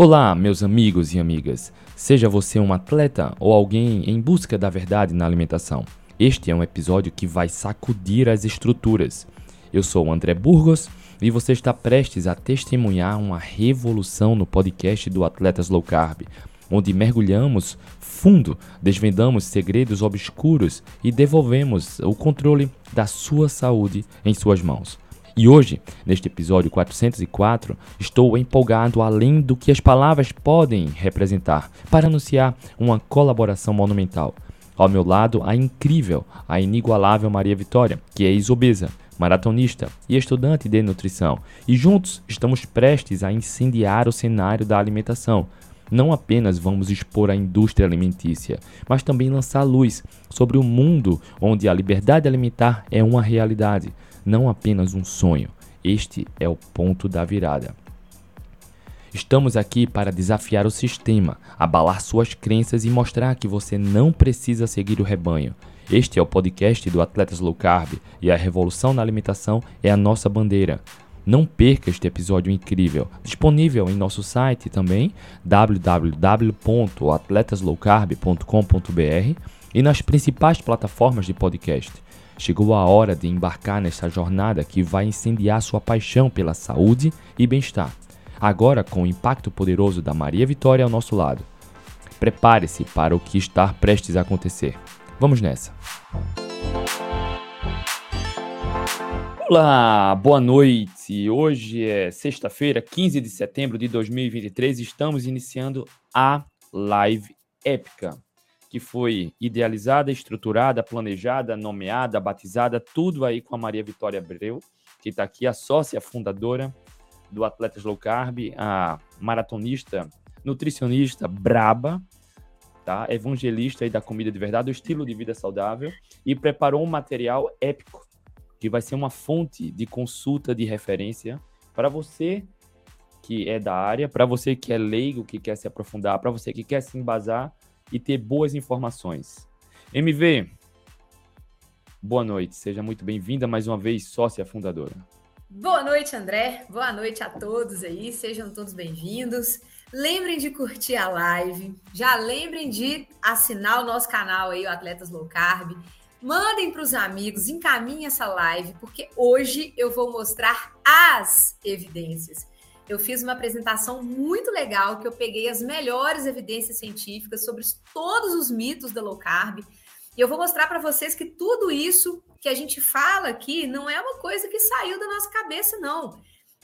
Olá, meus amigos e amigas. Seja você um atleta ou alguém em busca da verdade na alimentação. Este é um episódio que vai sacudir as estruturas. Eu sou o André Burgos e você está prestes a testemunhar uma revolução no podcast do Atletas Low Carb, onde mergulhamos fundo, desvendamos segredos obscuros e devolvemos o controle da sua saúde em suas mãos. E hoje, neste episódio 404, estou empolgado além do que as palavras podem representar para anunciar uma colaboração monumental. Ao meu lado, a incrível, a inigualável Maria Vitória, que é isobesa, maratonista e estudante de nutrição, e juntos estamos prestes a incendiar o cenário da alimentação. Não apenas vamos expor a indústria alimentícia, mas também lançar luz sobre o mundo onde a liberdade alimentar é uma realidade não apenas um sonho. Este é o ponto da virada. Estamos aqui para desafiar o sistema, abalar suas crenças e mostrar que você não precisa seguir o rebanho. Este é o podcast do Atletas Low Carb e a revolução na alimentação é a nossa bandeira. Não perca este episódio incrível, disponível em nosso site também, www.atletaslowcarb.com.br e nas principais plataformas de podcast. Chegou a hora de embarcar nessa jornada que vai incendiar sua paixão pela saúde e bem-estar. Agora, com o impacto poderoso da Maria Vitória ao nosso lado. Prepare-se para o que está prestes a acontecer. Vamos nessa! Olá, boa noite. Hoje é sexta-feira, 15 de setembro de 2023. Estamos iniciando a live épica que foi idealizada, estruturada, planejada, nomeada, batizada, tudo aí com a Maria Vitória Abreu, que está aqui, a sócia fundadora do Atletas Low Carb, a maratonista, nutricionista braba, tá? evangelista aí da comida de verdade, do estilo de vida saudável, e preparou um material épico, que vai ser uma fonte de consulta de referência para você que é da área, para você que é leigo, que quer se aprofundar, para você que quer se embasar e ter boas informações. MV, boa noite, seja muito bem-vinda mais uma vez, sócia fundadora. Boa noite, André. Boa noite a todos aí, sejam todos bem-vindos. Lembrem de curtir a live, já lembrem de assinar o nosso canal aí, o Atletas Low Carb. Mandem para os amigos, encaminhem essa live, porque hoje eu vou mostrar as evidências eu fiz uma apresentação muito legal que eu peguei as melhores evidências científicas sobre todos os mitos da low carb. E eu vou mostrar para vocês que tudo isso que a gente fala aqui não é uma coisa que saiu da nossa cabeça, não.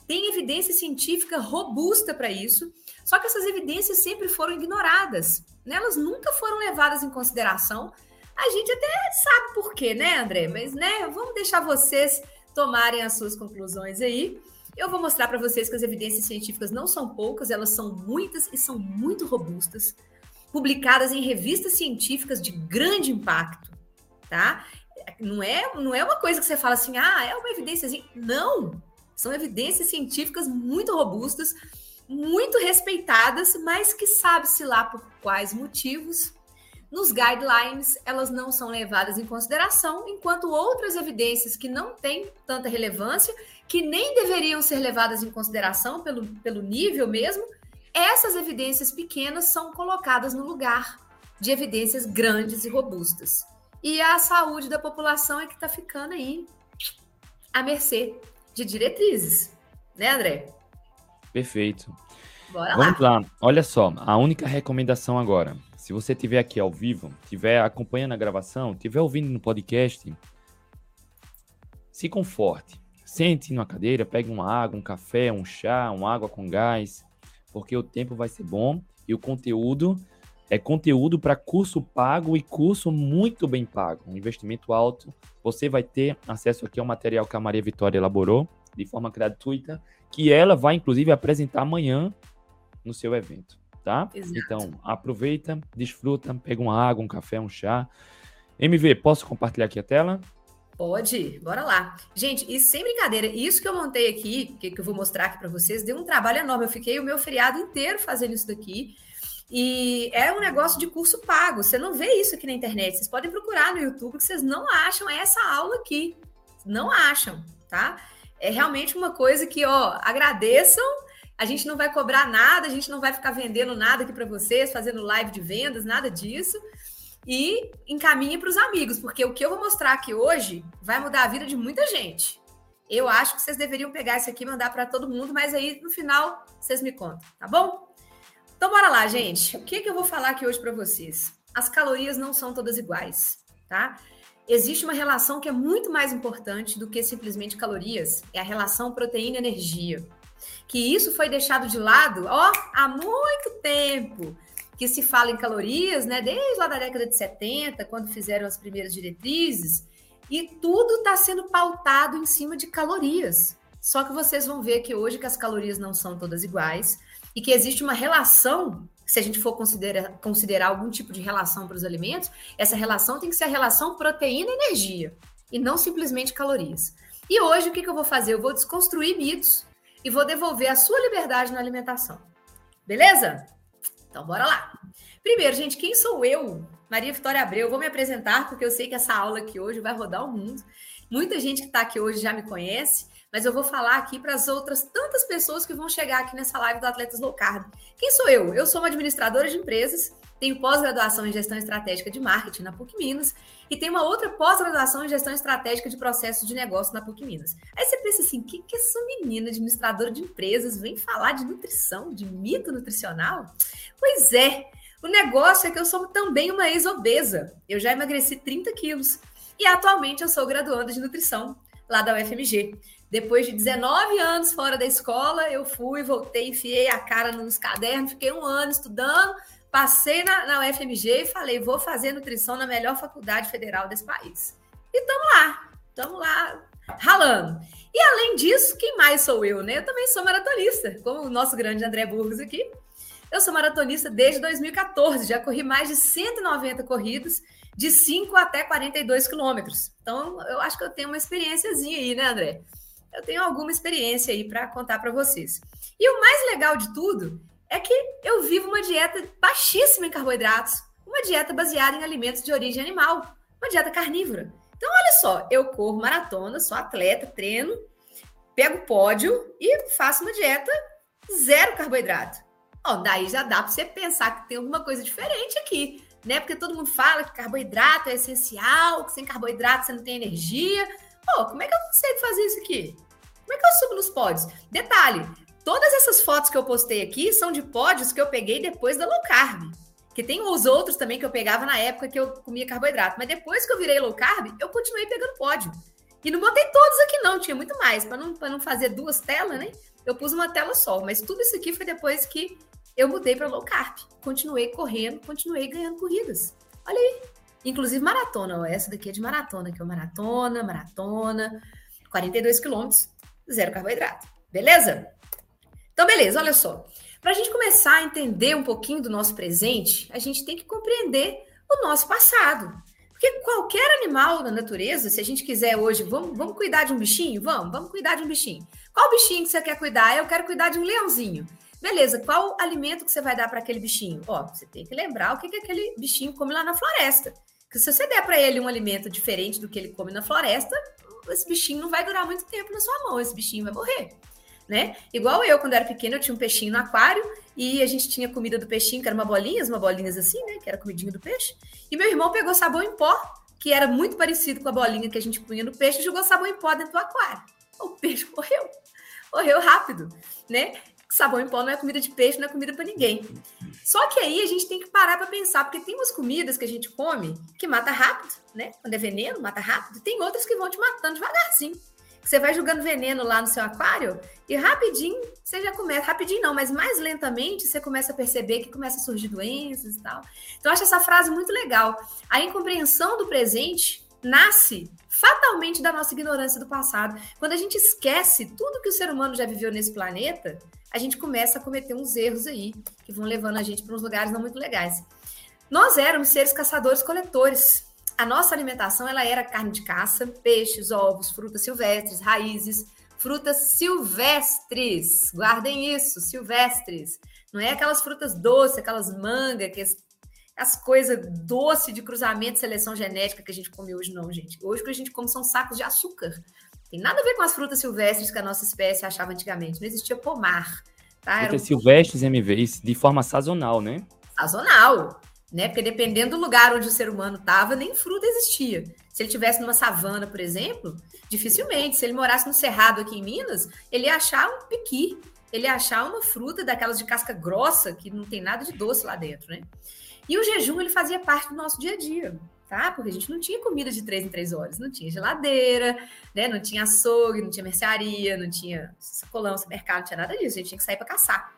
Tem evidência científica robusta para isso, só que essas evidências sempre foram ignoradas. Né? Elas nunca foram levadas em consideração. A gente até sabe por quê, né, André? Mas, né, vamos deixar vocês tomarem as suas conclusões aí. Eu vou mostrar para vocês que as evidências científicas não são poucas, elas são muitas e são muito robustas, publicadas em revistas científicas de grande impacto, tá? Não é, não é uma coisa que você fala assim, ah, é uma evidência assim. Não! São evidências científicas muito robustas, muito respeitadas, mas que sabe-se lá por quais motivos nos guidelines, elas não são levadas em consideração, enquanto outras evidências que não têm tanta relevância, que nem deveriam ser levadas em consideração pelo, pelo nível mesmo, essas evidências pequenas são colocadas no lugar de evidências grandes e robustas. E a saúde da população é que está ficando aí à mercê de diretrizes, né, André? Perfeito. Bora Vamos lá. lá. Olha só, a única recomendação agora se você estiver aqui ao vivo, estiver acompanhando a gravação, estiver ouvindo no podcast, se conforte. Sente numa cadeira, pegue uma água, um café, um chá, uma água com gás, porque o tempo vai ser bom e o conteúdo é conteúdo para curso pago e curso muito bem pago, um investimento alto. Você vai ter acesso aqui ao material que a Maria Vitória elaborou de forma gratuita, que ela vai inclusive apresentar amanhã no seu evento tá? Exato. Então, aproveita, desfruta, pega uma água, um café, um chá. MV, posso compartilhar aqui a tela? Pode, bora lá. Gente, e sem brincadeira, isso que eu montei aqui, que, que eu vou mostrar aqui para vocês, deu um trabalho enorme. Eu fiquei o meu feriado inteiro fazendo isso daqui. E é um negócio de curso pago. Você não vê isso aqui na internet. Vocês podem procurar no YouTube que vocês não acham essa aula aqui. Não acham, tá? É realmente uma coisa que, ó, agradeçam A gente não vai cobrar nada, a gente não vai ficar vendendo nada aqui para vocês, fazendo live de vendas, nada disso. E encaminhe para os amigos, porque o que eu vou mostrar aqui hoje vai mudar a vida de muita gente. Eu acho que vocês deveriam pegar isso aqui e mandar para todo mundo, mas aí no final vocês me contam, tá bom? Então bora lá, gente. O que, que eu vou falar aqui hoje para vocês? As calorias não são todas iguais, tá? Existe uma relação que é muito mais importante do que simplesmente calorias, é a relação proteína-energia. Que isso foi deixado de lado, ó, há muito tempo que se fala em calorias, né? Desde lá da década de 70, quando fizeram as primeiras diretrizes, e tudo está sendo pautado em cima de calorias. Só que vocês vão ver que hoje que as calorias não são todas iguais e que existe uma relação, se a gente for considerar, algum tipo de relação para os alimentos, essa relação tem que ser a relação proteína-energia e não simplesmente calorias. E hoje o que, que eu vou fazer? Eu vou desconstruir mitos e vou devolver a sua liberdade na alimentação. Beleza? Então bora lá. Primeiro, gente, quem sou eu Maria Vitória Abreu, vou me apresentar porque eu sei que essa aula aqui hoje vai rodar o mundo. Muita gente que está aqui hoje já me conhece, mas eu vou falar aqui para as outras tantas pessoas que vão chegar aqui nessa live do Atletas Low Carb. Quem sou eu? Eu sou uma administradora de empresas, tenho pós-graduação em gestão estratégica de marketing na PUC Minas e tenho uma outra pós-graduação em gestão estratégica de processos de negócio na PUC Minas. Aí você pensa assim, o que, que essa menina administradora de empresas vem falar de nutrição, de mito nutricional? Pois é, o negócio é que eu sou também uma ex-obesa. Eu já emagreci 30 quilos. E atualmente eu sou graduanda de nutrição lá da UFMG. Depois de 19 anos fora da escola, eu fui, voltei, enfiei a cara nos cadernos, fiquei um ano estudando, passei na, na UFMG e falei: vou fazer nutrição na melhor faculdade federal desse país. E estamos lá, estamos lá ralando. E além disso, quem mais sou eu, né? Eu também sou maratonista, como o nosso grande André Burgos aqui. Eu sou maratonista desde 2014, já corri mais de 190 corridas, de 5 até 42 quilômetros. Então, eu acho que eu tenho uma experiênciazinha aí, né, André? Eu tenho alguma experiência aí para contar para vocês. E o mais legal de tudo é que eu vivo uma dieta baixíssima em carboidratos, uma dieta baseada em alimentos de origem animal, uma dieta carnívora. Então, olha só, eu corro maratona, sou atleta, treino, pego pódio e faço uma dieta zero carboidrato. Ó, daí já dá para você pensar que tem alguma coisa diferente aqui, né? Porque todo mundo fala que carboidrato é essencial, que sem carboidrato você não tem energia. Pô, como é que eu consigo fazer isso aqui? Como é que eu subo nos pódios? Detalhe, todas essas fotos que eu postei aqui são de pódios que eu peguei depois da low carb. Que tem os outros também que eu pegava na época que eu comia carboidrato. Mas depois que eu virei low carb, eu continuei pegando pódio. E não botei todos aqui, não, tinha muito mais. Para não, não fazer duas telas, né? Eu pus uma tela só. Mas tudo isso aqui foi depois que eu mudei para low carb. Continuei correndo, continuei ganhando corridas. Olha aí. Inclusive maratona, ó, essa daqui é de maratona, que é maratona, maratona, 42 quilômetros, zero carboidrato. Beleza? Então, beleza, olha só. Para a gente começar a entender um pouquinho do nosso presente, a gente tem que compreender o nosso passado. Porque qualquer animal da natureza, se a gente quiser hoje, vamos, vamos cuidar de um bichinho? Vamos, vamos cuidar de um bichinho. Qual bichinho que você quer cuidar? Eu quero cuidar de um leãozinho. Beleza, qual alimento que você vai dar para aquele bichinho? Ó, você tem que lembrar o que, que aquele bichinho come lá na floresta. Porque se você der para ele um alimento diferente do que ele come na floresta, esse bichinho não vai durar muito tempo na sua mão, esse bichinho vai morrer. Né? Igual eu, quando era pequena, eu tinha um peixinho no aquário e a gente tinha comida do peixinho, que era uma bolinhas, uma bolinhas assim, né? Que era comidinha do peixe. E meu irmão pegou sabão em pó, que era muito parecido com a bolinha que a gente punha no peixe, e jogou sabão em pó dentro do aquário. O peixe morreu. Morreu rápido, né? Sabão em pó não é comida de peixe, não é comida para ninguém. Só que aí a gente tem que parar para pensar, porque tem umas comidas que a gente come que mata rápido, né? Quando é veneno, mata rápido. Tem outras que vão te matando devagarzinho. Você vai jogando veneno lá no seu aquário e rapidinho você já começa, rapidinho não, mas mais lentamente você começa a perceber que começa a surgir doenças e tal. Então eu acho essa frase muito legal. A incompreensão do presente nasce fatalmente da nossa ignorância do passado. Quando a gente esquece tudo que o ser humano já viveu nesse planeta, a gente começa a cometer uns erros aí que vão levando a gente para uns lugares não muito legais. Nós éramos seres caçadores-coletores. A nossa alimentação ela era carne de caça, peixes, ovos, frutas silvestres, raízes, frutas silvestres. Guardem isso, silvestres. Não é aquelas frutas doces, aquelas mangas, que as, as coisas doce de cruzamento, seleção genética que a gente come hoje, não, gente. Hoje o que a gente come são sacos de açúcar. Tem nada a ver com as frutas silvestres que a nossa espécie achava antigamente. Não existia pomar. Tá? Frutas um... silvestres MVs de forma sazonal, né? Sazonal, né? Porque dependendo do lugar onde o ser humano estava, nem fruta existia. Se ele tivesse numa savana, por exemplo, dificilmente. Se ele morasse no cerrado aqui em Minas, ele ia achar um piqui, ele ia achar uma fruta daquelas de casca grossa, que não tem nada de doce lá dentro, né? E o jejum, ele fazia parte do nosso dia a dia, tá? Porque a gente não tinha comida de três em três horas, não tinha geladeira, né? Não tinha açougue, não tinha mercearia, não tinha sacolão, mercado, não tinha nada disso. A gente tinha que sair para caçar.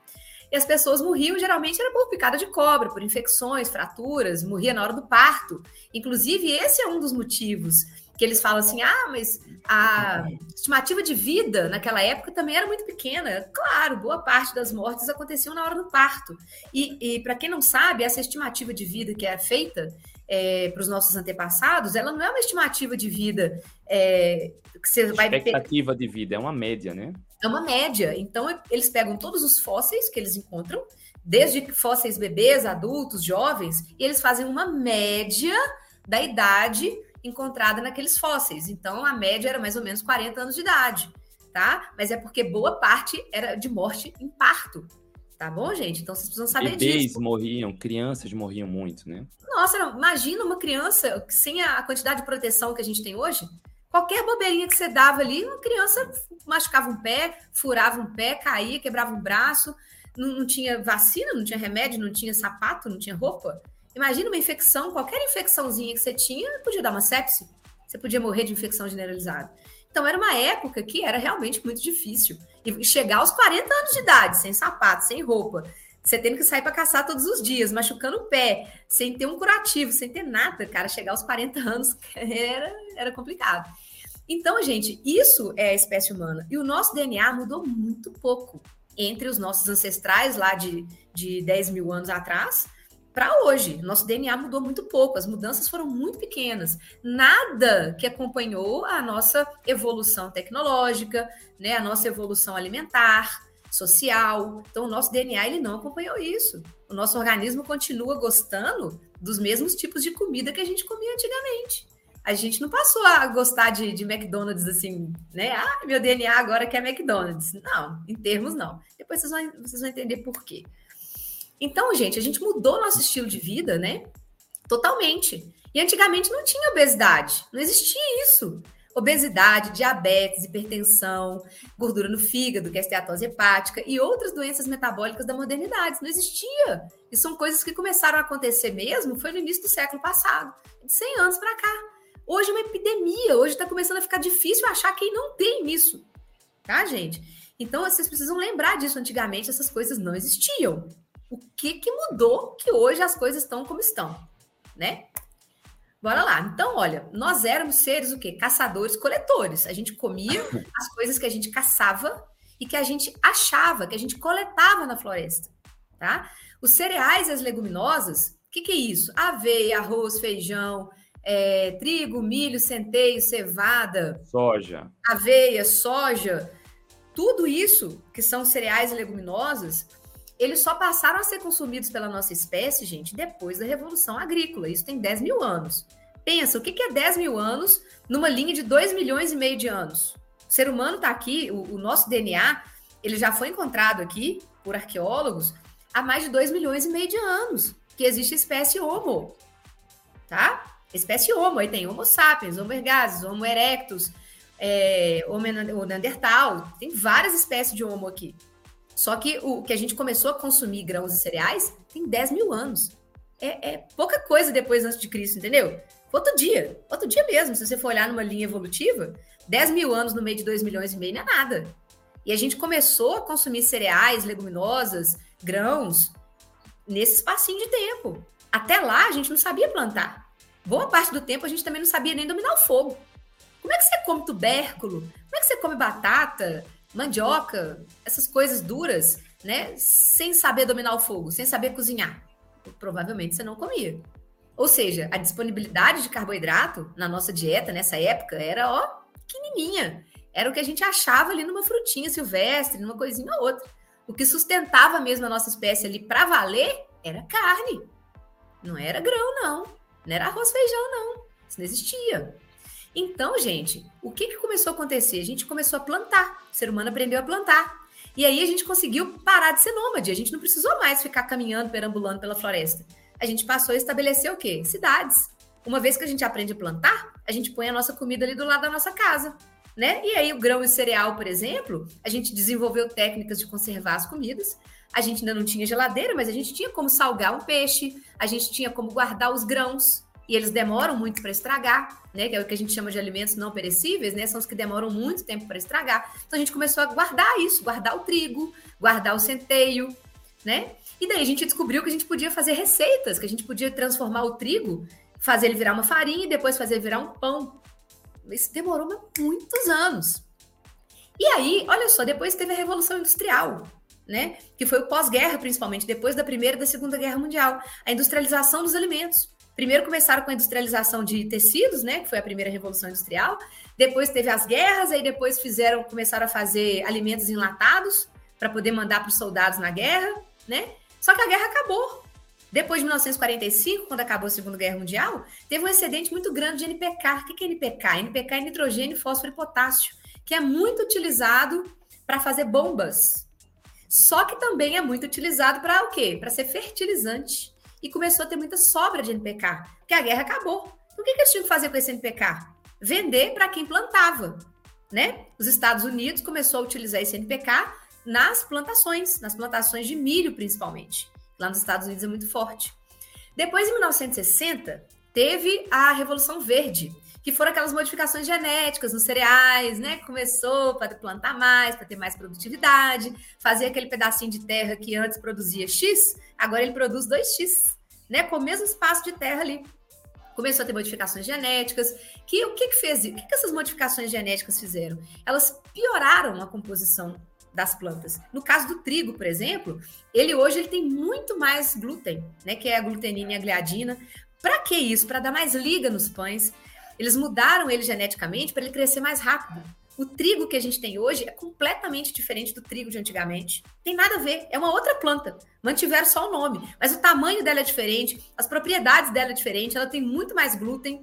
E as pessoas morriam, geralmente era por picada de cobra, por infecções, fraturas, morria na hora do parto. Inclusive, esse é um dos motivos que eles falam assim: ah, mas a estimativa de vida naquela época também era muito pequena. Claro, boa parte das mortes aconteciam na hora do parto. E, e para quem não sabe, essa estimativa de vida que é feita é, para os nossos antepassados, ela não é uma estimativa de vida é, que você vai. Expectativa de vida, é uma média, né? É uma média. Então, eles pegam todos os fósseis que eles encontram, desde fósseis bebês, adultos, jovens, e eles fazem uma média da idade encontrada naqueles fósseis. Então, a média era mais ou menos 40 anos de idade, tá? Mas é porque boa parte era de morte em parto. Tá bom, gente? Então vocês precisam saber Bebês disso. morriam, crianças morriam muito, né? Nossa, imagina uma criança sem a quantidade de proteção que a gente tem hoje. Qualquer bobeirinha que você dava ali, uma criança machucava um pé, furava um pé, caía, quebrava um braço. Não, não tinha vacina, não tinha remédio, não tinha sapato, não tinha roupa. Imagina uma infecção, qualquer infecçãozinha que você tinha, podia dar uma sepse. Você podia morrer de infecção generalizada. Então, era uma época que era realmente muito difícil. E chegar aos 40 anos de idade, sem sapato, sem roupa, você tendo que sair para caçar todos os dias, machucando o pé, sem ter um curativo, sem ter nada, cara, chegar aos 40 anos era, era complicado. Então, gente, isso é a espécie humana. E o nosso DNA mudou muito pouco entre os nossos ancestrais lá de, de 10 mil anos atrás para hoje. Nosso DNA mudou muito pouco, as mudanças foram muito pequenas. Nada que acompanhou a nossa evolução tecnológica, né, a nossa evolução alimentar, social. Então, o nosso DNA ele não acompanhou isso. O nosso organismo continua gostando dos mesmos tipos de comida que a gente comia antigamente. A gente não passou a gostar de, de McDonald's assim, né? Ah, meu DNA agora quer McDonald's. Não, em termos não. Depois vocês vão, vocês vão entender por quê. Então, gente, a gente mudou nosso estilo de vida, né? Totalmente. E antigamente não tinha obesidade, não existia isso. Obesidade, diabetes, hipertensão, gordura no fígado, que é esteatose hepática e outras doenças metabólicas da modernidade. Não existia. E são coisas que começaram a acontecer mesmo, foi no início do século passado, de 100 anos para cá. Hoje é uma epidemia, hoje está começando a ficar difícil achar quem não tem isso. Tá, gente? Então, vocês precisam lembrar disso. Antigamente, essas coisas não existiam o que, que mudou que hoje as coisas estão como estão, né? Bora lá. Então, olha, nós éramos seres o quê? Caçadores, coletores. A gente comia as coisas que a gente caçava e que a gente achava, que a gente coletava na floresta, tá? Os cereais e as leguminosas, o que, que é isso? Aveia, arroz, feijão, é, trigo, milho, centeio, cevada, soja, aveia, soja, tudo isso que são cereais e leguminosas, eles só passaram a ser consumidos pela nossa espécie, gente, depois da Revolução Agrícola. Isso tem 10 mil anos. Pensa, o que é 10 mil anos numa linha de 2 milhões e meio de anos? O ser humano está aqui, o, o, nosso DNA, ele já foi encontrado aqui por arqueólogos há mais de 2 milhões e meio de anos que existe a espécie Homo, tá? Espécie Homo, aí tem Homo sapiens, Homo ergasis, Homo erectus, é, Homo neandertal, tem várias espécies de Homo aqui. Só que o que a gente começou a consumir grãos e cereais tem 10 mil anos. É, é pouca coisa depois antes de Cristo, entendeu? Outro dia, outro dia mesmo, se você for olhar numa linha evolutiva, 10 mil anos no meio de 2 milhões e meio não é nada. E a gente começou a consumir cereais, leguminosas, grãos, nesse espacinho de tempo. Até lá, a gente não sabia plantar. Boa parte do tempo, a gente também não sabia nem dominar o fogo. Como é que você come tubérculo? Como é que você come batata? Mandioca, essas coisas duras, né? Sem saber dominar o fogo, sem saber cozinhar. Provavelmente você não comia. Ou seja, a disponibilidade de carboidrato na nossa dieta nessa época era, ó, pequenininha. Era o que a gente achava ali numa frutinha silvestre, numa coisinha ou outra. O que sustentava mesmo a nossa espécie ali para valer era carne. Não era grão, não. Não era arroz, feijão, não. Isso não existia. Então, gente, o que, que começou a acontecer? A gente começou a plantar. O ser humano aprendeu a plantar. E aí a gente conseguiu parar de ser nômade. A gente não precisou mais ficar caminhando, perambulando pela floresta. A gente passou a estabelecer o quê? Cidades. Uma vez que a gente aprende a plantar, a gente põe a nossa comida ali do lado da nossa casa. Né? E aí o grão e o cereal, por exemplo, a gente desenvolveu técnicas de conservar as comidas. A gente ainda não tinha geladeira, mas a gente tinha como salgar um peixe, a gente tinha como guardar os grãos, e eles demoram muito para estragar, né? Que é o que a gente chama de alimentos não perecíveis, né? São os que demoram muito tempo para estragar. Então a gente começou a guardar isso, guardar o trigo, guardar o centeio, né? E daí a gente descobriu que a gente podia fazer receitas, que a gente podia transformar o trigo, fazer ele virar uma farinha e depois fazer virar um pão. Isso demorou muitos anos. E aí, olha só, depois teve a Revolução Industrial, né? Que foi o pós-guerra, principalmente, depois da Primeira e da Segunda Guerra Mundial. A industrialização dos alimentos. Primeiro começaram com a industrialização de tecidos, né, que foi a primeira revolução industrial. Depois teve as guerras, aí depois fizeram, começaram a fazer alimentos enlatados para poder mandar para os soldados na guerra, né? Só que a guerra acabou. Depois de 1945, quando acabou a Segunda Guerra Mundial, teve um excedente muito grande de NPK. O que é NPK? NPK é nitrogênio, fósforo e potássio, que é muito utilizado para fazer bombas. Só que também é muito utilizado para o quê? Para ser fertilizante e começou a ter muita sobra de NPK, porque a guerra acabou. Então, o que, que eles tinham que fazer com esse NPK? Vender para quem plantava, né? Os Estados Unidos começou a utilizar esse NPK nas plantações, nas plantações de milho principalmente. Lá nos Estados Unidos é muito forte. Depois, em 1960, teve a Revolução Verde, que foram aquelas modificações genéticas nos cereais, né? Começou para plantar mais, para ter mais produtividade, fazer aquele pedacinho de terra que antes produzia X, agora ele produz 2X, né? Com o mesmo espaço de terra ali. Começou a ter modificações genéticas. Que o que, que fez? O que, que essas modificações genéticas fizeram? Elas pioraram a composição das plantas. No caso do trigo, por exemplo, ele hoje ele tem muito mais glúten, né? Que é a glutenina e a gliadina. Para que isso? Para dar mais liga nos pães, eles mudaram ele geneticamente para ele crescer mais rápido. O trigo que a gente tem hoje é completamente diferente do trigo de antigamente. Tem nada a ver, é uma outra planta. Mantiveram só o nome, mas o tamanho dela é diferente, as propriedades dela é diferente, ela tem muito mais glúten,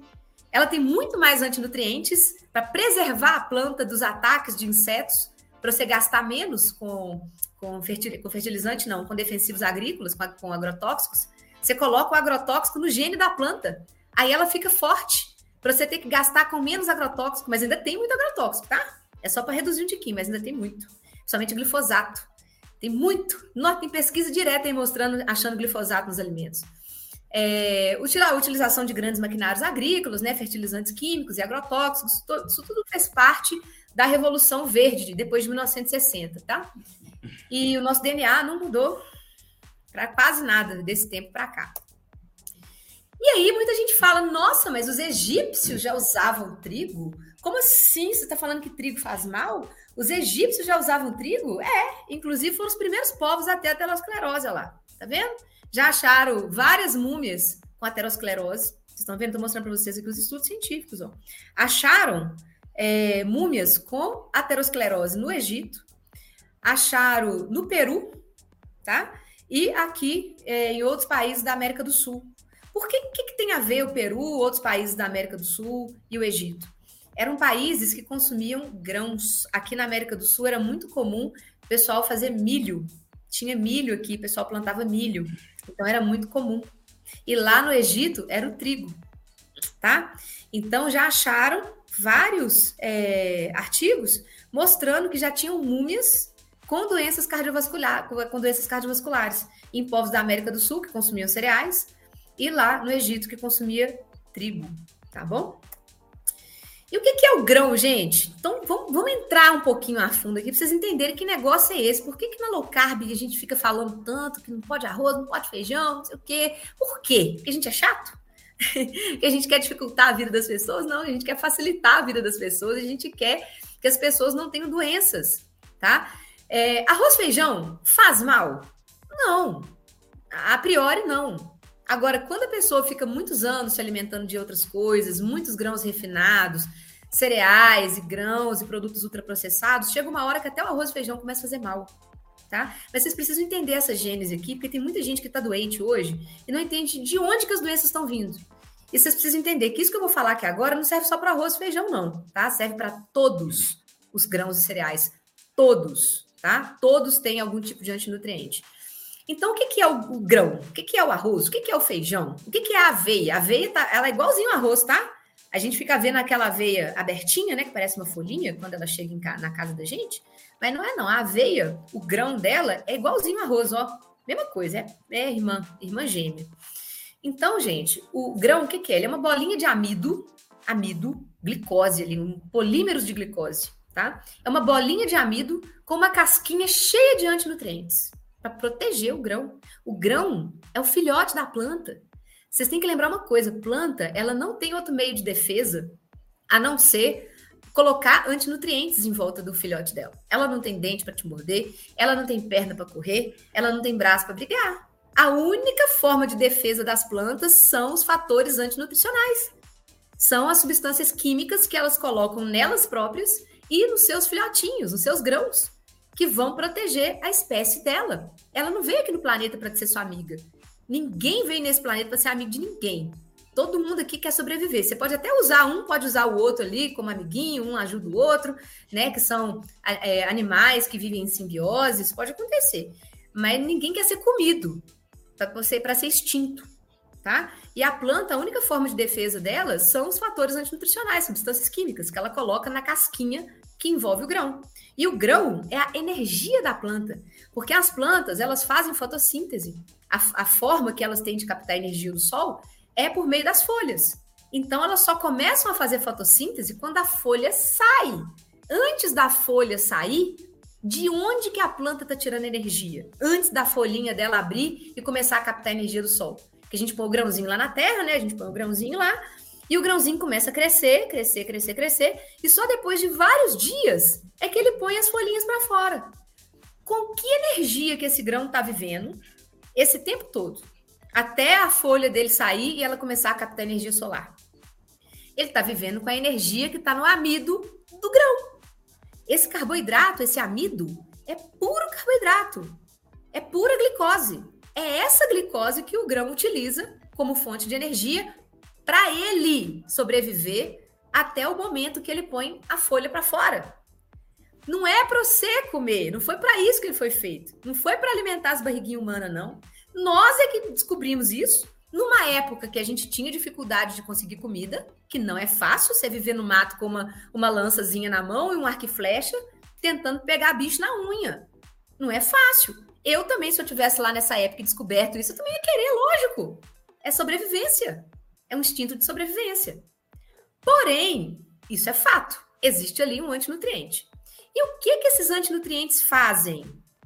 ela tem muito mais antinutrientes para preservar a planta dos ataques de insetos, para você gastar menos com, com, fertilizante, não, com defensivos agrícolas, com, agrotóxicos. Você coloca o agrotóxico no gene da planta, aí ela fica forte para você ter que gastar com menos agrotóxico, mas ainda tem muito agrotóxico, tá? É só para reduzir um tiquinho, mas ainda tem muito. Somente glifosato. Tem muito. Não, tem pesquisa direta aí mostrando, achando glifosato nos alimentos. É, a utilização de grandes maquinários agrícolas, né, fertilizantes químicos e agrotóxicos, isso tudo fez parte da Revolução Verde, depois de 1960, tá? E o nosso DNA não mudou para quase nada desse tempo para cá. E aí muita gente fala: nossa, mas os egípcios já usavam trigo? Como assim? Você está falando que trigo faz mal? Os egípcios já usavam trigo? É, inclusive foram os primeiros povos até a aterosclerose, lá. Tá vendo? Já acharam várias múmias com aterosclerose. Vocês estão vendo? Estou mostrando para vocês aqui os estudos científicos. Ó. Acharam é, múmias com aterosclerose no Egito, acharam no Peru, tá? E aqui é, em outros países da América do Sul. Por que, que, que tem a ver o Peru, outros países da América do Sul e o Egito? Eram países que consumiam grãos. Aqui na América do Sul era muito comum o pessoal fazer milho. Tinha milho aqui, o pessoal plantava milho. Então era muito comum. E lá no Egito era o trigo, tá? Então já acharam vários é, artigos mostrando que já tinham múmias com doenças cardiovasculares, com doenças cardiovasculares em povos da América do Sul que consumiam cereais e lá no Egito que consumia trigo, tá bom? E o que, que é o grão, gente? Então vamos, vamos, entrar um pouquinho a fundo aqui para vocês entenderem que negócio é esse. Por que, que na low carb a gente fica falando tanto que não pode arroz, não pode feijão, não sei o quê? Por quê? Porque a gente é chato? que a gente quer dificultar a vida das pessoas? Não, a gente quer facilitar a vida das pessoas, a gente quer que as pessoas não tenham doenças, tá? É, arroz, feijão faz mal? Não. A priori, não. Agora, quando a pessoa fica muitos anos se alimentando de outras coisas, muitos grãos refinados, cereais e grãos e produtos ultraprocessados, chega uma hora que até o arroz e feijão começa a fazer mal. Tá? Mas vocês precisam entender essa gênese aqui, porque tem muita gente que está doente hoje e não entende de onde que as doenças estão vindo. E vocês precisam entender que isso que eu vou falar aqui agora não serve só para arroz e feijão, não, tá? Serve para todos os grãos e cereais. Todos tá? Todos têm algum tipo de antinutriente. Então, o que, que é o, grão? O que, que é o arroz? O que, que é o feijão? O que, que é a aveia? A aveia, tá, ela é igualzinho ao arroz, tá? A gente fica vendo aquela aveia abertinha, né? Que parece uma folhinha quando ela chega na casa da gente. Mas não é não. A aveia, o grão dela é igualzinho ao arroz, ó. Mesma coisa, é, é irmã, irmã gêmea. Então, gente, o grão, o que, que é? Ele é uma bolinha de amido, amido, glicose ali, um polímeros de glicose, tá? É uma bolinha de amido com uma casquinha cheia de antinutrientes para proteger o grão. O grão é o filhote da planta. Vocês têm que lembrar uma coisa: planta, ela não tem outro meio de defesa a não ser colocar antinutrientes em volta do filhote dela. Ela não tem dente para te morder, ela não tem perna para correr, ela não tem braço para brigar. A única forma de defesa das plantas são os fatores antinutricionais. São as substâncias químicas que elas colocam nelas próprias e nos seus filhotinhos, nos seus grãos que vão proteger a espécie dela. Ela não veio aqui no planeta para ser sua amiga. Ninguém veio nesse planeta para ser amigo de ninguém. Todo mundo aqui quer sobreviver. Você pode até usar um, pode usar o outro ali como amiguinho, um ajuda o outro, né? Que são é, animais que vivem em simbiose, isso pode acontecer. Mas ninguém quer ser comido para você para ser extinto, tá? E a planta, a única forma de defesa dela são os fatores antinutricionais, substâncias químicas que ela coloca na casquinha que envolve o grão. E o grão é a energia da planta, porque as plantas elas fazem fotossíntese. A, a forma que elas têm de captar energia do sol é por meio das folhas. Então elas só começam a fazer fotossíntese quando a folha sai. Antes da folha sair, de onde que a planta está tirando energia? Antes da folhinha dela abrir e começar a captar energia do sol. Que a gente põe o grãozinho lá na terra, né? A gente põe o grãozinho lá e o grãozinho começa a crescer, crescer, crescer, crescer, e só depois de vários dias é que ele põe as folhinhas para fora. Com que energia que esse grão está vivendo esse tempo todo? Até a folha dele sair e ela começar a captar energia solar. Ele está vivendo com a energia que está no amido do grão. Esse carboidrato, esse amido, é puro carboidrato. É pura glicose. É essa glicose que o grão utiliza como fonte de energia para ele sobreviver até o momento que ele põe a folha para fora. Não é para você comer, não foi para isso que ele foi feito. Não foi para alimentar as barriguinhas humanas, não. Nós é que descobrimos isso numa época que a gente tinha dificuldade de conseguir comida, que não é fácil você viver no mato com uma, uma lançazinha na mão e um arco e flecha, tentando pegar bicho na unha. Não é fácil. Eu também, se eu tivesse lá nessa época descoberto isso, eu também ia querer, lógico. É sobrevivência é um instinto de sobrevivência. Porém, isso é fato. Existe ali um antinutriente. E o que que esses antinutrientes fazem?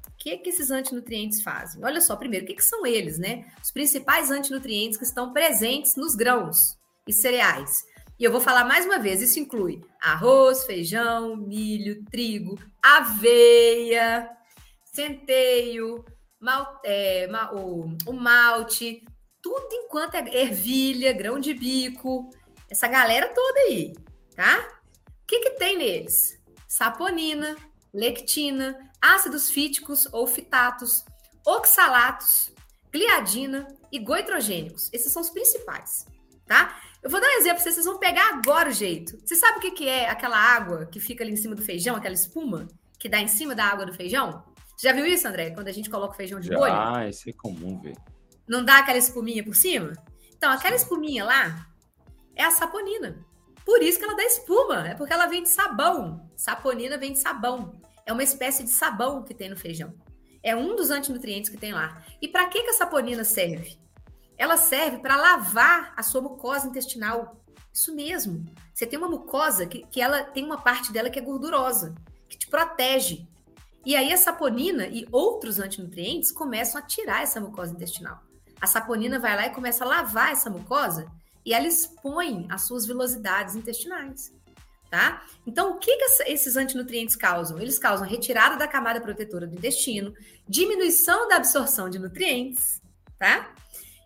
O que que esses antinutrientes fazem? Olha só, primeiro, o que, que são eles, né? Os principais antinutrientes que estão presentes nos grãos e cereais. E eu vou falar mais uma vez, isso inclui arroz, feijão, milho, trigo, aveia, centeio, mal, é, o, o malte, tudo enquanto é ervilha, grão de bico, essa galera toda aí, tá? O que, que tem neles? Saponina, lectina, ácidos fíticos ou fitatos, oxalatos, gliadina e goitrogênicos. Esses são os principais, tá? Eu vou dar um exemplo, vocês vão pegar agora o jeito. Você sabe o que, que é aquela água que fica ali em cima do feijão, aquela espuma que dá em cima da água do feijão? Já viu isso, André? Quando a gente coloca o feijão de bolha? Ah, isso é comum, velho. Não dá aquela espuminha por cima? Então, aquela espuminha lá é a saponina. Por isso que ela dá espuma, é porque ela vem de sabão. Saponina vem de sabão. É uma espécie de sabão que tem no feijão. É um dos antinutrientes que tem lá. E para que, que a saponina serve? Ela serve para lavar a sua mucosa intestinal. Isso mesmo. Você tem uma mucosa que, que ela tem uma parte dela que é gordurosa, que te protege. E aí a saponina e outros antinutrientes começam a tirar essa mucosa intestinal. A saponina vai lá e começa a lavar essa mucosa e ela expõe as suas vilosidades intestinais. Tá? Então, o que, que esses antinutrientes causam? Eles causam retirada da camada protetora do intestino, diminuição da absorção de nutrientes, tá?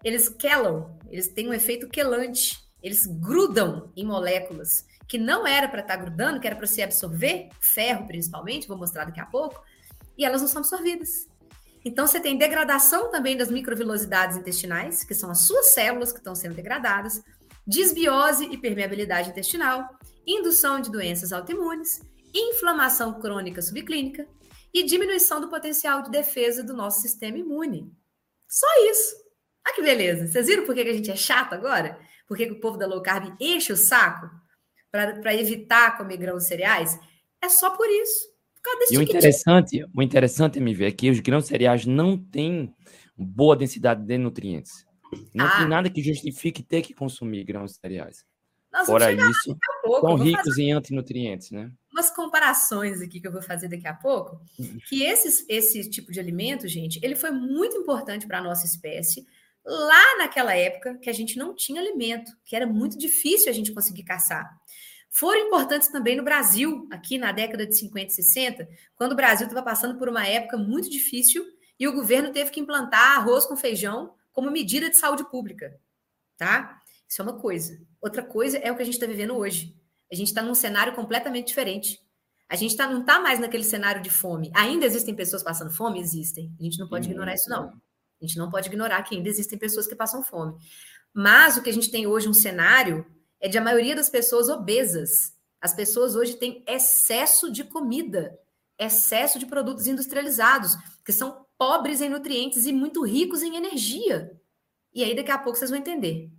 Eles quelam, eles têm um efeito quelante, eles grudam em moléculas que não era para estar tá grudando, que era para se absorver, ferro principalmente, vou mostrar daqui a pouco, e elas não são absorvidas. Então, você tem degradação também das microvilosidades intestinais, que são as suas células que estão sendo degradadas, disbiose e permeabilidade intestinal, indução de doenças autoimunes, inflamação crônica subclínica, e diminuição do potencial de defesa do nosso sistema imune. Só isso. Ah, que beleza. Vocês viram por que a gente é chato agora? Por que o povo da low carb enche o saco para evitar comer grãos cereais? É só por isso. E o interessante, o interessante, MV, é que os grãos cereais não têm boa densidade de nutrientes. Não ah. tem nada que justifique ter que consumir grãos cereais. Nós Fora isso, são ricos em antinutrientes, né? Umas comparações aqui que eu vou fazer daqui a pouco, que esses, esse tipo de alimento, gente, ele foi muito importante para a nossa espécie lá naquela época que a gente não tinha alimento, que era muito difícil a gente conseguir caçar. Foram importantes também no Brasil, aqui na década de 50 e 60, quando o Brasil estava passando por uma época muito difícil e o governo teve que implantar arroz com feijão como medida de saúde pública, tá? Isso é uma coisa. Outra coisa é o que a gente está vivendo hoje. A gente está num cenário completamente diferente. A gente tá, não está mais naquele cenário de fome. Ainda existem pessoas passando fome? Existem. A gente não pode ignorar isso, não. A gente não pode ignorar que ainda existem pessoas que passam fome. Mas o que a gente tem hoje um cenário é de a maioria das pessoas obesas. As pessoas hoje têm excesso de comida, excesso de produtos industrializados, que são pobres em nutrientes e muito ricos em energia. E aí daqui a pouco vocês vão entender.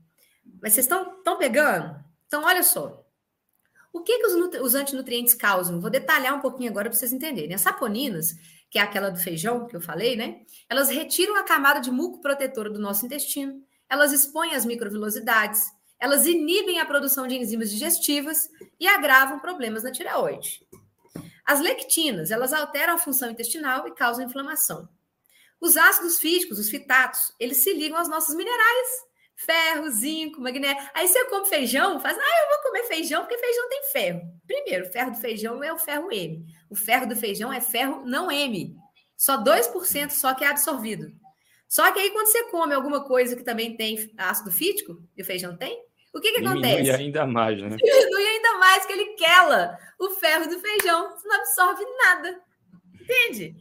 Mas vocês estão pegando? Então, olha só. O que, que os, os antinutrientes causam? Vou detalhar um pouquinho agora para vocês entenderem. As saponinas, que é aquela do feijão que eu falei, né? Elas retiram a camada de muco protetora do nosso intestino, elas expõem as microvilosidades, elas inibem a produção de enzimas digestivas e agravam problemas na tireoide. As lectinas, elas alteram a função intestinal e causam inflamação. Os ácidos fíticos, os fitatos, eles se ligam aos nossos minerais, ferro, zinco, magnésio. Aí você come feijão, faz, ah, eu vou comer feijão porque feijão tem ferro. Primeiro, o ferro do feijão é o ferro M. O ferro do feijão é ferro não M. Só 2% só que é absorvido. Só que aí quando você come alguma coisa que também tem ácido fítico, e o feijão tem, o que que Diminui acontece? ainda mais, né? Diminui ainda mais que ele quela o ferro do feijão. Você não absorve nada. Entende?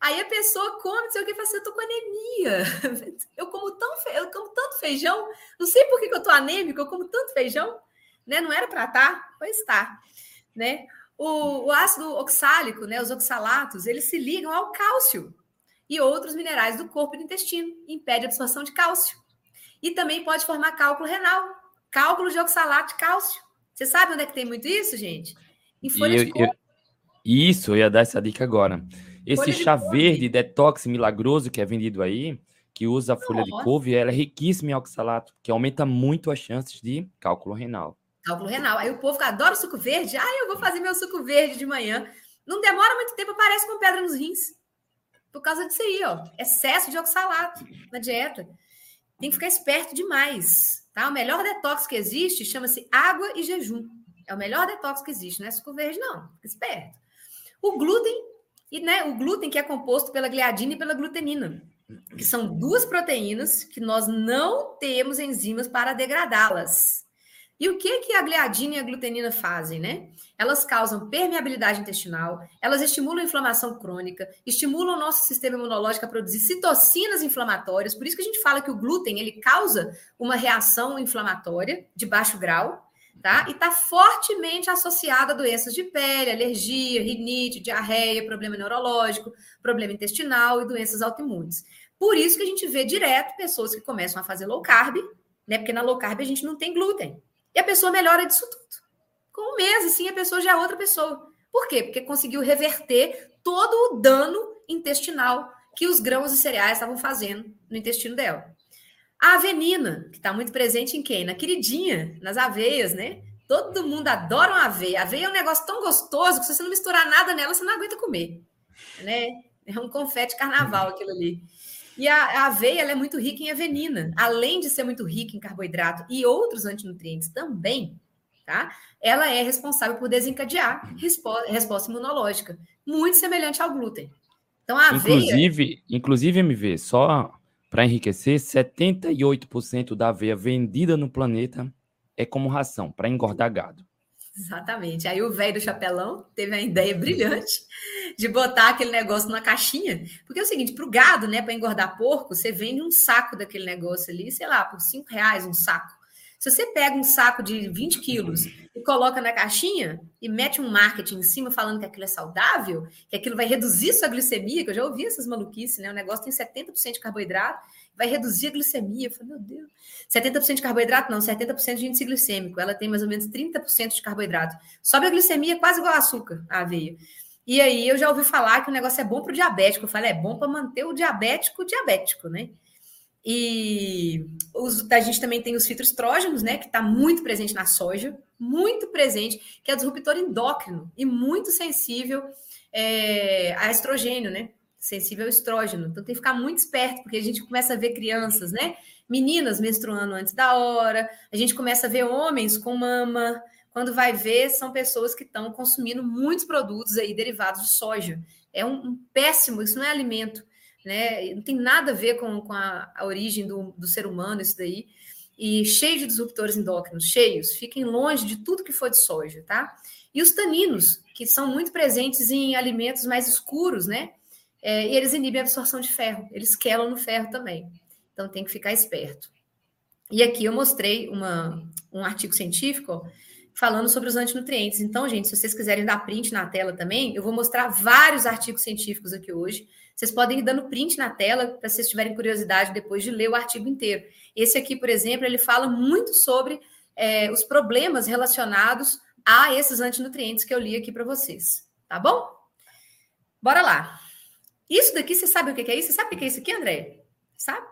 Aí a pessoa come, não sei o que, fala assim, eu tô com anemia. Eu como, tão eu como tanto feijão, não sei por que, que eu tô anêmico, eu como tanto feijão, né? Não era para estar? Tá? Pois está, né? O, o, ácido oxálico, né, os oxalatos, eles se ligam ao cálcio e outros minerais do corpo e do intestino, impede a absorção de cálcio. E também pode formar cálculo renal, cálculo de oxalato de cálcio. Você sabe onde é que tem muito isso, gente? Em folha eu, de couve. Eu, isso, eu ia dar essa dica agora. Esse chá de verde detox milagroso que é vendido aí, que usa a folha Nossa. de couve, ela é riquíssima em oxalato, que aumenta muito as chances de cálculo renal. Cálculo renal. Aí o povo que adora suco verde, ah, eu vou fazer meu suco verde de manhã. Não demora muito tempo, aparece com pedra nos rins. Por causa disso aí, ó. Excesso de oxalato na dieta. Tem que ficar esperto demais. Tá? O melhor detox que existe chama-se água e jejum. É o melhor detox que existe, não é suco verde, não. Fica esperto. O glúten e né, o glúten, que é composto pela gliadina e pela glutenina, que são duas proteínas que nós não temos enzimas para degradá-las. E o que, que a gliadina e a glutenina fazem, né? Elas causam permeabilidade intestinal, elas estimulam a inflamação crônica, estimulam o nosso sistema imunológico a produzir citocinas inflamatórias, por isso que a gente fala que o glúten ele causa uma reação inflamatória de baixo grau, tá? E está fortemente associada a doenças de pele, alergia, rinite, diarreia, problema neurológico, problema intestinal e doenças autoimunes. Por isso que a gente vê direto pessoas que começam a fazer low carb, né? Porque na low carb a gente não tem glúten. E a pessoa melhora disso tudo. Com um mês, assim, a pessoa já é outra pessoa. Por quê? Porque conseguiu reverter todo o dano intestinal que os grãos e cereais estavam fazendo no intestino dela. A avenina, que está muito presente em quem? Na queridinha, nas aveias, né? Todo mundo adora uma aveia. A aveia é um negócio tão gostoso que se você não misturar nada nela, você não aguenta comer. Né? É um confete carnaval aquilo ali. E a, a aveia é muito rica em avenina. Além de ser muito rica em carboidrato e outros antinutrientes também, tá? Ela é responsável por desencadear resposta, resposta imunológica, muito semelhante ao glúten. Então, a aveia... Inclusive, inclusive MV, só para enriquecer, 78% da aveia vendida no planeta é como ração, para engordar gado. Exatamente. Aí o velho do chapelão teve a ideia brilhante de botar aquele negócio numa caixinha. Porque é o seguinte, para o gado, né, para engordar porco, você vende um saco daquele negócio ali, sei lá, por cinco reais um saco. Se você pega um saco de 20 quilos e coloca na caixinha e mete um marketing em cima falando que aquilo é saudável, que aquilo vai reduzir sua glicemia, que eu já ouvi essas maluquices, né? O negócio tem 70% de carboidrato, vai reduzir a glicemia. Eu falei, meu Deus. 70% de carboidrato, não, 70% de índice glicêmico. Ela tem mais ou menos 30% de carboidrato. Sobe a glicemia quase igual a açúcar, a aveia. E aí eu já ouvi falar que o negócio é bom para o diabético. Eu falei, é bom para manter o diabético diabético, né? E os, a gente também tem os fitoestrógenos, né? Que está muito presente na soja, muito presente, que é disruptor endócrino e muito sensível é, a estrogênio, né? Sensível ao estrógeno. Então tem que ficar muito esperto, porque a gente começa a ver crianças, né? Meninas menstruando antes da hora, a gente começa a ver homens com mama. Quando vai ver, são pessoas que estão consumindo muitos produtos aí derivados de soja. É um, um péssimo, isso não é alimento né? Não tem nada a ver com, com a, a origem do, do ser humano, isso daí. E cheio de disruptores endócrinos, cheios. Fiquem longe de tudo que for de soja, tá? E os taninos, que são muito presentes em alimentos mais escuros, né? É, e eles inibem a absorção de ferro, eles quelam no ferro também. Então tem que ficar esperto. E aqui eu mostrei uma, um artigo científico falando sobre os antinutrientes. Então, gente, se vocês quiserem dar print na tela também, eu vou mostrar vários artigos científicos aqui hoje vocês podem ir dando print na tela para vocês tiverem curiosidade depois de ler o artigo inteiro. Esse aqui, por exemplo, ele fala muito sobre é, os problemas relacionados a esses antinutrientes que eu li aqui para vocês. Tá bom? Bora lá. Isso daqui, você sabe o que é isso? Você sabe o que é isso aqui, André? Sabe?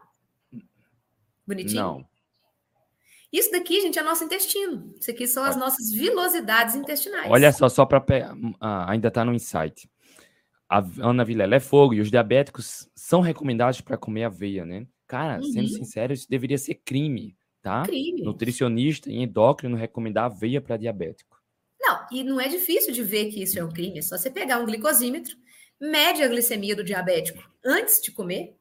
Bonitinho? Não. Isso daqui, gente, é nosso intestino. Isso aqui são as nossas vilosidades intestinais. Olha só, só para pegar. Ah, ainda está no insight a Ana Vilela é fogo e os diabéticos são recomendados para comer aveia, né? Cara, uhum. sendo sincero, isso deveria ser crime, tá? Crime. Nutricionista e endócrino recomendar aveia para diabético. Não, e não é difícil de ver que isso é um crime. É só você pegar um glicosímetro, mede a glicemia do diabético antes de comer,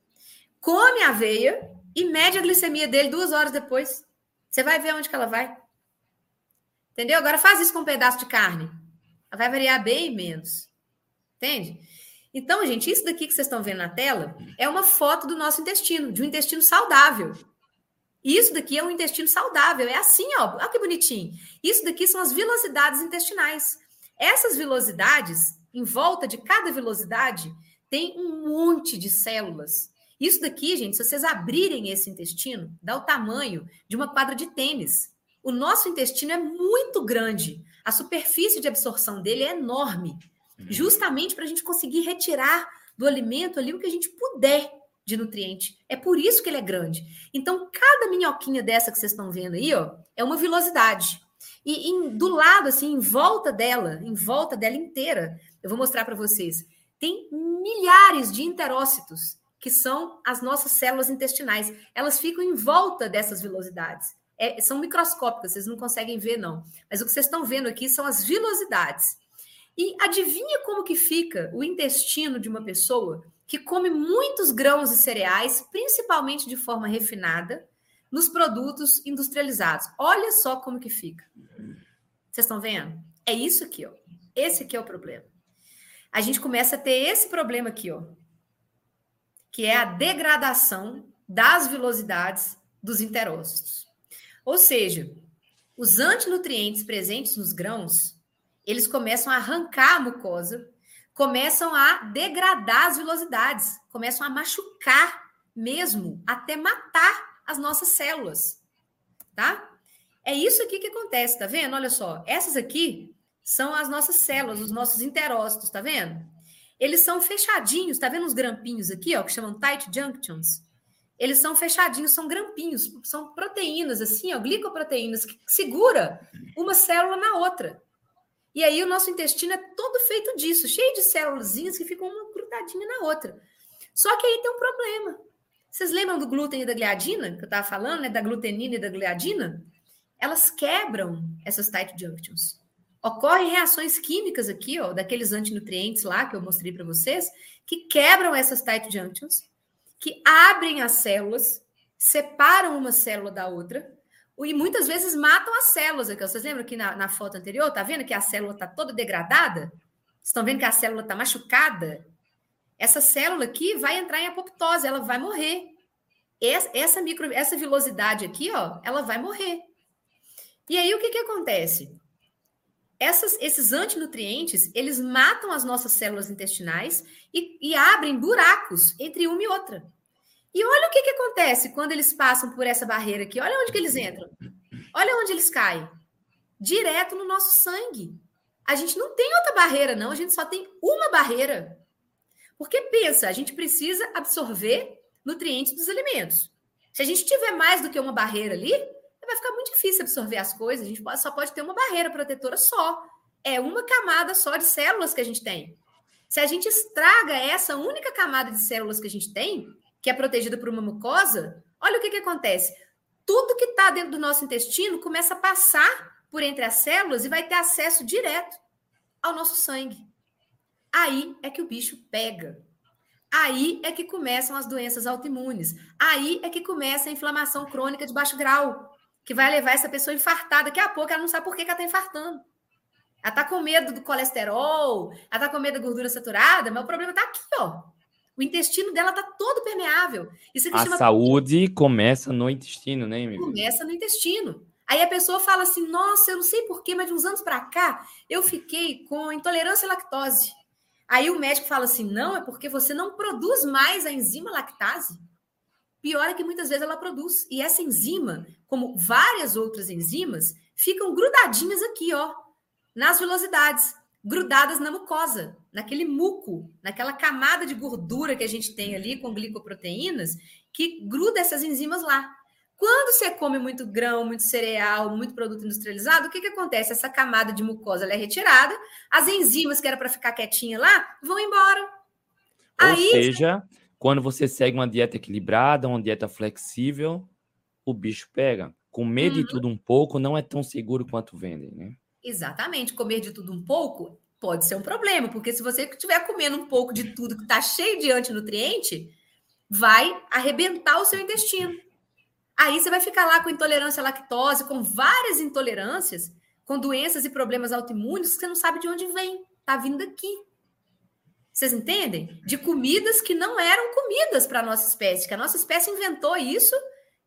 come a aveia e mede a glicemia dele duas horas depois. Você vai ver onde que ela vai. Entendeu? Agora faz isso com um pedaço de carne. Ela vai variar bem menos. Entende? Então, gente, isso daqui que vocês estão vendo na tela é uma foto do nosso intestino, de um intestino saudável. Isso daqui é um intestino saudável, é assim, ó, olha que bonitinho. Isso daqui são as vilosidades intestinais. Essas vilosidades, em volta de cada vilosidade, tem um monte de células. Isso daqui, gente, se vocês abrirem esse intestino, dá o tamanho de uma quadra de tênis. O nosso intestino é muito grande. A superfície de absorção dele é enorme justamente para a gente conseguir retirar do alimento ali o que a gente puder de nutriente. É por isso que ele é grande. Então, cada minhoquinha dessa que vocês estão vendo aí, ó, é uma vilosidade. E em, do lado, assim, em volta dela, em volta dela inteira, eu vou mostrar para vocês, tem milhares de enterócitos, que são as nossas células intestinais. Elas ficam em volta dessas vilosidades. É, são microscópicas, vocês não conseguem ver, não. Mas o que vocês estão vendo aqui são as vilosidades. E adivinha como que fica o intestino de uma pessoa que come muitos grãos e cereais, principalmente de forma refinada, nos produtos industrializados. Olha só como que fica. Vocês estão vendo? É isso aqui, ó. Esse aqui é o problema. A gente começa a ter esse problema aqui, ó, que é a degradação das velocidades dos enterócitos. Ou seja, os antinutrientes presentes nos grãos eles começam a arrancar a mucosa, começam a degradar as velocidades, começam a machucar mesmo, até matar as nossas células, tá? É isso aqui que acontece, tá vendo? Olha só, essas aqui são as nossas células, os nossos enterócitos, tá vendo? Eles são fechadinhos, tá vendo os grampinhos aqui, ó, que chamam tight junctions? Eles são fechadinhos, são grampinhos, são proteínas assim, ó, glicoproteínas que segura uma célula na outra. E aí o nosso intestino é todo feito disso, cheio de células que ficam uma grudadinha na outra. Só que aí tem um problema. Vocês lembram do glúten e da gliadina, que eu estava falando, né? Da glutenina e da gliadina? Elas quebram essas tight junctions. Ocorrem reações químicas aqui, ó, daqueles antinutrientes lá que eu mostrei para vocês, que quebram essas tight junctions, que abrem as células, separam uma célula da outra, e muitas vezes matam as células. Aqui. Vocês lembram que na, na foto anterior, tá vendo que a célula está toda degradada? Estão vendo que a célula está machucada? Essa célula aqui vai entrar em apoptose, ela vai morrer. Essa, essa micro, essa velocidade aqui, ó, ela vai morrer. E aí o que, que acontece? Essas, esses antinutrientes, eles matam as nossas células intestinais e, e abrem buracos entre uma e outra. E olha o que, que acontece quando eles passam por essa barreira aqui. Olha onde que eles entram. Olha onde eles caem. Direto no nosso sangue. A gente não tem outra barreira, não. A gente só tem uma barreira. Porque pensa, a gente precisa absorver nutrientes dos alimentos. Se a gente tiver mais do que uma barreira ali, vai ficar muito difícil absorver as coisas. A gente só pode ter uma barreira protetora só. É uma camada só de células que a gente tem. Se a gente estraga essa única camada de células que a gente tem, que é protegida por uma mucosa, olha o que, que acontece. Tudo que está dentro do nosso intestino começa a passar por entre as células e vai ter acesso direto ao nosso sangue. Aí é que o bicho pega. Aí é que começam as doenças autoimunes. Aí é que começa a inflamação crônica de baixo grau, que vai levar essa pessoa a infartar. Daqui a pouco ela não sabe por que, ela está infartando. Ela está com medo do colesterol, ela está com medo da gordura saturada, mas o problema está aqui, ó. O intestino dela está todo permeável. Isso a chama... saúde começa no intestino, né, amigo? Começa no intestino. Aí a pessoa fala assim: nossa, eu não sei porquê, mas de uns anos para cá eu fiquei com intolerância à lactose. Aí o médico fala assim: não, é porque você não produz mais a enzima lactase. Pior é que muitas vezes ela produz. E essa enzima, como várias outras enzimas, ficam grudadinhas aqui, ó, nas velocidades, grudadas na mucosa, naquele muco, naquela camada de gordura que a gente tem ali com glicoproteínas, que gruda essas enzimas lá. Quando você come muito grão, muito cereal, muito produto industrializado, o que, que acontece? Essa camada de mucosa é retirada, as enzimas que era para ficar quietinha lá vão embora. Ou Aí, seja, quando você segue uma dieta equilibrada, uma dieta flexível, o bicho pega. Comer uhum. de tudo um pouco não é tão seguro quanto vendem, né? Exatamente. Comer de tudo um pouco pode ser um problema, porque se você estiver comendo um pouco de tudo que está cheio de antinutriente, vai arrebentar o seu intestino. Aí você vai ficar lá com intolerância à lactose, com várias intolerâncias, com doenças e problemas autoimunes que você não sabe de onde vem. Está vindo daqui. Vocês entendem? De comidas que não eram comidas para a nossa espécie, que a nossa espécie inventou isso,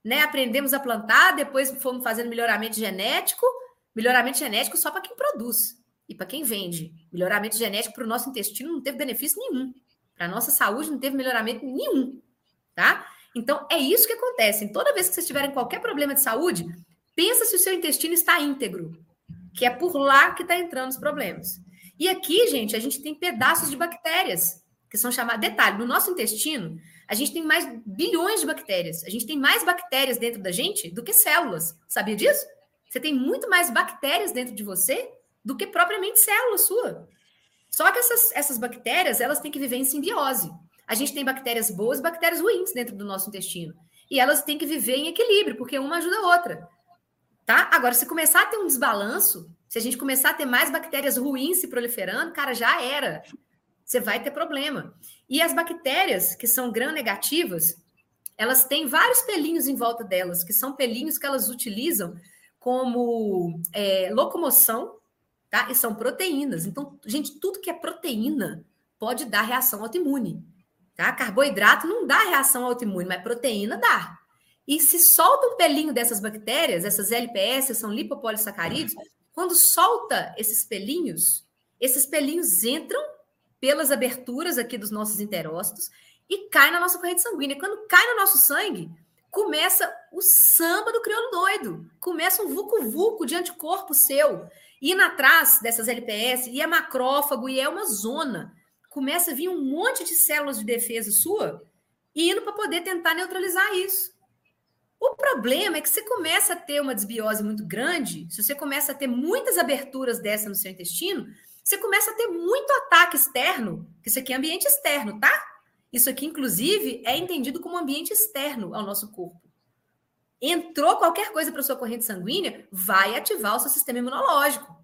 né? Aprendemos a plantar, depois fomos fazendo melhoramento genético, melhoramento genético só para quem produz e para quem vende. Melhoramento genético para o nosso intestino não teve benefício nenhum. Para a nossa saúde não teve melhoramento nenhum, tá? Então é isso que acontece. Toda vez que vocês tiverem qualquer problema de saúde, pensa se o seu intestino está íntegro, que é por lá que está entrando os problemas. E aqui, gente, a gente tem pedaços de bactérias, que são chamadas. Detalhe, no nosso intestino, a gente tem mais bilhões de bactérias. A gente tem mais bactérias dentro da gente do que células. Sabia disso? Você tem muito mais bactérias dentro de você do que propriamente célula sua. Só que essas, essas bactérias, elas têm que viver em simbiose. A gente tem bactérias boas e bactérias ruins dentro do nosso intestino. E elas têm que viver em equilíbrio, porque uma ajuda a outra. Tá? Agora, se começar a ter um desbalanço, se a gente começar a ter mais bactérias ruins se proliferando, cara, já era. Você vai ter problema. E as bactérias que são gram-negativas, elas têm vários pelinhos em volta delas, que são pelinhos que elas utilizam como é, locomoção, tá? E são proteínas. Então, gente, tudo que é proteína pode dar reação autoimune, tá? Carboidrato não dá reação autoimune, mas proteína dá. E se solta um pelinho dessas bactérias, essas LPS, são lipopolissacarídeos, quando solta esses pelinhos, esses pelinhos entram pelas aberturas aqui dos nossos enterócitos e cai na nossa corrente sanguínea. Quando cai no nosso sangue, começa o samba do crioulo doido. Começa um vucu-vucu de anticorpo seu. Indo atrás dessas LPS, e é macrófago, e é uma zona. Começa a vir um monte de células de defesa sua, indo para poder tentar neutralizar isso. O problema é que você começa a ter uma desbiose muito grande, se você começa a ter muitas aberturas dessa no seu intestino, você começa a ter muito ataque externo, que isso aqui é ambiente externo, tá? Isso aqui, inclusive, é entendido como ambiente externo ao nosso corpo. Entrou qualquer coisa para sua corrente sanguínea, vai ativar o seu sistema imunológico.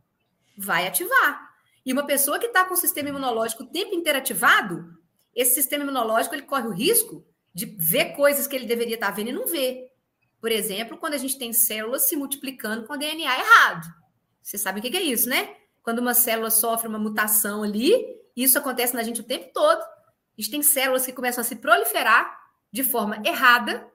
Vai ativar. E uma pessoa que está com o sistema imunológico o tempo inteiro ativado, esse sistema imunológico ele corre o risco de ver coisas que ele deveria estar tá vendo e não ver. Por exemplo, quando a gente tem células se multiplicando com DNA errado. Você sabe o que é isso, né? Quando uma célula sofre uma mutação ali, isso acontece na gente o tempo todo. A gente tem células que começam a se proliferar de forma errada,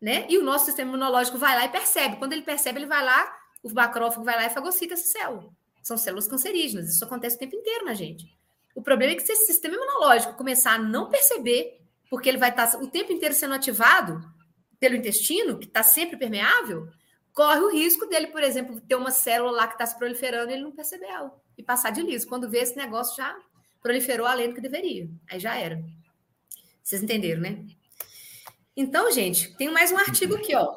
né? E o nosso sistema imunológico vai lá e percebe. Quando ele percebe, ele vai lá, o macrófago vai lá e fagocita essa célula. São células cancerígenas, isso acontece o tempo inteiro na gente. O problema é que se esse sistema imunológico começar a não perceber, porque ele vai estar o tempo inteiro sendo ativado pelo intestino, que está sempre permeável, corre o risco dele, por exemplo, ter uma célula lá que está se proliferando e ele não perceber ela e passar de liso. Quando vê esse negócio já proliferou além do que deveria. Aí já era. Vocês entenderam, né? Então, gente, tem mais um artigo aqui, ó,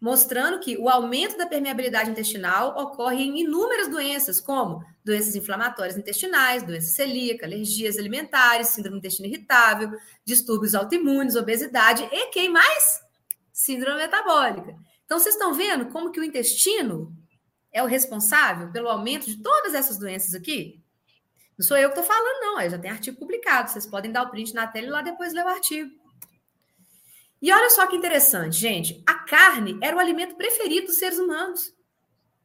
mostrando que o aumento da permeabilidade intestinal ocorre em inúmeras doenças, como doenças inflamatórias intestinais, doença celíaca, alergias alimentares, síndrome do intestino irritável, distúrbios autoimunes, obesidade e quem mais? Síndrome metabólica. Então, vocês estão vendo como que o intestino é o responsável pelo aumento de todas essas doenças aqui? Não sou eu que estou falando, não. já tem artigo publicado. Vocês podem dar o print na tela e lá depois ler o artigo. E olha só que interessante, gente. A carne era o alimento preferido dos seres humanos.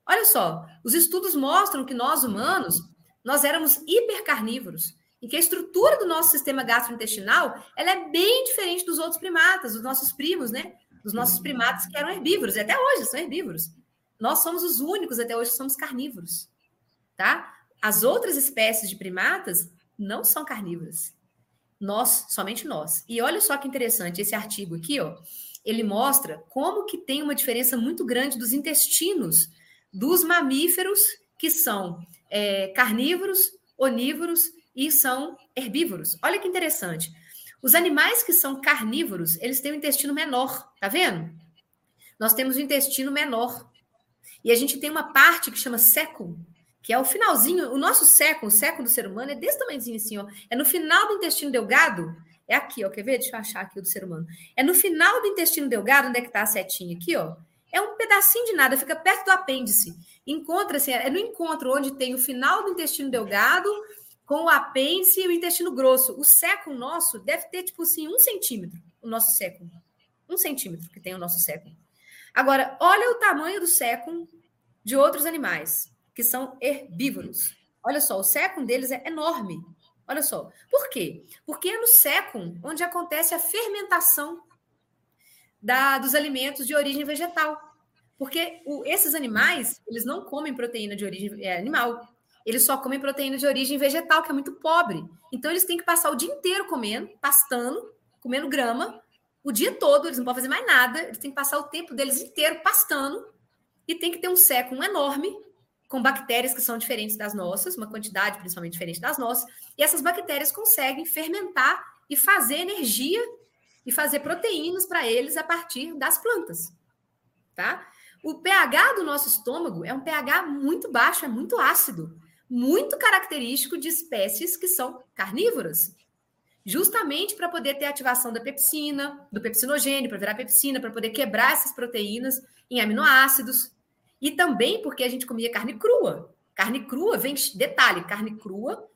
Olha só, os estudos mostram que nós humanos, nós éramos hipercarnívoros, e que a estrutura do nosso sistema gastrointestinal, ela é bem diferente dos outros primatas, dos nossos primos, né? Dos nossos primatas que eram herbívoros, e até hoje são herbívoros. Nós somos os únicos até hoje que somos carnívoros, tá? As outras espécies de primatas não são carnívoras. Nós, somente nós. E olha só que interessante, esse artigo aqui, ó, ele mostra como que tem uma diferença muito grande dos intestinos dos mamíferos que são é, carnívoros, onívoros e são herbívoros. Olha que interessante. Os animais que são carnívoros, eles têm um intestino menor, tá vendo? Nós temos um intestino menor. E a gente tem uma parte que chama século, que é o finalzinho, o nosso século, o século do ser humano é desse tamanhozinho assim, ó. É no final do intestino delgado, é aqui, ó, quer ver? Deixa eu achar aqui o do ser humano. É no final do intestino delgado, onde é que tá a setinha aqui, ó. É um pedacinho de nada, fica perto do apêndice. Encontra-se, é no encontro onde tem o final do intestino delgado com o apêndice e o intestino grosso. O século nosso deve ter, tipo assim, um centímetro, o nosso século. Um centímetro que tem o nosso século. Agora, olha o tamanho do século de outros animais que são herbívoros. Olha só, o século deles é enorme. Olha só. Por quê? Porque é no século onde acontece a fermentação da, dos alimentos de origem vegetal. Porque o, esses animais, eles não comem proteína de origem é, animal. Eles só comem proteína de origem vegetal, que é muito pobre. Então, eles têm que passar o dia inteiro comendo, pastando, comendo grama, o dia todo, eles não podem fazer mais nada, eles têm que passar o tempo deles inteiro pastando, e tem que ter um século enorme com bactérias que são diferentes das nossas, uma quantidade principalmente diferente das nossas, e essas bactérias conseguem fermentar e fazer energia e fazer proteínas para eles a partir das plantas, tá? O pH do nosso estômago é um pH muito baixo, é muito ácido, muito característico de espécies que são carnívoras. Justamente para poder ter ativação da pepsina, do pepsinogênio, para virar pepsina, para poder quebrar essas proteínas em aminoácidos, e também porque a gente comia carne crua. Carne crua, vem, detalhe, carne crua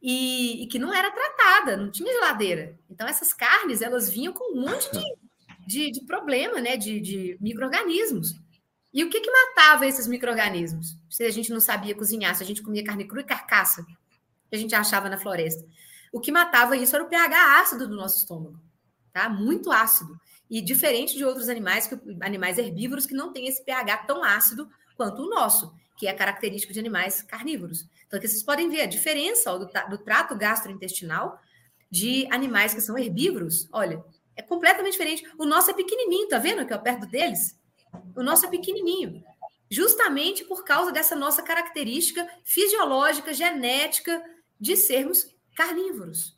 e, e, que não era tratada, não tinha geladeira. Então, essas carnes, elas vinham com um monte de, de, de problema, né? De, de micro-organismos. E o que, que matava esses micro-organismos? Se a gente não sabia cozinhar, se a gente comia carne crua e carcaça, que a gente achava na floresta. O que matava isso era o pH ácido do nosso estômago, tá? Muito ácido. E diferente de outros animais, que, animais herbívoros que não têm esse pH tão ácido quanto o nosso, que é característico de animais carnívoros. Então, aqui vocês podem ver a diferença ó, do, do trato gastrointestinal de animais que são herbívoros. Olha, é completamente diferente. O nosso é pequenininho, tá vendo aqui, ó, perto deles? O nosso é pequenininho. Justamente por causa dessa nossa característica fisiológica, genética de sermos carnívoros,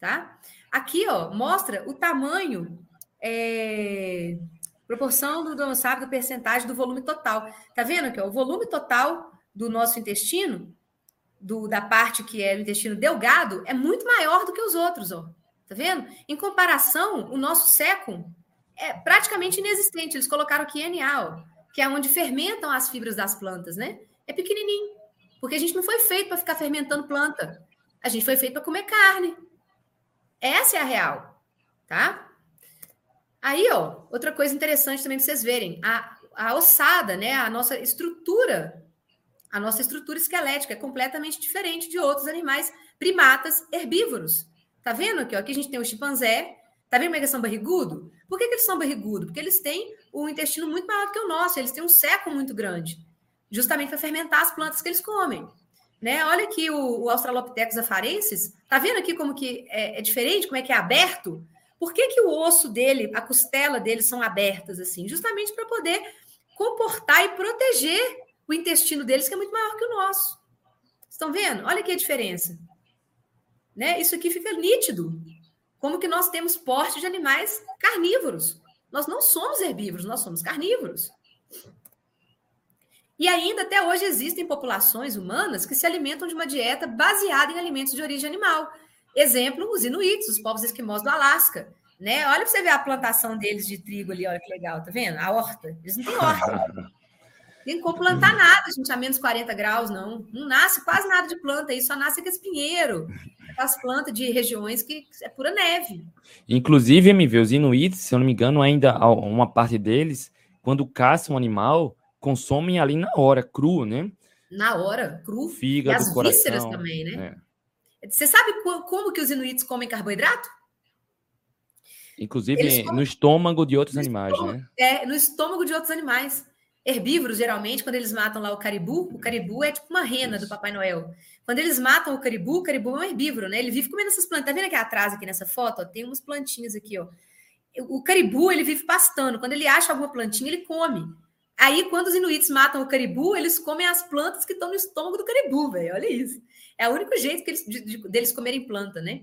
tá? Aqui, ó, mostra o tamanho é, proporção do dono sabe do percentagem do volume total. Tá vendo aqui? Ó, o volume total do nosso intestino, do, da parte que é o intestino delgado, é muito maior do que os outros, ó. Tá vendo? Em comparação, o nosso século é praticamente inexistente. Eles colocaram aqui ó, que é onde fermentam as fibras das plantas, né? É pequenininho. Porque a gente não foi feito para ficar fermentando planta. A gente foi feito para comer carne. Essa é a real, tá? Aí, ó, outra coisa interessante também para vocês verem, a, a ossada, né, a nossa estrutura, a nossa estrutura esquelética é completamente diferente de outros animais primatas herbívoros. Tá vendo aqui, ó, aqui a gente tem o chimpanzé, tá vendo como é eles são barrigudo? Por que, que eles são barrigudos? Porque eles têm um intestino muito maior do que o nosso, eles têm um seco muito grande. justamente para fermentar as plantas que eles comem. Né? Olha aqui o, o Australopithecus afarensis, tá vendo aqui como que é, é, diferente, como é que é aberto? Por que, que o osso dele, a costela dele são abertas assim? Justamente para poder comportar e proteger o intestino deles, que é muito maior que o nosso. Estão vendo? Olha aqui a diferença. Né? Isso aqui fica nítido. Como que nós temos porte de animais carnívoros. Nós não somos herbívoros, nós somos carnívoros. E ainda até hoje existem populações humanas que se alimentam de uma dieta baseada em alimentos de origem animal. Exemplo, os inuits, os povos esquimós do Alasca. Né? Olha para você ver a plantação deles de trigo ali, olha que legal, tá vendo? A horta. Eles não têm horta. Tem como plantar nada, gente, a menos 40 graus, não. Não nasce quase nada de planta aí, só nasce aqueles pinheiro, as plantas de regiões que é pura neve. Inclusive, MV, os inuits, se eu não me engano, ainda uma parte deles, quando caçam um animal, consomem ali na hora, cru, né? Na hora, cru. Fígado, e as coração, vísceras também, né? É. Você sabe como que os inuits comem carboidrato? Inclusive comem... no estômago de outros no animais, estômago, né? É, no estômago de outros animais. Herbívoros, geralmente, quando eles matam lá o caribu, o caribu é tipo uma rena do Papai Noel. Quando eles matam o caribu, o caribu é um herbívoro, né? Ele vive comendo essas plantas. Tá vendo aqui atrás, aqui nessa foto? Ó, tem umas plantinhas aqui, ó. O caribu, ele vive pastando. Quando ele acha alguma plantinha, ele come. Aí, quando os inuits matam o caribu, eles comem as plantas que estão no estômago do caribu, velho. Olha isso. É o único jeito que eles, de, de, deles comerem planta, né?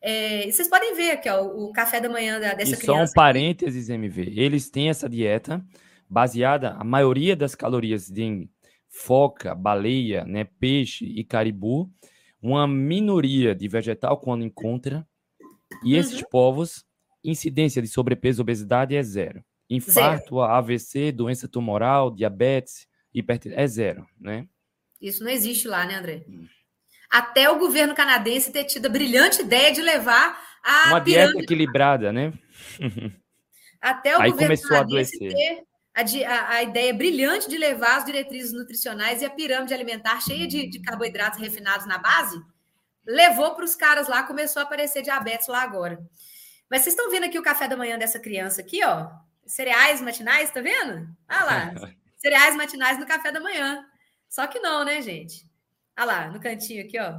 É, vocês podem ver aqui, ó, o café da manhã dessa e criança. Só um parênteses, MV. Eles têm essa dieta baseada, a maioria das calorias de foca, baleia, né, peixe e caribu, uma minoria de vegetal quando encontra, e uhum. esses povos, incidência de sobrepeso e obesidade é zero. Infarto, zero. AVC, doença tumoral, diabetes, hipertensão, é zero, né? Isso não existe lá, né, André? Hum. Até o governo canadense ter tido a brilhante ideia de levar a uma pirâmide... dieta equilibrada, né? Até o Aí governo começou canadense a adoecer. ter a, a, a, ideia brilhante de levar as diretrizes nutricionais e a pirâmide alimentar cheia de, de carboidratos refinados na base, levou para os caras lá, começou a aparecer diabetes lá agora. Mas vocês estão vendo aqui o café da manhã dessa criança aqui, ó? Cereais matinais, tá vendo? Olha lá, cereais matinais no café da manhã. Só que não, né, gente? Olha lá, no cantinho aqui, ó.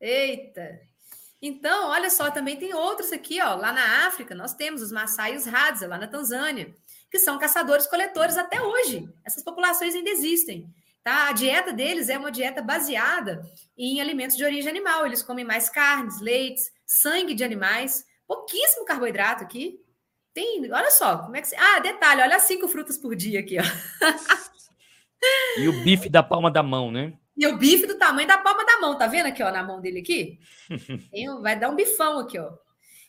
Eita! Então, olha só, também tem outros aqui, ó. Lá na África, nós temos os Maasai e os Hadza, lá na Tanzânia que são caçadores-coletores até hoje. Essas populações ainda existem. Tá? A dieta deles é uma dieta baseada em alimentos de origem animal. Eles comem mais carnes, leites, sangue de animais, pouquíssimo carboidrato aqui. Tem, olha só, como é que Ah, detalhe, olha cinco frutas por dia aqui, ó. E o bife da palma da mão, né? E o bife do tamanho da palma da mão, tá vendo aqui, ó, na mão dele aqui? Tem, vai dar um bifão aqui, ó.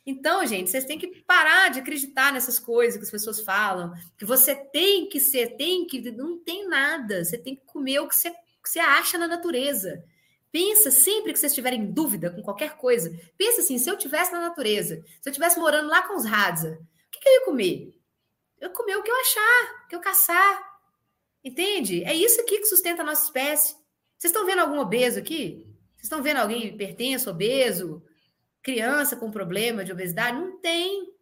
Então, gente, vocês têm que parar de acreditar nessas coisas que as pessoas falam, que você tem que ser, tem que, não tem nada. Você tem que comer o que você, que você acha na natureza. Pensa sempre que vocês estiverem em dúvida com qualquer coisa. Pensa assim: se eu tivesse na natureza, se eu estivesse morando lá com os Hadza, o que, que eu ia comer? Eu ia comer o que eu achar, o que eu caçar. Entende? É isso aqui que sustenta a nossa espécie. Vocês estão vendo algum obeso aqui? Vocês estão vendo alguém hipertenso, obeso? Criança com problema de obesidade? Não tem.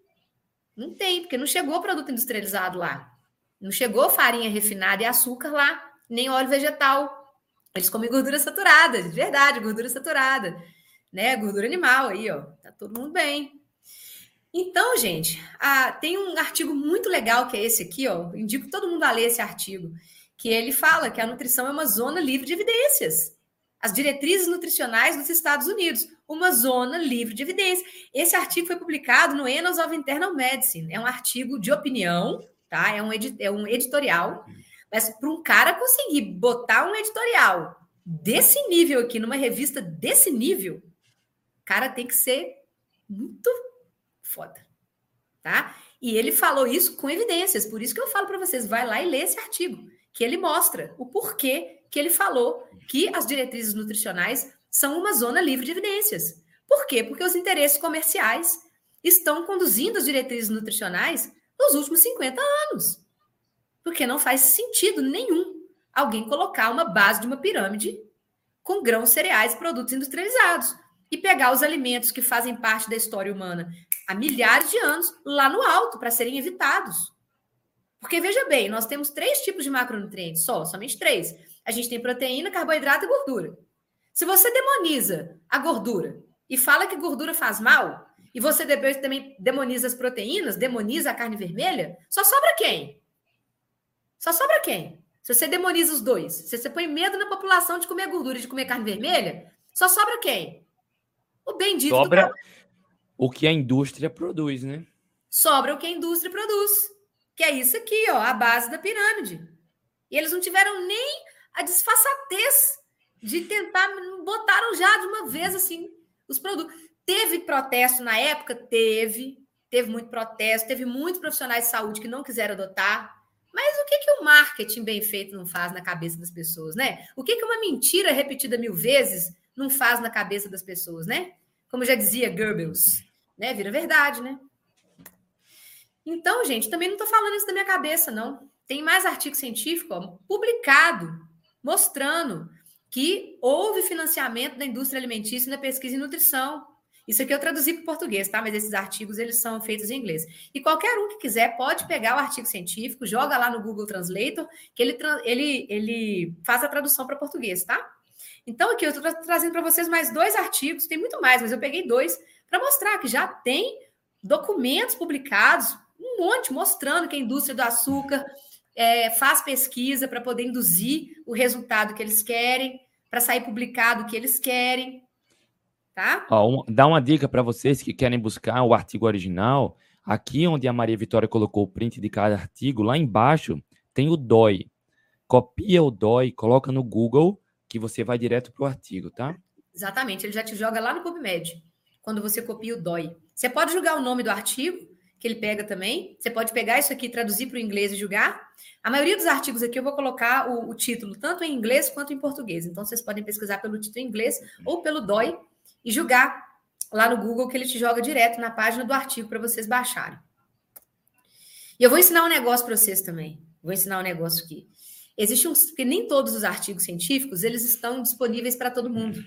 Não tem, porque não chegou produto industrializado lá. Não chegou farinha refinada e açúcar lá, nem óleo vegetal. Eles comem gordura saturada, de verdade, gordura saturada, né? Gordura animal aí, ó. Tá todo mundo bem. Então, gente, ah, tem um artigo muito legal que é esse aqui, ó. Indico todo mundo a ler esse artigo, que ele fala que a nutrição é uma zona livre de evidências. As diretrizes nutricionais dos Estados Unidos uma zona livre de evidência. Esse artigo foi publicado no Annals of Internal Medicine. É um artigo de opinião, tá? É um, é um editorial. Mas para um cara conseguir botar um editorial desse nível aqui, numa revista desse nível, cara tem que ser muito foda, tá? E ele falou isso com evidências, por isso que eu falo para vocês, vai lá e lê esse artigo, que ele mostra o porquê que ele falou que as diretrizes nutricionais são uma zona livre de evidências. Por quê? Porque os interesses comerciais estão conduzindo as diretrizes nutricionais nos últimos 50 anos. Porque não faz sentido nenhum alguém colocar uma base de uma pirâmide com grãos, cereais e produtos industrializados e pegar os alimentos que fazem parte da história humana há milhares de anos lá no alto para serem evitados. Porque veja bem, nós temos três tipos de macronutrientes, só, somente três. A gente tem proteína, carboidrato e gordura. Se você demoniza a gordura e fala que gordura faz mal, e você depois também demoniza as proteínas, demoniza a carne vermelha, só sobra quem? Só sobra quem? Se você demoniza os dois, se você põe medo na população de comer gordura e de comer carne vermelha, só sobra quem? O bendito sobra o que a indústria produz, né? Sobra o que a indústria produz. Que é isso aqui, ó, a base da pirâmide. E eles não tiveram nem a disfarçatez de tentar, botaram já de uma vez assim os produtos. Teve protesto na época? Teve. Teve muito protesto, teve muitos profissionais de saúde que não quiseram adotar. Mas o que, que o marketing bem feito não faz na cabeça das pessoas, né? O que, que uma mentira repetida mil vezes não faz na cabeça das pessoas, né? Como já dizia Goebbels, né? Vira verdade, né? Então, gente, também não estou falando isso da minha cabeça, não. Tem mais artigo científico ó, publicado mostrando que houve financiamento da indústria alimentícia na pesquisa em nutrição. Isso aqui eu traduzi para o português, tá? Mas esses artigos eles são feitos em inglês. E qualquer um que quiser pode pegar o artigo científico, joga lá no Google Translator, que ele, ele, ele faz a tradução para português, tá? Então, aqui eu estou trazendo para vocês mais dois artigos, tem muito mais, mas eu peguei dois para mostrar que já tem documentos publicados, um monte, mostrando que a indústria do açúcar é, faz pesquisa para poder induzir o resultado que eles querem, para sair publicado o que eles querem. Tá? Ó, um, dá uma dica para vocês que querem buscar o artigo original. Aqui onde a Maria Vitória colocou o print de cada artigo, lá embaixo tem o DOI. Copia o DOI, coloca no Google, que você vai direto para o artigo, tá? Exatamente, ele já te joga lá no PubMed, quando você copia o DOI. Você pode julgar o nome do artigo, que ele pega também. Você pode pegar isso aqui, traduzir para o inglês e julgar. A maioria dos artigos aqui eu vou colocar o, o, título tanto em inglês quanto em português. Então vocês podem pesquisar pelo título em inglês ou pelo DOI e julgar lá no Google que ele te joga direto na página do artigo para vocês baixarem. E eu vou ensinar um negócio para vocês também. Vou ensinar um negócio aqui. Existe um, porque nem todos os artigos científicos eles estão disponíveis para todo mundo,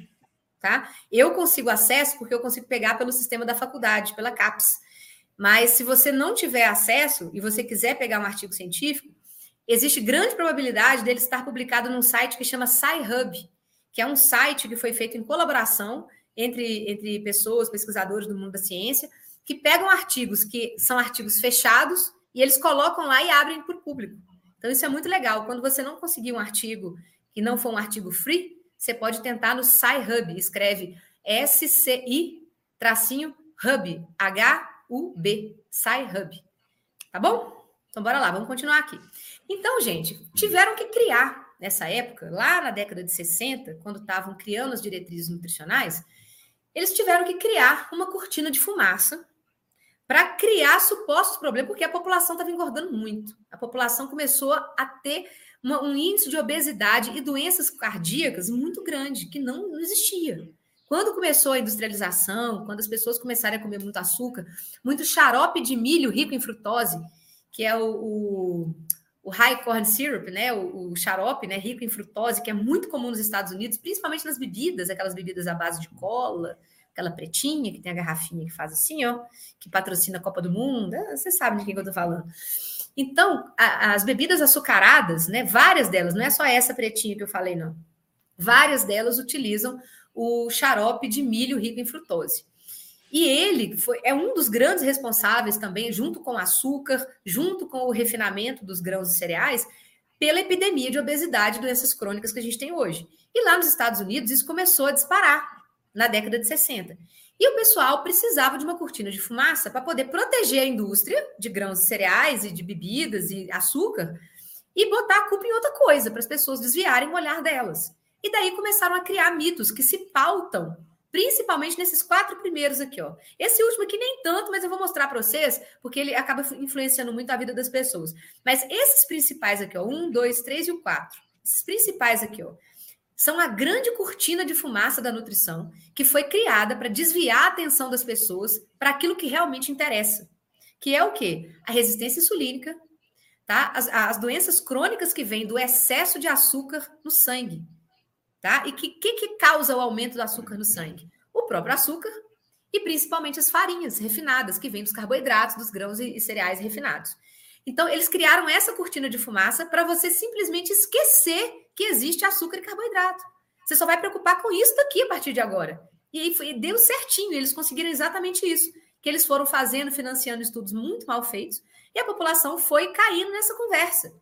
tá? Eu consigo acesso porque eu consigo pegar pelo sistema da faculdade, pela CAPES. Mas se você não tiver acesso e você quiser pegar um artigo científico, existe grande probabilidade dele estar publicado num site que chama SciHub, que é um site que foi feito em colaboração entre, entre pessoas, pesquisadores do mundo da ciência, que pegam artigos que são artigos fechados e eles colocam lá e abrem para o público. Então, isso é muito legal. Quando você não conseguir um artigo que não for um artigo free, você pode tentar no SciHub. Escreve S-C-I tracinho hub, H UB, SciHub. Tá bom? Então, bora lá, vamos continuar aqui. Então, gente, tiveram que criar, nessa época, lá na década de 60, quando estavam criando as diretrizes nutricionais, eles tiveram que criar uma cortina de fumaça para criar supostos problemas, porque a população estava engordando muito. A população começou a ter uma, um índice de obesidade e doenças cardíacas muito grande, que não, não existia. Quando começou a industrialização, quando as pessoas começaram a comer muito açúcar, muito xarope de milho rico em frutose, que é o, o, o high corn syrup, né, o, o, xarope, né, rico em frutose, que é muito comum nos Estados Unidos, principalmente nas bebidas, aquelas bebidas à base de cola, aquela pretinha que tem a garrafinha que faz assim, ó, que patrocina a Copa do Mundo, ah, você sabe de quem eu tô falando. Então, a, as bebidas açucaradas, né, várias delas, não é só essa pretinha que eu falei, não. Várias delas utilizam o xarope de milho rico em frutose. E ele foi, é um dos grandes responsáveis também, junto com o açúcar, junto com o refinamento dos grãos e cereais, pela epidemia de obesidade e doenças crônicas que a gente tem hoje. E lá nos Estados Unidos, isso começou a disparar na década de 60. E o pessoal precisava de uma cortina de fumaça para poder proteger a indústria de grãos e cereais e de bebidas e açúcar e botar a culpa em outra coisa, para as pessoas desviarem o olhar delas. E daí começaram a criar mitos que se pautam principalmente nesses quatro primeiros aqui, ó. Esse último aqui nem tanto, mas eu vou mostrar para vocês, porque ele acaba influenciando muito a vida das pessoas. Mas esses principais aqui, ó, um, dois, três e o quatro, esses principais aqui, ó, são a grande cortina de fumaça da nutrição que foi criada para desviar a atenção das pessoas para aquilo que realmente interessa, que é o quê? A resistência insulínica, tá? As, as doenças crônicas que vêm do excesso de açúcar no sangue Tá? E o que, que, que causa o aumento do açúcar no sangue? O próprio açúcar e principalmente as farinhas refinadas, que vêm dos carboidratos, dos grãos e, e cereais refinados. Então, eles criaram essa cortina de fumaça para você simplesmente esquecer que existe açúcar e carboidrato. Você só vai preocupar com isso daqui a partir de agora. E aí foi, deu certinho, eles conseguiram exatamente isso. Que eles foram fazendo, financiando estudos muito mal feitos, e a população foi caindo nessa conversa.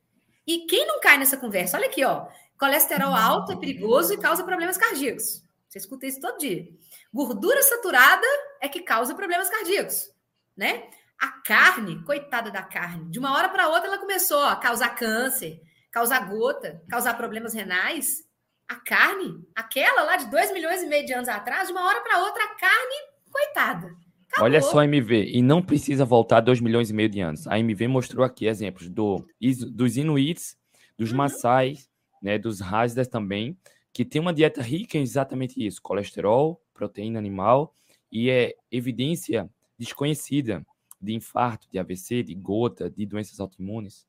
E quem não cai nessa conversa? Olha aqui, ó. Colesterol alto é perigoso e causa problemas cardíacos. Você escuta isso todo dia. Gordura saturada é que causa problemas cardíacos, né? A carne, coitada da carne, de uma hora para outra ela começou a causar câncer, causar gota, causar problemas renais. A carne, aquela lá de 2 milhões e meio de anos atrás, de uma hora para outra, a carne, coitada. Acabou. Olha só a MV, e não precisa voltar 2 milhões e meio de anos. A MV mostrou aqui exemplos do, dos Inuits, dos uhum. Maasais, né, dos Hasdas também, que tem uma dieta rica em exatamente isso: colesterol, proteína animal, e é evidência desconhecida de infarto, de AVC, de gota, de doenças autoimunes.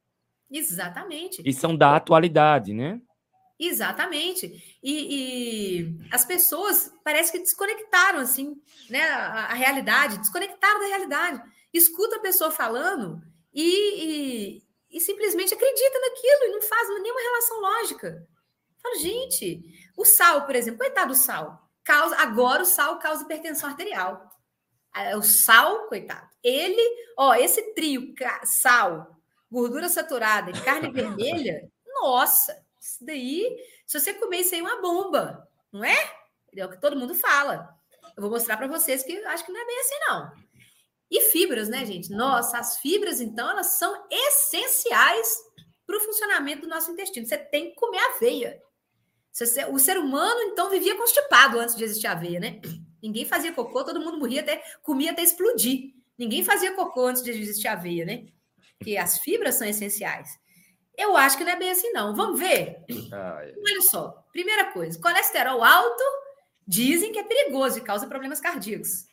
Exatamente. E são da atualidade, né? Exatamente. E, e, as pessoas parece que desconectaram assim, né, a, a, realidade, desconectaram da realidade. Escuta a pessoa falando e, e, e, simplesmente acredita naquilo e não faz nenhuma relação lógica. Fala, gente, o sal, por exemplo, coitado do sal, causa agora o sal causa hipertensão arterial. O sal, coitado, ele, ó, esse trio, sal, gordura saturada e carne vermelha, nossa, isso daí, se você comer isso aí, é uma bomba, não é? É o que todo mundo fala. Eu vou mostrar para vocês que acho que não é bem assim, não. E fibras, né, gente? Nossa, as fibras, então, elas são essenciais para o funcionamento do nosso intestino. Você tem que comer aveia. O ser humano, então, vivia constipado antes de existir aveia, né? Ninguém fazia cocô, todo mundo morria até, comia até explodir. Ninguém fazia cocô antes de existir aveia, né? Porque as fibras são essenciais. Eu acho que não é bem assim, não. Vamos ver? Olha só. Primeira coisa, colesterol alto dizem que é perigoso e causa problemas cardíacos.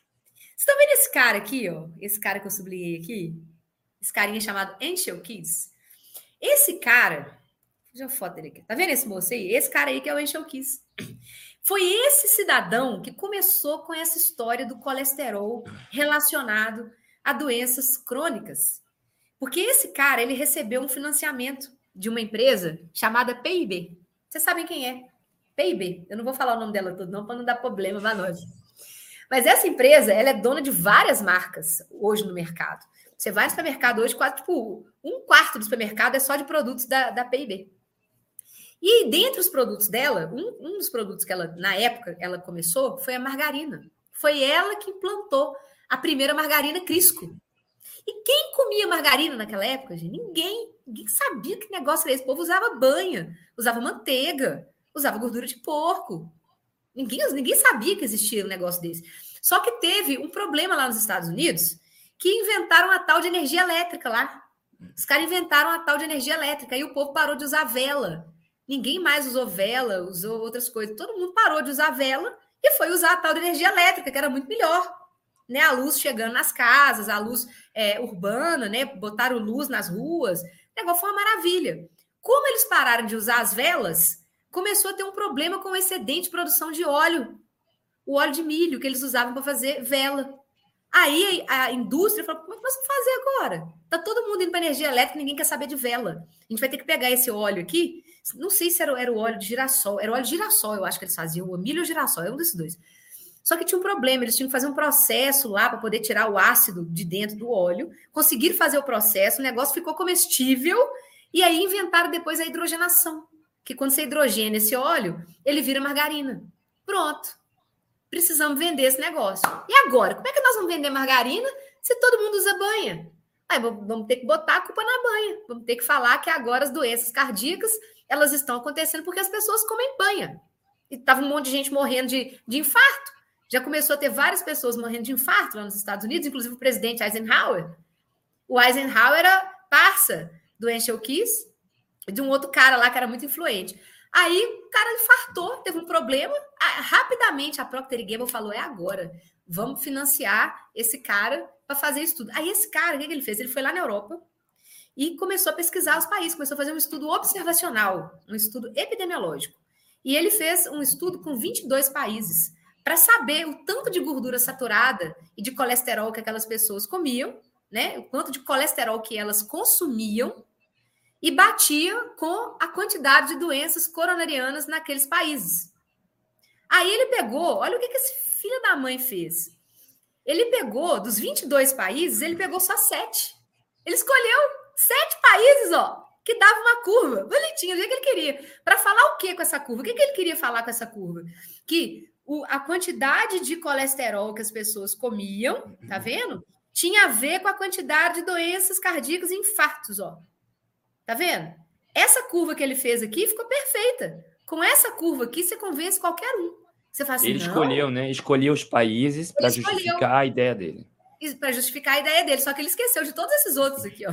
Vocês estão vendo esse cara aqui, ó? Esse cara que eu sublinhei aqui? Esse carinha chamado Angel Kiss. Esse cara, deixa eu foto dele aqui. Tá vendo esse moço aí? Esse cara aí que é o Angel Kiss. Foi esse cidadão que começou com essa história do colesterol relacionado a doenças crônicas. Porque esse cara, ele recebeu um financiamento de uma empresa chamada PIB. Vocês sabem quem é? PIB. Eu não vou falar o nome dela todo, não, para não dar problema para nós. Mas essa empresa, ela é dona de várias marcas hoje no mercado. Você vai no supermercado hoje, quase, tipo, um quarto do supermercado é só de produtos da, da PIB. E dentre os produtos dela, um, um dos produtos que ela, na época, ela começou foi a margarina. Foi ela que implantou a primeira margarina Crisco. E quem comia margarina naquela época, gente? Ninguém. Ninguém sabia que negócio era esse. O povo usava banha, usava manteiga, usava gordura de porco. Ninguém, ninguém sabia que existia um negócio desse. Só que teve um problema lá nos Estados Unidos que inventaram a tal de energia elétrica lá. Os caras inventaram a tal de energia elétrica e o povo parou de usar vela. Ninguém mais usou vela, usou outras coisas. Todo mundo parou de usar vela e foi usar a tal de energia elétrica, que era muito melhor né, a luz chegando nas casas, a luz é, urbana, né, botaram luz nas ruas, o negócio foi uma maravilha. Como eles pararam de usar as velas, começou a ter um problema com o excedente de produção de óleo, o óleo de milho que eles usavam para fazer vela. Aí a indústria falou: como é que fazer agora? Tá todo mundo indo para energia elétrica, ninguém quer saber de vela. A gente vai ter que pegar esse óleo aqui. Não sei se era, era o óleo de girassol, era o óleo de girassol, eu acho que eles faziam, o milho ou girassol, é um desses dois. Só que tinha um problema, eles tinham que fazer um processo lá para poder tirar o ácido de dentro do óleo. Conseguiram fazer o processo, o negócio ficou comestível e aí inventaram depois a hidrogenação, que quando você hidrogena esse óleo, ele vira margarina. Pronto. Precisamos vender esse negócio. E agora, como é que nós vamos vender margarina se todo mundo usa banha? Aí vamos ter que botar a culpa na banha. Vamos ter que falar que agora as doenças cardíacas elas estão acontecendo porque as pessoas comem banha. E tava um monte de gente morrendo de, de infarto. Já começou a ter várias pessoas morrendo de infarto lá nos Estados Unidos, inclusive o presidente Eisenhower. O Eisenhower era parça do Angel Kiss, de um outro cara lá que era muito influente. Aí o cara infartou, teve um problema. Rapidamente a Procter Gamble falou: é agora, vamos financiar esse cara para fazer estudo. Aí esse cara, o que, que ele fez? Ele foi lá na Europa e começou a pesquisar os países, começou a fazer um estudo observacional, um estudo epidemiológico. E ele fez um estudo com 22 países para saber o tanto de gordura saturada e de colesterol que aquelas pessoas comiam né? O quanto de colesterol que elas consumiam e batia com a quantidade de doenças coronarianas naqueles países. Aí ele pegou, olha o que, que esse filho da mãe fez. Ele pegou, dos 22 países, ele pegou só sete. Ele escolheu sete países, ó, que dava uma curva bonitinha, do que ele queria. Para falar o que com essa curva? O que, que ele queria falar com essa curva? Que o, a quantidade de colesterol que as pessoas comiam, tá vendo? Tinha a ver com a quantidade de doenças cardíacas e infartos, ó. Tá vendo? Essa curva que ele fez aqui ficou perfeita. Com essa curva aqui, você convence qualquer um. Você fala assim, ele escolheu, né? Escolheu os países para justificar a ideia dele. Para justificar a ideia dele, só que ele esqueceu de todos esses outros aqui, ó.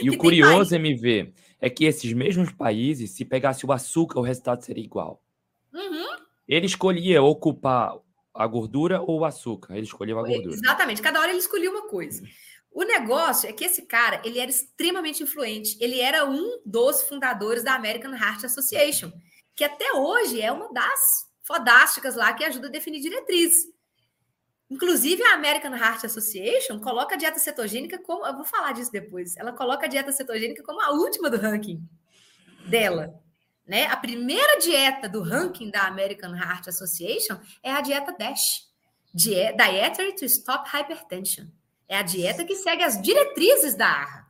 E o curioso, MV, é que esses mesmos países, se pegasse o açúcar, o resultado seria igual. Uhum. Ele escolhia ocupar a gordura ou o açúcar. Ele escolheu a gordura. Exatamente. Cada hora ele escolhia uma coisa. O negócio é que esse cara, ele era extremamente influente. Ele era um dos fundadores da American Heart Association, que até hoje é uma das fodásticas lá que ajuda a definir diretriz. Inclusive, a American Heart Association coloca a dieta cetogênica como. Eu vou falar disso depois. Ela coloca a dieta cetogênica como a última do ranking dela. Né? A primeira dieta do ranking da American Heart Association é a dieta DASH Dietary to Stop Hypertension. É a dieta que segue as diretrizes da ARRA.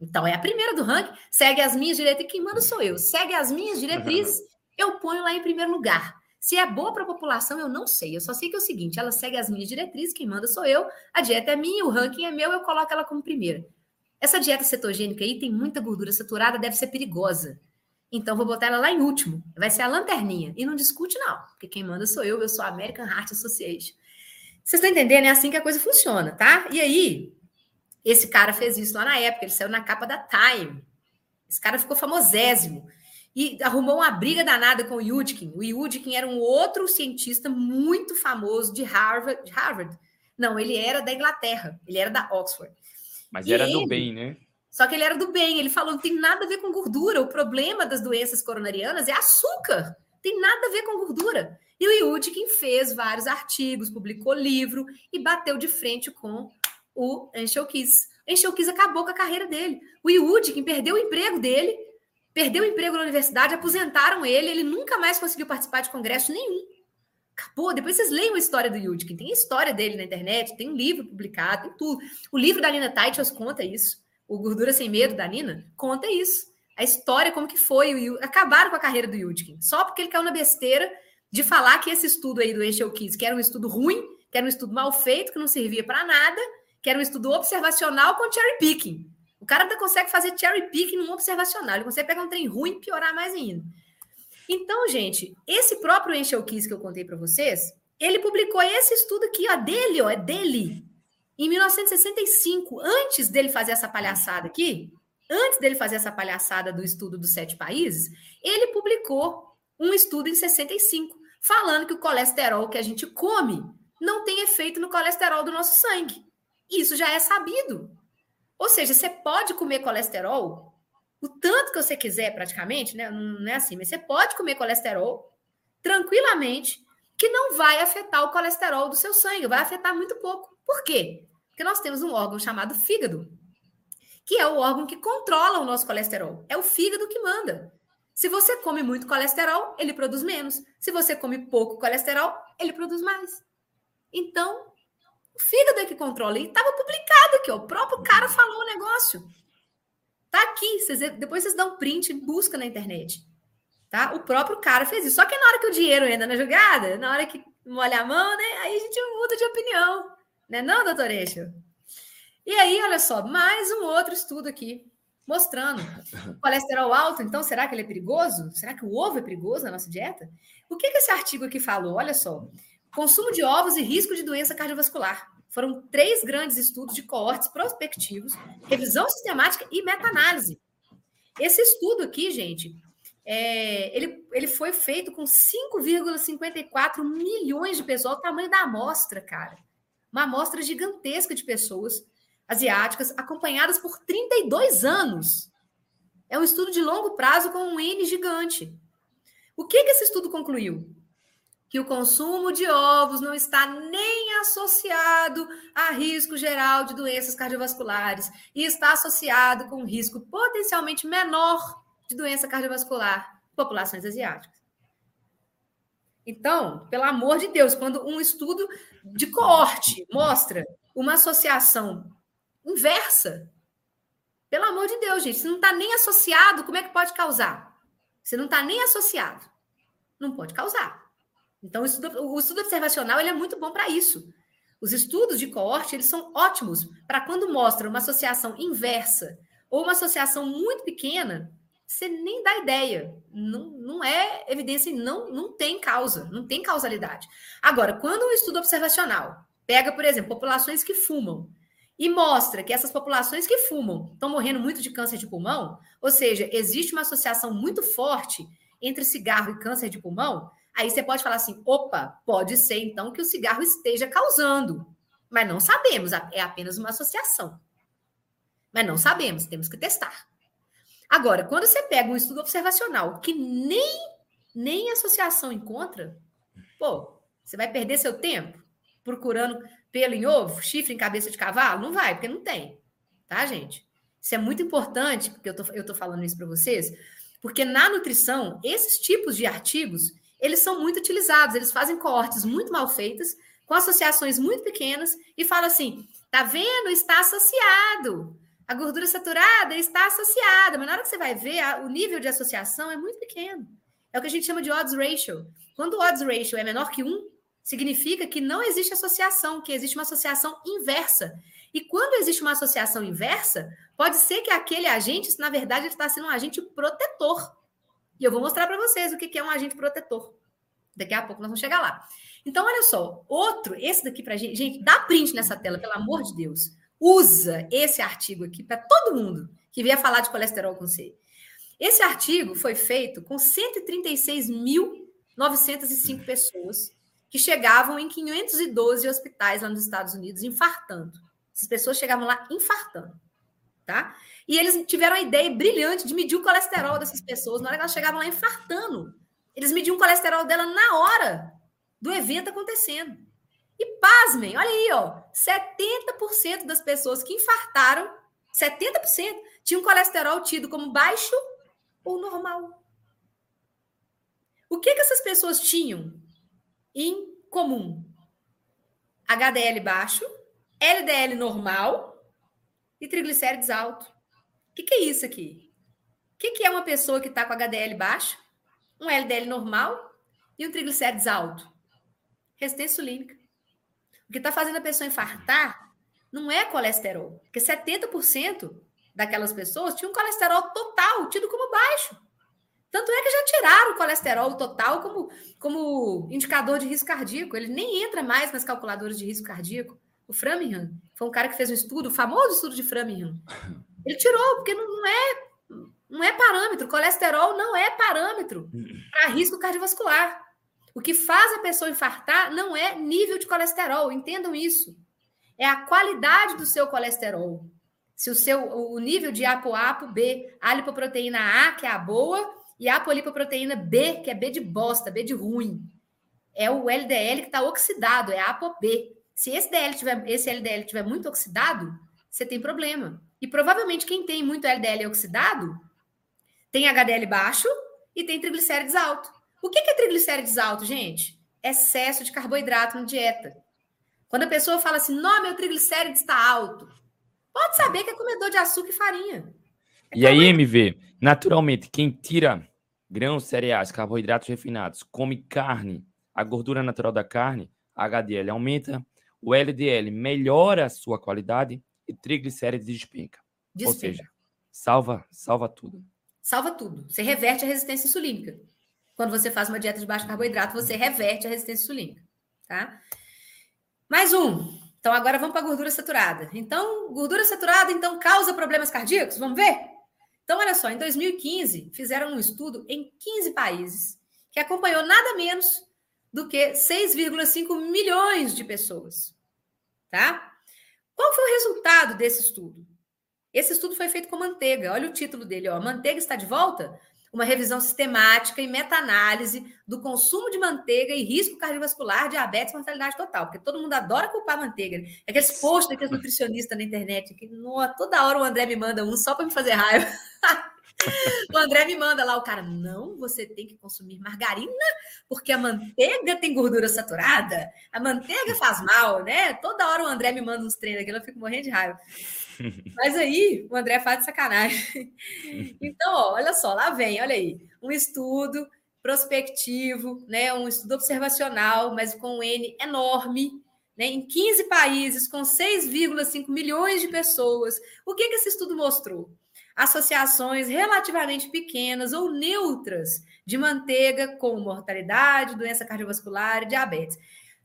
Então, é a primeira do ranking, segue as minhas diretrizes. Quem manda sou eu. Segue as minhas diretrizes, eu ponho lá em primeiro lugar. Se é boa para a população, eu não sei. Eu só sei que é o seguinte: ela segue as minhas diretrizes, quem manda sou eu, a dieta é minha, o ranking é meu, eu coloco ela como primeira. Essa dieta cetogênica aí tem muita gordura saturada, deve ser perigosa. Então, vou botar ela lá em último. Vai ser a lanterninha. E não discute, não. Porque quem manda sou eu, eu sou a American Heart Association. Vocês estão entendendo? É assim que a coisa funciona, tá? E aí, esse cara fez isso lá na época, ele saiu na capa da Time. Esse cara ficou famosésimo. E arrumou uma briga danada com o Yudkin. O Yudkin era um outro cientista muito famoso de Harvard. De Harvard. Não, ele era da Inglaterra, ele era da Oxford. Mas e era ele, do bem, né? Só que ele era do bem. Ele falou: não tem nada a ver com gordura. O problema das doenças coronarianas é açúcar. Tem nada a ver com gordura. E o Yudkin fez vários artigos, publicou livro e bateu de frente com o. Anshel Kiss acabou com a carreira dele. O Yudkin perdeu o emprego dele, perdeu o emprego na universidade, aposentaram ele, ele nunca mais conseguiu participar de congresso nenhum. Acabou. Depois vocês leiam a história do Yudkin. Tem a história dele na internet, tem um livro publicado, tem tudo. O livro da Nina Teichels conta isso. O Gordura Sem Medo, da Nina, conta isso. A história, como que foi. O, acabaram com a carreira do Yudkin. Só porque ele caiu na besteira de falar que esse estudo aí do Eixel Kiss, que era um estudo ruim, que era um estudo mal feito, que não servia para nada, que era um estudo observacional com cherry picking. O cara ainda consegue fazer cherry picking num observacional, ele consegue pegar um trem ruim e piorar mais ainda. Então, gente, esse próprio Enchel Kiss que eu contei para vocês, ele publicou esse estudo aqui, ó, dele, ó, é dele, em 1965, antes dele fazer essa palhaçada aqui, antes dele fazer essa palhaçada do estudo dos sete países, ele publicou um estudo em 65, falando que o colesterol que a gente come não tem efeito no colesterol do nosso sangue. Isso já é sabido. Ou seja, você pode comer colesterol o tanto que você quiser, praticamente, né? Não é assim, mas você pode comer colesterol tranquilamente, que não vai afetar o colesterol do seu sangue, vai afetar muito pouco. Por quê? Porque nós temos um órgão chamado fígado, que é o órgão que controla o nosso colesterol. É o fígado que manda. Se você come muito colesterol, ele produz menos. Se você come pouco colesterol, ele produz mais. Então, o fígado é que controla. E estava publicado aqui, ó. o próprio cara falou o negócio. Tá aqui, vocês, depois vocês dão print, busca na internet. Tá? O próprio cara fez isso. Só que na hora que o dinheiro entra na jogada, na hora que molha a mão, né? Aí a gente muda de opinião. Né não, doutor Eixo? E aí, olha só, mais um outro estudo aqui mostrando. Colesterol alto, então, será que ele é perigoso? Será que o ovo é perigoso na nossa dieta? O que, que esse artigo aqui falou? Olha só. Consumo de ovos e risco de doença cardiovascular. Foram três grandes estudos de coortes prospectivos, revisão sistemática e meta-análise. Esse estudo aqui, gente, é, ele, ele foi feito com 5,54 milhões de pessoas, o tamanho da amostra, cara. Uma amostra gigantesca de pessoas asiáticas, acompanhadas por 32 anos. É um estudo de longo prazo com um N gigante. O que, que esse estudo concluiu? que o consumo de ovos não está nem associado a risco geral de doenças cardiovasculares e está associado com risco potencialmente menor de doença cardiovascular em populações asiáticas. Então, pelo amor de Deus, quando um estudo de coorte mostra uma associação inversa, pelo amor de Deus, gente, se não está nem associado, como é que pode causar? Se não está nem associado, não pode causar. Então, o estudo, o estudo observacional ele é muito bom para isso. Os estudos de coorte eles são ótimos para quando mostra uma associação inversa ou uma associação muito pequena, você nem dá ideia. Não, não é evidência, não, não tem causa, não tem causalidade. Agora, quando um estudo observacional pega, por exemplo, populações que fumam e mostra que essas populações que fumam estão morrendo muito de câncer de pulmão, ou seja, existe uma associação muito forte entre cigarro e câncer de pulmão, Aí você pode falar assim: opa, pode ser então que o cigarro esteja causando, mas não sabemos, é apenas uma associação. Mas não sabemos, temos que testar. Agora, quando você pega um estudo observacional que nem, nem associação encontra, pô, você vai perder seu tempo procurando pelo em ovo, chifre em cabeça de cavalo? Não vai, porque não tem. Tá, gente? Isso é muito importante, porque eu tô, eu tô falando isso para vocês, porque na nutrição, esses tipos de artigos, eles são muito utilizados, eles fazem cortes muito mal feitas, com associações muito pequenas, e fala assim: tá vendo? Está associado. A gordura saturada está associada, mas na hora que você vai ver, o nível de associação é muito pequeno. É o que a gente chama de odds ratio. Quando o odds ratio é menor que 1, significa que não existe associação, que existe uma associação inversa. E quando existe uma associação inversa, pode ser que aquele agente, na verdade, ele está sendo um agente protetor. E eu vou mostrar para vocês o que é um agente protetor. Daqui a pouco nós vamos chegar lá. Então, olha só, outro, esse daqui para gente, gente, dá print nessa tela, pelo amor de Deus. Usa esse artigo aqui para todo mundo que vier falar de colesterol com C. Esse artigo foi feito com 136.905 pessoas que chegavam em 512 hospitais lá nos Estados Unidos infartando. Essas pessoas chegavam lá infartando, tá? E eles tiveram a ideia brilhante de medir o colesterol dessas pessoas na hora que elas chegavam lá infartando. Eles mediam o colesterol dela na hora do evento acontecendo. E pasmem, olha aí, ó, 70% das pessoas que infartaram, 70% tinham colesterol tido como baixo ou normal. O que, que essas pessoas tinham em comum? HDL baixo, LDL normal e triglicérides alto que, que é isso aqui? O que, que é uma pessoa que está com HDL baixo, um LDL normal e um triglicérides alto? Resistência insulínica. O que está fazendo a pessoa infartar não é colesterol, porque 70% daquelas pessoas tinham um colesterol total tido como baixo. Tanto é que já tiraram o colesterol total como, como indicador de risco cardíaco. Ele nem entra mais nas calculadoras de risco cardíaco. O Framingham foi um cara que fez um estudo, o famoso estudo de Framingham. Ele tirou, porque não, não é não é parâmetro. Colesterol não é parâmetro para risco cardiovascular. O que faz a pessoa infartar não é nível de colesterol, entendam isso. É a qualidade do seu colesterol. Se o seu o nível de ApoApo B, a lipoproteína A, que é a boa, e a apolipoproteína B, que é B de bosta, B de ruim. É o LDL que está oxidado, é ApoB. Se esse, DL tiver, esse LDL tiver muito oxidado, você tem problema. E provavelmente quem tem muito LDL oxidado tem HDL baixo e tem triglicérides alto. O que é triglicérides alto, gente? Excesso de carboidrato na dieta. Quando a pessoa fala assim, não, meu triglicérides está alto, pode saber que é comedor de açúcar e farinha. E aí, MV, naturalmente, quem tira grãos, cereais, carboidratos refinados, come carne, a gordura natural da carne, HDL aumenta, o LDL melhora a sua qualidade e triglicérides despenca. despenca. Ou seja, salva, salva tudo. Salva tudo. Você reverte a resistência insulínica. Quando você faz uma dieta de baixo carboidrato, você reverte a resistência insulínica, tá? Mais um. Então agora vamos para a gordura saturada. Então, gordura saturada então causa problemas cardíacos? Vamos ver? Então, olha só, em 2015 fizeram um estudo em 15 países que acompanhou nada menos do que 6,5 milhões de pessoas, tá? Qual foi o resultado desse estudo? Esse estudo foi feito com manteiga. Olha o título dele, ó. Manteiga está de volta? Uma revisão sistemática e meta-análise do consumo de manteiga e risco cardiovascular, diabetes e mortalidade total, porque todo mundo adora culpar a manteiga. Né? Aqueles posts daqueles nutricionistas na internet, que no, toda hora o André me manda um só para me fazer raiva. o André me manda lá, o cara, não, você tem que consumir margarina, porque a manteiga tem gordura saturada, a manteiga faz mal, né? Toda hora o André me manda uns treinos aqui, eu fico morrendo de raiva. Mas aí o André faz de sacanagem. Então, ó, olha só, lá vem, olha aí, um estudo prospectivo, né? Um estudo observacional, mas com um N enorme, né? Em 15 países, com 6,5 milhões de pessoas. O que, que esse estudo mostrou? associações relativamente pequenas ou neutras de manteiga com mortalidade, doença cardiovascular e diabetes.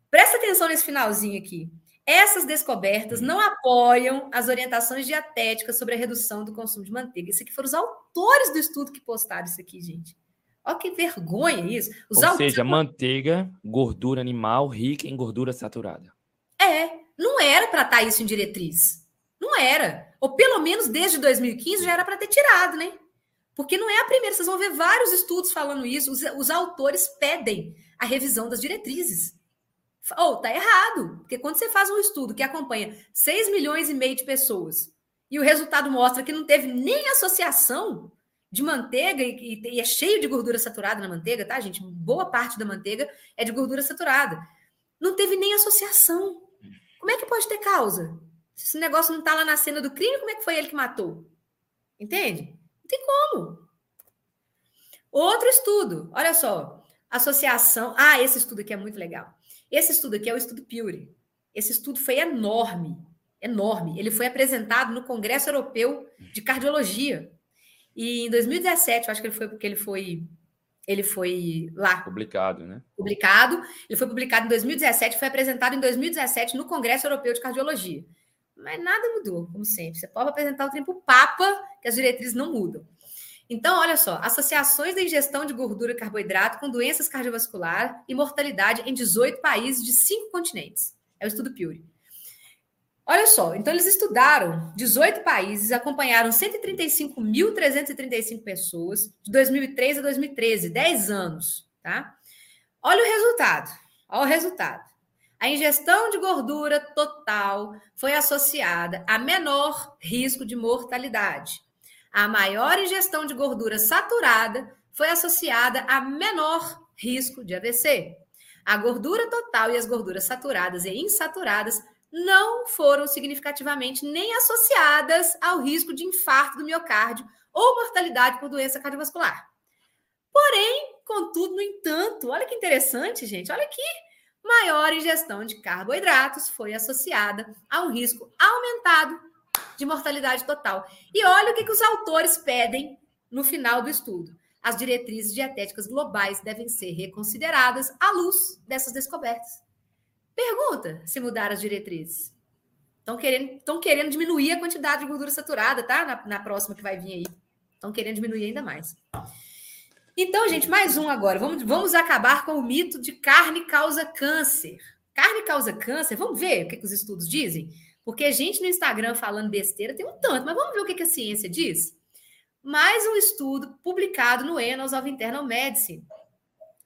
Presta atenção nesse finalzinho aqui. Essas descobertas não apoiam as orientações dietéticas sobre a redução do consumo de manteiga. Isso aqui foram os autores do estudo que postaram isso aqui, gente. Olha que vergonha isso. Os Ou autores... seja, manteiga, gordura animal rica em gordura saturada. É, não era para estar tá isso em diretriz. Não era. Ou pelo menos desde 2015 já era para ter tirado, né? Porque não é a primeira, vocês vão ver vários estudos falando isso. Os, os autores pedem a revisão das diretrizes. Ou oh, tá errado, porque quando você faz um estudo que acompanha 6 milhões e meio de pessoas e o resultado mostra que não teve nem associação de manteiga e, e, é cheio de gordura saturada na manteiga, tá, gente? Boa parte da manteiga é de gordura saturada. Não teve nem associação. Como é que pode ter causa? Se esse negócio não está lá na cena do crime, como é que foi ele que matou? Entende? Não tem como. Outro estudo, olha só. Associação. Ah, esse estudo aqui é muito legal. Esse estudo aqui é o estudo Pure. Esse estudo foi enorme, enorme. Ele foi apresentado no Congresso Europeu de Cardiologia. E em 2017, eu acho que ele foi porque ele foi ele foi lá publicado, né? Publicado. Ele foi publicado em 2017, foi apresentado em 2017 no Congresso Europeu de Cardiologia. Mas nada mudou, como sempre. Você pode apresentar o trem para o Papa, que as diretrizes não mudam. Então, olha só, associações da ingestão de gordura e carboidrato com doenças cardiovasculares e mortalidade em 18 países de cinco continentes. É o estudo Pure. Olha só, então eles estudaram 18 países, acompanharam 135.335 pessoas de 2003 a 2013, 10 anos, tá? Olha o resultado. Olha o resultado. A ingestão de gordura total foi associada a menor risco de mortalidade. A maior ingestão de gordura saturada foi associada a menor risco de AVC. A gordura total e as gorduras saturadas e insaturadas não foram significativamente nem associadas ao risco de infarto do miocárdio ou mortalidade por doença cardiovascular. Porém, contudo, no entanto, olha que interessante, gente, olha aqui maior ingestão de carboidratos foi associada a um risco aumentado de mortalidade total. E olha o que, que os autores pedem no final do estudo. As diretrizes dietéticas globais devem ser reconsideradas à luz dessas descobertas. Pergunta se mudar as diretrizes. Estão querendo, querendo diminuir a quantidade de gordura saturada, tá? Na, na próxima que vai vir aí. Estão querendo diminuir ainda mais. Então, gente, mais um agora. Vamos, vamos acabar com o mito de carne causa câncer. Carne causa câncer? Vamos ver o que, que os estudos dizem? Porque a gente no Instagram falando besteira tem um tanto, mas vamos ver o que, a ciência diz? Mais um estudo publicado no Annals of Internal Medicine.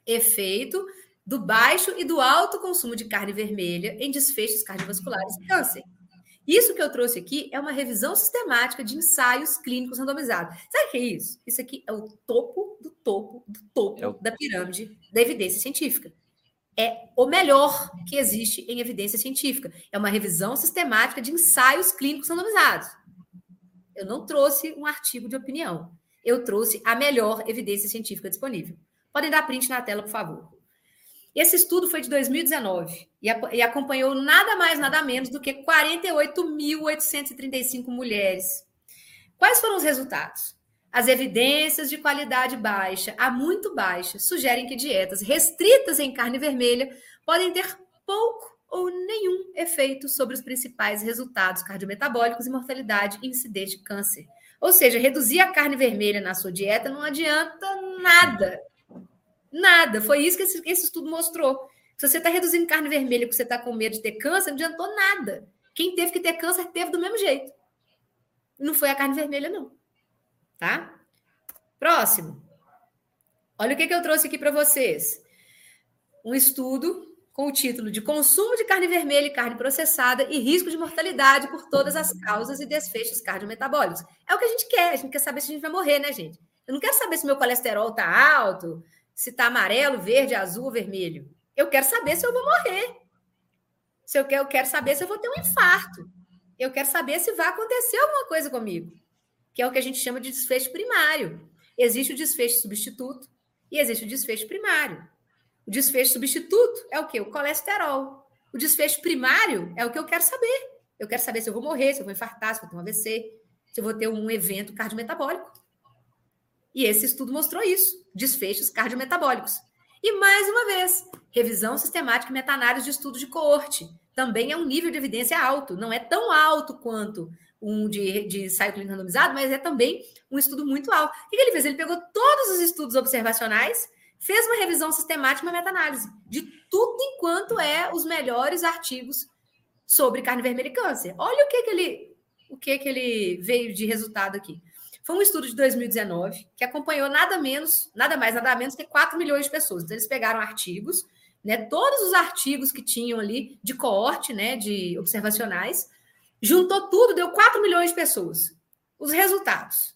Efeito do baixo e do alto consumo de carne vermelha em desfechos cardiovasculares e câncer. Isso que eu trouxe aqui é uma revisão sistemática de ensaios clínicos randomizados. Sabe o que é isso? Isso aqui é o topo do topo do topo é o... da pirâmide da evidência científica. É o melhor que existe em evidência científica. É uma revisão sistemática de ensaios clínicos randomizados. Eu não trouxe um artigo de opinião. Eu trouxe a melhor evidência científica disponível. Podem dar print na tela, por favor. Esse estudo foi de 2019 e, acompanhou nada mais, nada menos do que 48.835 mulheres. Quais foram os resultados? As evidências de qualidade baixa a muito baixa sugerem que dietas restritas em carne vermelha podem ter pouco ou nenhum efeito sobre os principais resultados cardiometabólicos e mortalidade e incidência de câncer. Ou seja, reduzir a carne vermelha na sua dieta não adianta nada. Nada. Foi isso que esse, esse estudo mostrou. Se você está reduzindo carne vermelha porque você está com medo de ter câncer, não adiantou nada. Quem teve que ter câncer teve do mesmo jeito. Não foi a carne vermelha, não. Tá? Próximo. Olha o que, que eu trouxe aqui para vocês. Um estudo com o título de Consumo de carne vermelha e carne processada e risco de mortalidade por todas as causas e desfechos cardiometabólicos. É o que a gente quer, a gente quer saber se a gente vai morrer, né, gente? Eu não quero saber se meu colesterol está alto, se está amarelo, verde, azul, vermelho. Eu quero saber se eu vou morrer. Se eu quero, eu quero saber se eu vou ter um infarto. Eu quero saber se vai acontecer alguma coisa comigo, que é o que a gente chama de desfecho primário. Existe o desfecho substituto e existe o desfecho primário. O desfecho substituto é o quê? O colesterol. O desfecho primário é o que eu quero saber. Eu quero saber se eu vou morrer, se eu vou infartar, se eu vou ter um AVC, se eu vou ter um evento cardiometabólico. E esse estudo mostrou isso: desfechos cardiometabólicos. E mais uma vez, revisão sistemática e meta-análise de estudos de coorte. Também é um nível de evidência alto. Não é tão alto quanto um de, de ensaio clínico randomizado, mas é também um estudo muito alto. O que ele fez? Ele pegou todos os estudos observacionais fez uma revisão sistemática, uma meta-análise de tudo enquanto é os melhores artigos sobre carne vermelha e câncer. Olha o que, que ele o que, que ele veio de resultado aqui. Foi um estudo de 2019 que acompanhou nada menos, nada mais, nada menos que 4 milhões de pessoas. Então, eles pegaram artigos, né, todos os artigos que tinham ali de coorte, né, de observacionais, juntou tudo, deu 4 milhões de pessoas. Os resultados.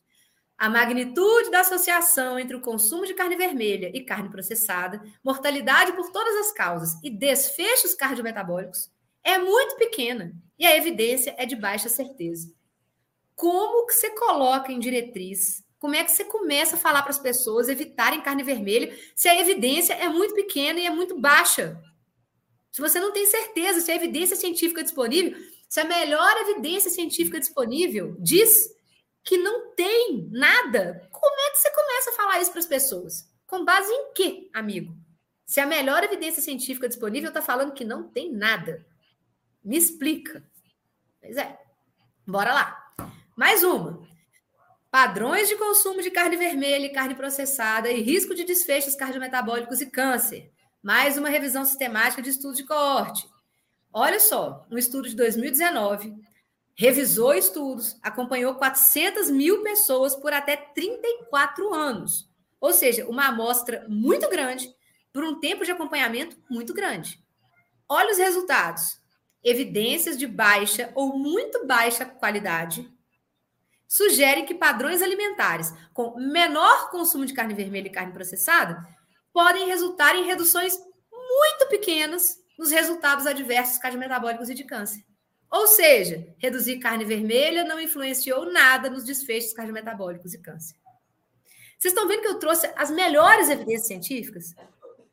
A magnitude da associação entre o consumo de carne vermelha e carne processada, mortalidade por todas as causas e desfechos cardiometabólicos é muito pequena e a evidência é de baixa certeza. Como que você coloca em diretriz? Como é que você começa a falar para as pessoas evitarem carne vermelha se a evidência é muito pequena e é muito baixa? Se você não tem certeza se a evidência científica disponível, se a melhor evidência científica disponível diz que não tem nada, como é que você começa a falar isso para as pessoas? Com base em quê, amigo? Se a melhor evidência científica disponível está falando que não tem nada. Me explica. Pois é. Bora lá. Mais uma. Padrões de consumo de carne vermelha e carne processada e risco de desfechos cardiometabólicos e câncer. Mais uma revisão sistemática de estudo de coorte. Olha só, um estudo de 2019 revisou estudos, acompanhou 400 mil pessoas por até 34 anos. Ou seja, uma amostra muito grande, por um tempo de acompanhamento muito grande. Olha os resultados. Evidências de baixa ou muito baixa qualidade sugerem que padrões alimentares com menor consumo de carne vermelha e carne processada podem resultar em reduções muito pequenas nos resultados adversos cardiometabólicos e de câncer. Ou seja, reduzir carne vermelha não influenciou nada nos desfechos cardiometabólicos e câncer. Vocês estão vendo que eu trouxe as melhores evidências científicas?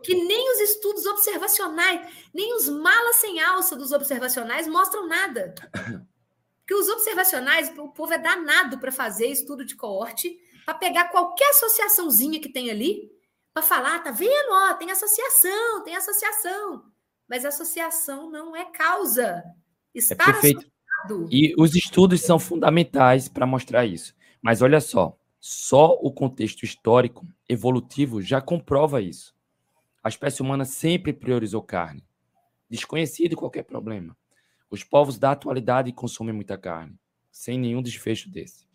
Que nem os estudos observacionais, nem os malas sem alça dos observacionais mostram nada. Porque os observacionais, o povo é danado para fazer estudo de coorte, para pegar qualquer associaçãozinha que tem ali, para falar, tá vendo? Ó, tem associação, tem associação. Mas associação não é causa. Estar é perfeito. Associado. E os estudos são fundamentais para mostrar isso. Mas olha só, só o contexto histórico evolutivo já comprova isso. A espécie humana sempre priorizou carne, desconhecido qualquer problema. Os povos da atualidade consomem muita carne, sem nenhum desfecho desse.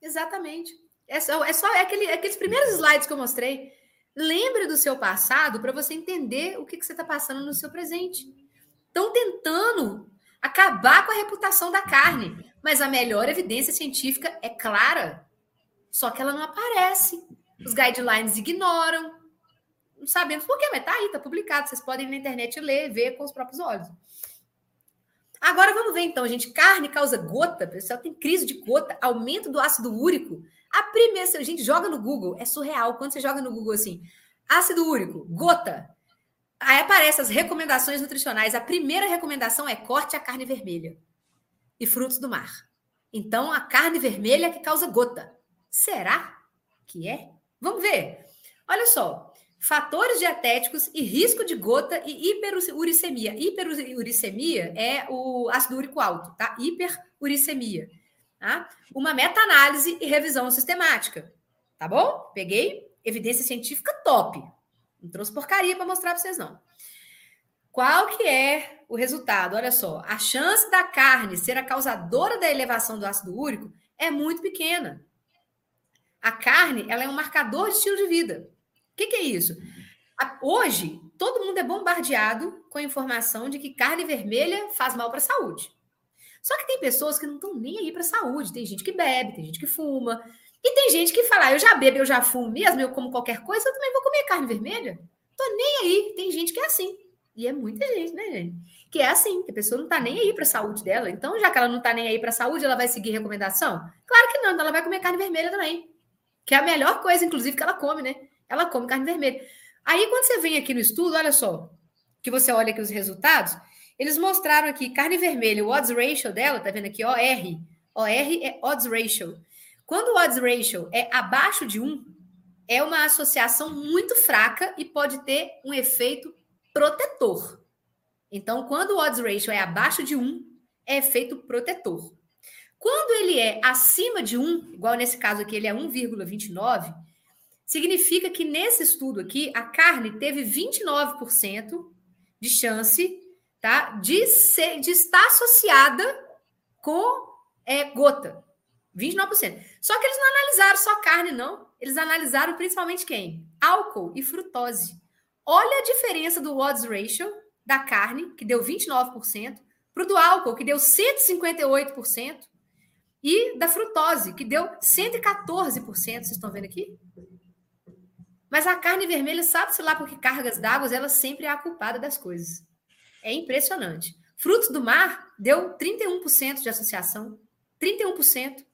Exatamente. É só, é só é aquele, é aqueles primeiros slides que eu mostrei. Lembre do seu passado para você entender o que, que você está passando no seu presente. Estão tentando acabar com a reputação da carne. Mas a melhor evidência científica é clara, só que ela não aparece. Os guidelines ignoram. Não sabemos por quê, mas tá aí, tá publicado. Vocês podem ir na internet ler, ver com os próprios olhos. Agora vamos ver então, gente. Carne causa gota, pessoal tem crise de gota, aumento do ácido úrico. A primeira, gente, joga no Google, é surreal. Quando você joga no Google assim, ácido úrico, gota, Aí aparecem as recomendações nutricionais. A primeira recomendação é corte a carne vermelha e frutos do mar. Então, a carne vermelha é que causa gota. Será que é? Vamos ver. Olha só. Fatores dietéticos e risco de gota e hiperuricemia. Hiperuricemia é o ácido úrico alto, tá? Hiperuricemia. Tá? Uma meta-análise e revisão sistemática. Tá bom? Peguei evidência científica top. Não trouxe porcaria para mostrar para vocês, não. Qual que é o resultado? Olha só, a chance da carne ser a causadora da elevação do ácido úrico é muito pequena. A carne, ela é um marcador de estilo de vida. que, que é isso? Hoje, todo mundo é bombardeado com a informação de que carne vermelha faz mal para a saúde. Só que tem pessoas que não estão nem aí para a saúde. Tem gente que bebe, tem gente que fuma. E tem gente que fala, ah, eu já bebo, eu já fumo mesmo, eu como qualquer coisa, eu também vou comer carne vermelha. Tô nem aí. Tem gente que é assim. E é muita gente, né, gente? Que é assim, que a pessoa não tá nem aí para a saúde dela. Então, já que ela não tá nem aí para a saúde, ela vai seguir recomendação? Claro que não, ela vai comer carne vermelha também. Que é a melhor coisa, inclusive, que ela come, né? Ela come carne vermelha. Aí, quando você vem aqui no estudo, olha só, que você olha aqui os resultados, eles mostraram aqui carne vermelha, o odds ratio dela, tá vendo aqui, OR. OR é odds ratio. Quando o odds ratio é abaixo de 1, é uma associação muito fraca e pode ter um efeito protetor. Então, quando o odds ratio é abaixo de 1, é efeito protetor. Quando ele é acima de 1, igual nesse caso aqui, ele é 1,29, significa que nesse estudo aqui, a carne teve 29% de chance tá? De, ser, de estar associada com é, gota. 29%. Só que eles não analisaram só carne, não. Eles analisaram principalmente quem? Álcool e frutose. Olha a diferença do odds ratio da carne, que deu 29%, para o do álcool, que deu 158%, e da frutose, que deu 114%. Vocês estão vendo aqui? Mas a carne vermelha, sabe-se lá porque cargas d'água, ela sempre é a culpada das coisas. É impressionante. Frutos do mar deu 31% de associação. 31%.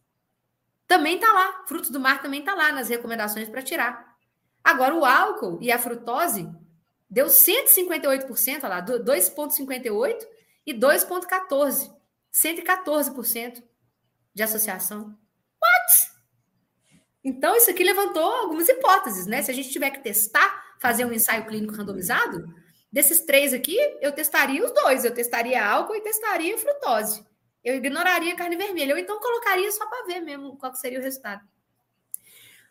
Também está lá. Frutos do mar também está lá nas recomendações para tirar. Agora, o álcool e a frutose deu 158%, olha lá, 2,58% e 2,14%. 114% de associação. What? Então, isso aqui levantou algumas hipóteses, né? Se a gente tiver que testar, fazer um ensaio clínico randomizado, Desses três aqui, eu testaria os dois. Eu testaria álcool e testaria frutose. Eu ignoraria carne vermelha. Ou então colocaria só para ver mesmo qual seria o resultado.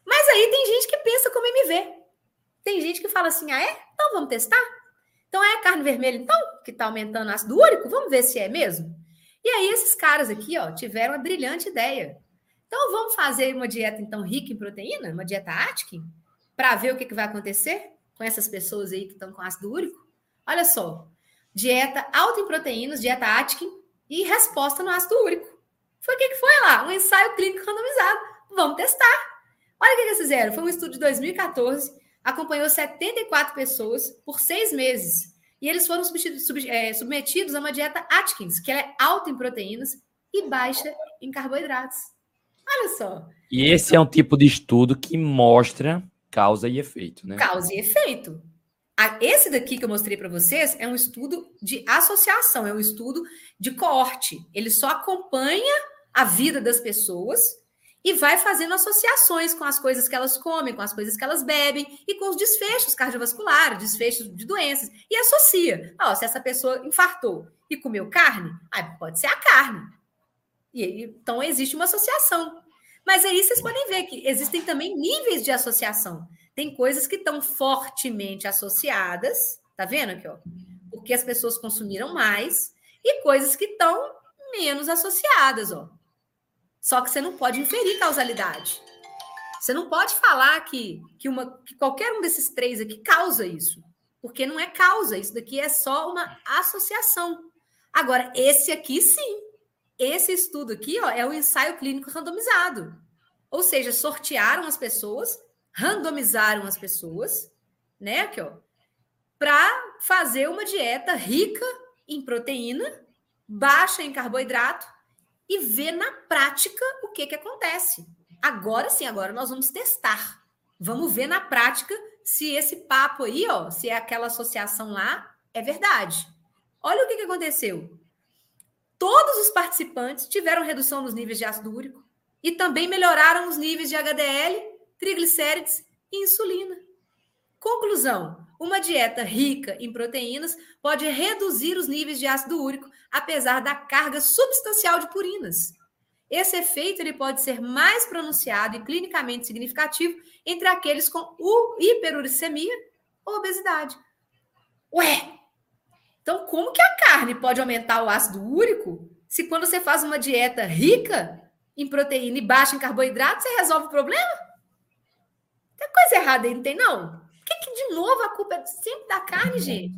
Mas aí tem gente que pensa como MV. Tem gente que fala assim: ah, é? Então vamos testar? Então é a carne vermelha, então, que está aumentando ácido úrico? Vamos ver se é mesmo? E aí esses caras aqui, ó, tiveram uma brilhante ideia. Então vamos fazer uma dieta então rica em proteína, uma dieta Atkins, para ver o que, que vai acontecer com essas pessoas aí que estão com ácido úrico? Olha só, dieta alta em proteínas, dieta Atkins e resposta no ácido úrico. Foi o que, que foi lá? Um ensaio clínico randomizado. Vamos testar. Olha o que eles fizeram. Foi um estudo de 2014, acompanhou 74 pessoas por seis meses. E eles foram é, submetidos a uma dieta Atkins, que é alta em proteínas e baixa em carboidratos. Olha só. E esse é um tipo de estudo que mostra causa e efeito, né? Causa e efeito. Esse daqui que eu mostrei para vocês é um estudo de associação, é um estudo de coorte. Ele só acompanha a vida das pessoas e vai fazendo associações com as coisas que elas comem, com as coisas que elas bebem e com os desfechos cardiovasculares, desfechos de doenças. E associa. Ó, se essa pessoa infartou e comeu carne, aí pode ser a carne. E, então existe uma associação. Mas aí vocês podem ver que existem também níveis de associação. Tem coisas que estão fortemente associadas, tá vendo aqui, ó? Porque as pessoas consumiram mais, e coisas que estão menos associadas, ó. Só que você não pode inferir causalidade. Você não pode falar que, que, uma, que qualquer um desses três aqui causa isso. Porque não é causa, isso daqui é só uma associação. Agora, esse aqui sim. Esse estudo aqui ó, é o ensaio clínico randomizado. Ou seja, sortearam as pessoas randomizaram as pessoas, né, aqui, ó, para fazer uma dieta rica em proteína, baixa em carboidrato e ver na prática o que que acontece. Agora sim, agora nós vamos testar. Vamos ver na prática se esse papo aí, ó, se é aquela associação lá é verdade. Olha o que, que aconteceu. Todos os participantes tiveram redução nos níveis de ácido úrico e também melhoraram os níveis de HDL triglicérides e insulina. Conclusão: uma dieta rica em proteínas pode reduzir os níveis de ácido úrico, apesar da carga substancial de purinas. Esse efeito ele pode ser mais pronunciado e clinicamente significativo entre aqueles com hiperuricemia ou obesidade. Ué, então como que a carne pode aumentar o ácido úrico se quando você faz uma dieta rica em proteína e baixa em carboidrato, você resolve o problema? Tem coisa errada aí, não tem, não? Por que, que de novo a culpa é sempre da carne, gente?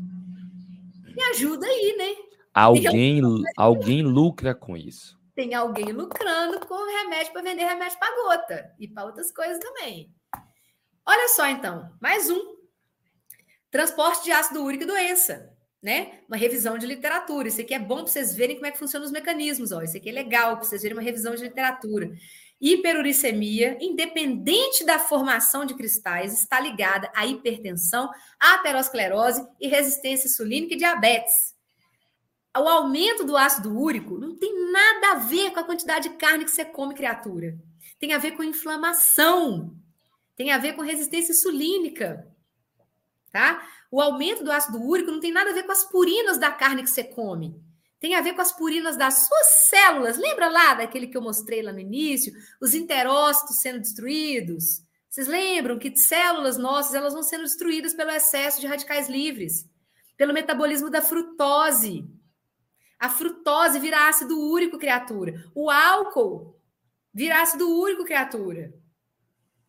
Me ajuda aí, né? Alguém, alguém lucra com isso. Tem alguém lucrando com remédio para vender remédio para gota e para outras coisas também. Olha só então, mais um. Transporte de ácido úrico e doença, né? Uma revisão de literatura. Isso aqui é bom para vocês verem como é que funcionam os mecanismos, ó. Isso aqui é legal para vocês verem uma revisão de literatura. Hiperuricemia, independente da formação de cristais, está ligada à hipertensão, aterosclerose e resistência insulínica e diabetes o aumento do ácido úrico não tem nada a ver com a quantidade de carne que você come, criatura. Tem a ver com inflamação. Tem a ver com resistência insulínica. Tá? O aumento do ácido úrico não tem nada a ver com as purinas da carne que você come. Tem a ver com as purinas das suas células. Lembra lá daquele que eu mostrei lá no início? Os enterócitos sendo destruídos. Vocês lembram que células nossas elas vão sendo destruídas pelo excesso de radicais livres, pelo metabolismo da frutose. A frutose vira ácido úrico, criatura. O álcool vira ácido úrico, criatura.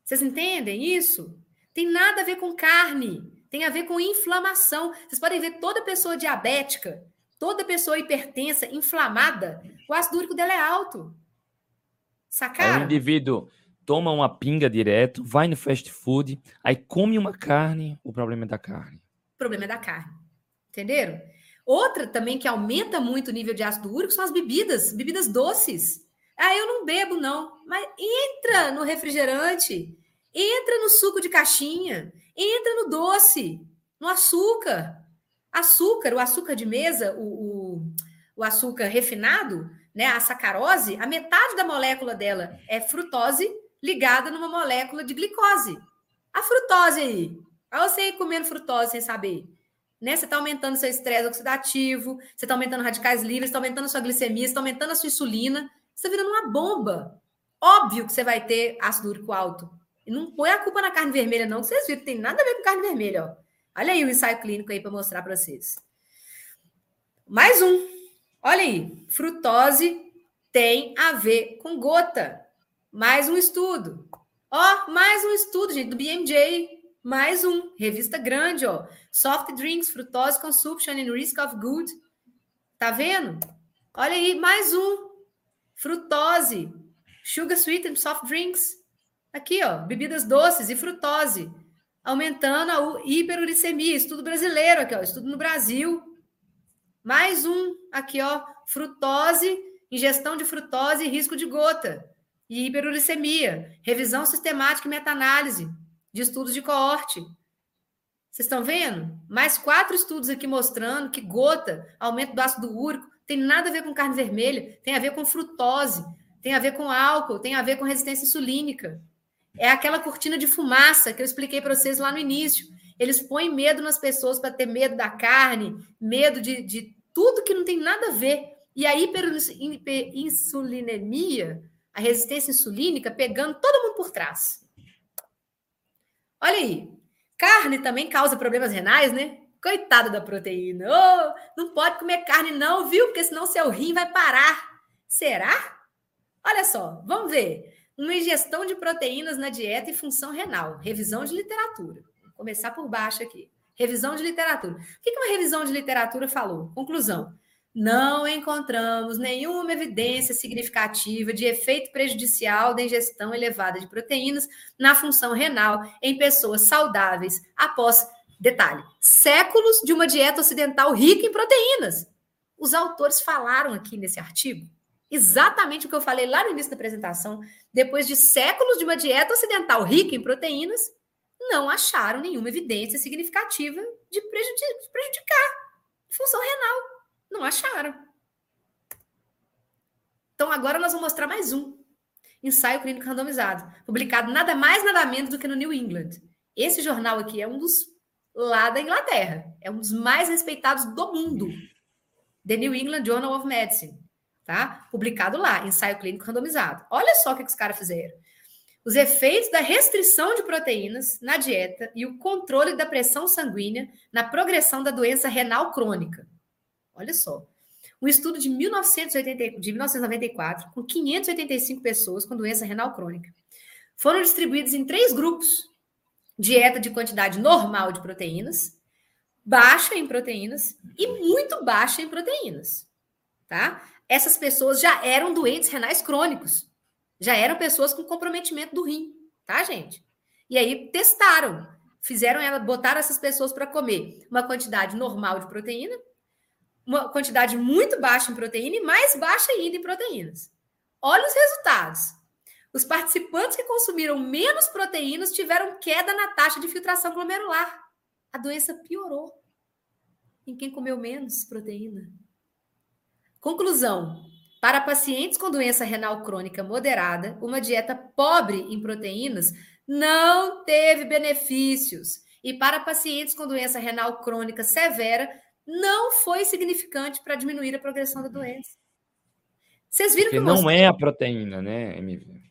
Vocês entendem isso? Tem nada a ver com carne, tem a ver com inflamação. Vocês podem ver toda pessoa diabética, toda pessoa hipertensa, inflamada, o ácido úrico dela é alto. Sacaram? Aí o indivíduo toma uma pinga direto, vai no fast food, aí come uma carne, o problema é da carne. O problema é da carne. Entenderam? Outra também que aumenta muito o nível de ácido úrico são as bebidas, bebidas doces. Ah, eu não bebo, não. Mas entra no refrigerante, entra no suco de caixinha, entra no doce, no açúcar. Açúcar, o açúcar de mesa, o, o, o açúcar refinado, né, a sacarose, a metade da molécula dela é frutose ligada numa molécula de glicose. A frutose aí. Olha você aí comendo frutose sem saber né? Você está aumentando seu estresse oxidativo, você está aumentando radicais livres, está aumentando sua glicemia, está aumentando a sua insulina, você está virando uma bomba. Óbvio que você vai ter ácido úrico alto. E não põe a culpa na carne vermelha, não, que vocês viram, tem nada a ver com carne vermelha, ó. Olha aí o ensaio clínico aí para mostrar para vocês. Mais um. Olha aí, frutose tem a ver com gota. Mais um estudo. Ó, mais um estudo, gente, do BMJ, mais um, revista grande, ó. Soft drinks, fructose consumption and risk of good. Tá vendo? Olha aí, mais um. Frutose, sugar sweetened soft drinks. Aqui, ó, bebidas doces e frutose, aumentando a hiperuricemia. Estudo brasileiro aqui, ó, estudo no Brasil. Mais um aqui, ó, frutose, ingestão de frutose e risco de gota e hiperuricemia. Revisão sistemática e meta-análise de estudos de coorte. Vocês estão vendo? Mais quatro estudos aqui mostrando que gota, aumento do ácido úrico, tem nada a ver com carne vermelha, tem a ver com frutose, tem a ver com álcool, tem a ver com resistência insulínica. É aquela cortina de fumaça que eu expliquei para vocês lá no início. Eles põem medo nas pessoas para ter medo da carne, medo de, de tudo que não tem nada a ver. E a hiperinsulinemia, a resistência insulínica, pegando todo mundo por trás. Olha aí, carne também causa problemas renais, né? Coitado da proteína. Oh, não pode comer carne, não, viu? Porque senão seu rim vai parar. Será? Olha só, vamos ver. Uma ingestão de proteínas na dieta e função renal. Revisão de literatura. Vou começar por baixo aqui. Revisão de literatura. O que uma revisão de literatura falou? Conclusão não encontramos nenhuma evidência significativa de efeito prejudicial da ingestão elevada de proteínas na função renal em pessoas saudáveis após, detalhe, séculos de uma dieta ocidental rica em proteínas. Os autores falaram aqui nesse artigo exatamente o que eu falei lá no início da apresentação. Depois de séculos de uma dieta ocidental rica em proteínas, não acharam nenhuma evidência significativa de prejudicar função renal. Não acharam. Então agora nós vamos mostrar mais um ensaio clínico randomizado, publicado nada mais nada menos do que no New England. Esse jornal aqui é um dos lá da Inglaterra, é um dos mais respeitados do mundo. The New England Journal of Medicine, tá? Publicado lá, ensaio clínico randomizado. Olha só o que os caras fizeram. Os efeitos da restrição de proteínas na dieta e o controle da pressão sanguínea na progressão da doença renal crônica. Olha só. Um estudo de, 1980, de 1994, com 585 pessoas com doença renal crônica. Foram distribuídos em três grupos dieta de quantidade normal de proteínas, baixa em proteínas e muito baixa em proteínas, tá? Essas pessoas já eram doentes renais crônicos, já eram pessoas com comprometimento do rim, tá, gente? E aí testaram, fizeram ela, botaram essas pessoas para comer uma quantidade normal de proteína, uma quantidade muito baixa em proteína e mais baixa ainda em proteínas. Olha os resultados. Os participantes que consumiram menos proteínas tiveram queda na taxa de filtração glomerular. A doença piorou em quem comeu menos proteína. Conclusão: para pacientes com doença renal crônica moderada, uma dieta pobre em proteínas não teve benefícios. E para pacientes com doença renal crônica severa, não foi significante para diminuir a progressão da doença. Vocês viram Porque que não é a proteína, né, MV?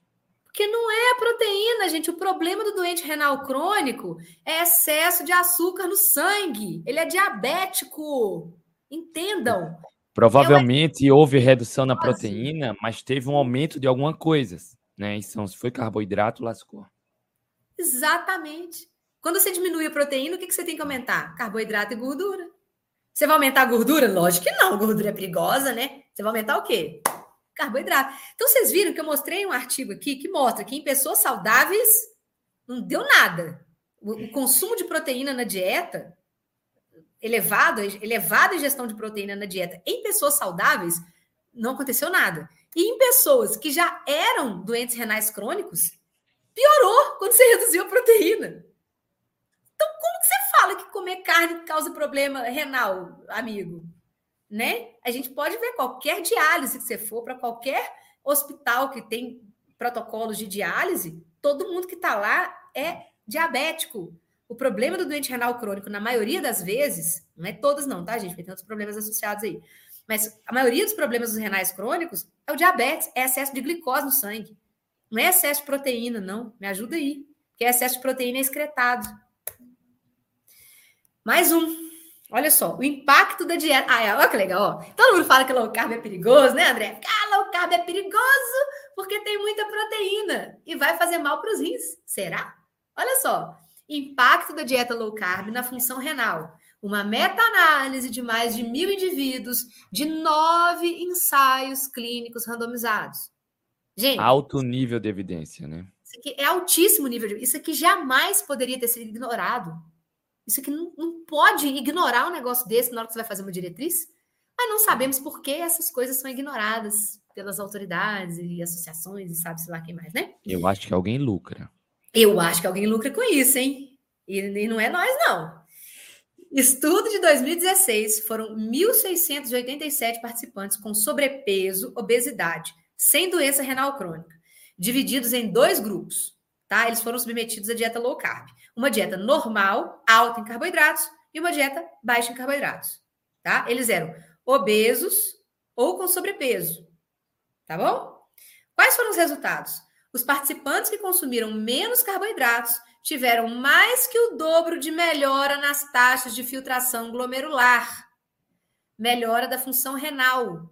Porque não é a proteína, gente. O problema do doente renal crônico é excesso de açúcar no sangue. Ele é diabético. Entendam. Provavelmente Eu... houve redução na proteína, mas teve um aumento de alguma coisa, né? Então, se foi carboidrato, lascou. Exatamente. Quando você diminui a proteína, o que, que você tem que aumentar? Carboidrato e gordura. Você vai aumentar a gordura? Lógico que não. A gordura é perigosa, né? Você vai aumentar o quê? Carboidrato. Então, vocês viram que eu mostrei um artigo aqui que mostra que em pessoas saudáveis não deu nada. O, o consumo de proteína na dieta elevado, elevada ingestão de proteína na dieta em pessoas saudáveis, não aconteceu nada. E em pessoas que já eram doentes renais crônicos, piorou quando você reduziu a proteína. Então, como que você fala que comer carne causa problema renal, amigo? Né? A gente pode ver qualquer diálise que você for para qualquer hospital que tem protocolos de diálise, todo mundo que está lá é diabético, o problema do doente renal crônico, na maioria das vezes, não é todas não, tá, gente? Porque tem outros problemas associados aí. Mas a maioria dos problemas dos renais crônicos é o diabetes, é excesso de glicose no sangue. Não é excesso de proteína, não. Me ajuda aí. Porque excesso de proteína é excretado. Mais um. Olha só, o impacto da dieta. Ah, olha que legal. Ó. Todo mundo fala que low carb é perigoso, né, André? Ah, low carb é perigoso porque tem muita proteína e vai fazer mal para os rins. Será? Olha só. Impacto da dieta low carb na função renal. Uma meta-análise de mais de mil indivíduos de nove ensaios clínicos randomizados. Gente. Alto nível de evidência, né? Isso aqui é altíssimo nível de Isso aqui jamais poderia ter sido ignorado. Isso aqui não, não pode ignorar um negócio desse na hora que você vai fazer uma diretriz. Mas não sabemos por que essas coisas são ignoradas pelas autoridades e associações e sabe-se lá quem mais, né? Eu acho que alguém lucra. Eu acho que alguém lucra com isso, hein? E, e não é nós, não. Estudo de 2016 foram 1.687 participantes com sobrepeso, obesidade, sem doença renal crônica, divididos em dois grupos, tá? Eles foram submetidos à dieta low carb. Uma dieta normal, alta em carboidratos, e uma dieta baixa em carboidratos, tá? Eles eram obesos ou com sobrepeso, tá bom? Quais foram os resultados? Os participantes que consumiram menos carboidratos tiveram mais que o dobro de melhora nas taxas de filtração glomerular, melhora da função renal,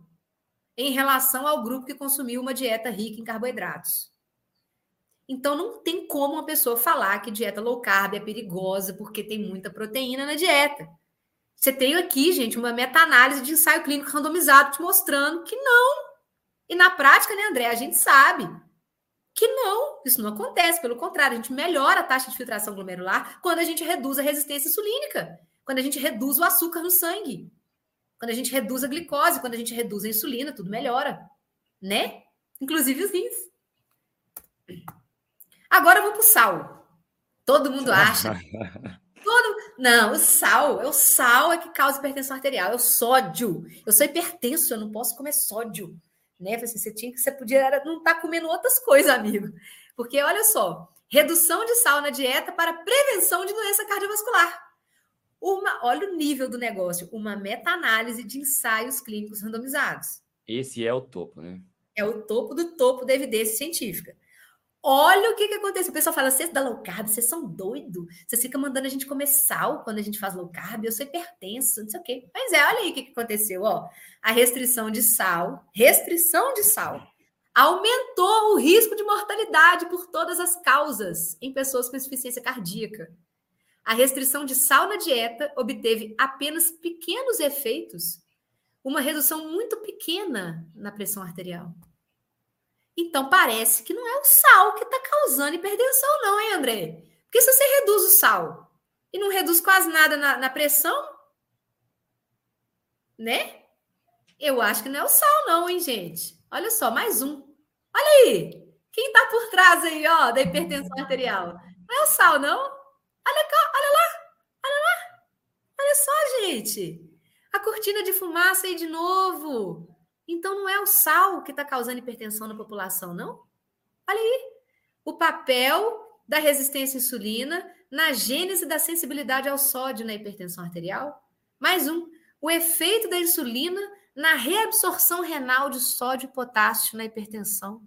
em relação ao grupo que consumiu uma dieta rica em carboidratos. Então, não tem como uma pessoa falar que dieta low carb é perigosa porque tem muita proteína na dieta. Você tem aqui, gente, uma meta-análise de ensaio clínico randomizado te mostrando que não. E na prática, né, André, a gente sabe que não, isso não acontece. Pelo contrário, a gente melhora a taxa de filtração glomerular quando a gente reduz a resistência insulínica, quando a gente reduz o açúcar no sangue, quando a gente reduz a glicose, quando a gente reduz a insulina, tudo melhora, né? Inclusive os rins. Agora vamos para o sal. Todo mundo acha. Todo... Não, o sal, é o sal é que causa hipertensão arterial, é o sódio. Eu sou hipertenso, eu não posso comer sódio né? Assim, você tinha que você podia não estar tá comendo outras coisas, amigo. Porque olha só, redução de sal na dieta para prevenção de doença cardiovascular. Uma, olha o nível do negócio, uma meta-análise de ensaios clínicos randomizados. Esse é o topo, né? É o topo do topo da evidência científica. Olha o que, que acontece. O pessoal fala, vocês da low carb, vocês são doidos. Vocês ficam mandando a gente comer sal quando a gente faz low carb. Eu sou hipertenso, não sei o quê. Mas é, olha aí o que, que aconteceu. Ó. A restrição de sal, restrição de sal, aumentou o risco de mortalidade por todas as causas em pessoas com insuficiência cardíaca. A restrição de sal na dieta obteve apenas pequenos efeitos, uma redução muito pequena na pressão arterial. Então parece que não é o sal que está causando hipertensão, não, hein, André? Porque se você reduz o sal e não reduz quase nada na, na pressão, né? Eu acho que não é o sal, não, hein, gente? Olha só, mais um. Olha aí! Quem está por trás aí, ó, da hipertensão arterial? Não é o sal, não? Olha, cá, olha lá! Olha lá! Olha só, gente! A cortina de fumaça aí de novo. Então não é o sal que está causando hipertensão na população, não? Olha aí. O papel da resistência à insulina na gênese da sensibilidade ao sódio na hipertensão arterial. Mais um. O efeito da insulina na reabsorção renal de sódio e potássio na hipertensão.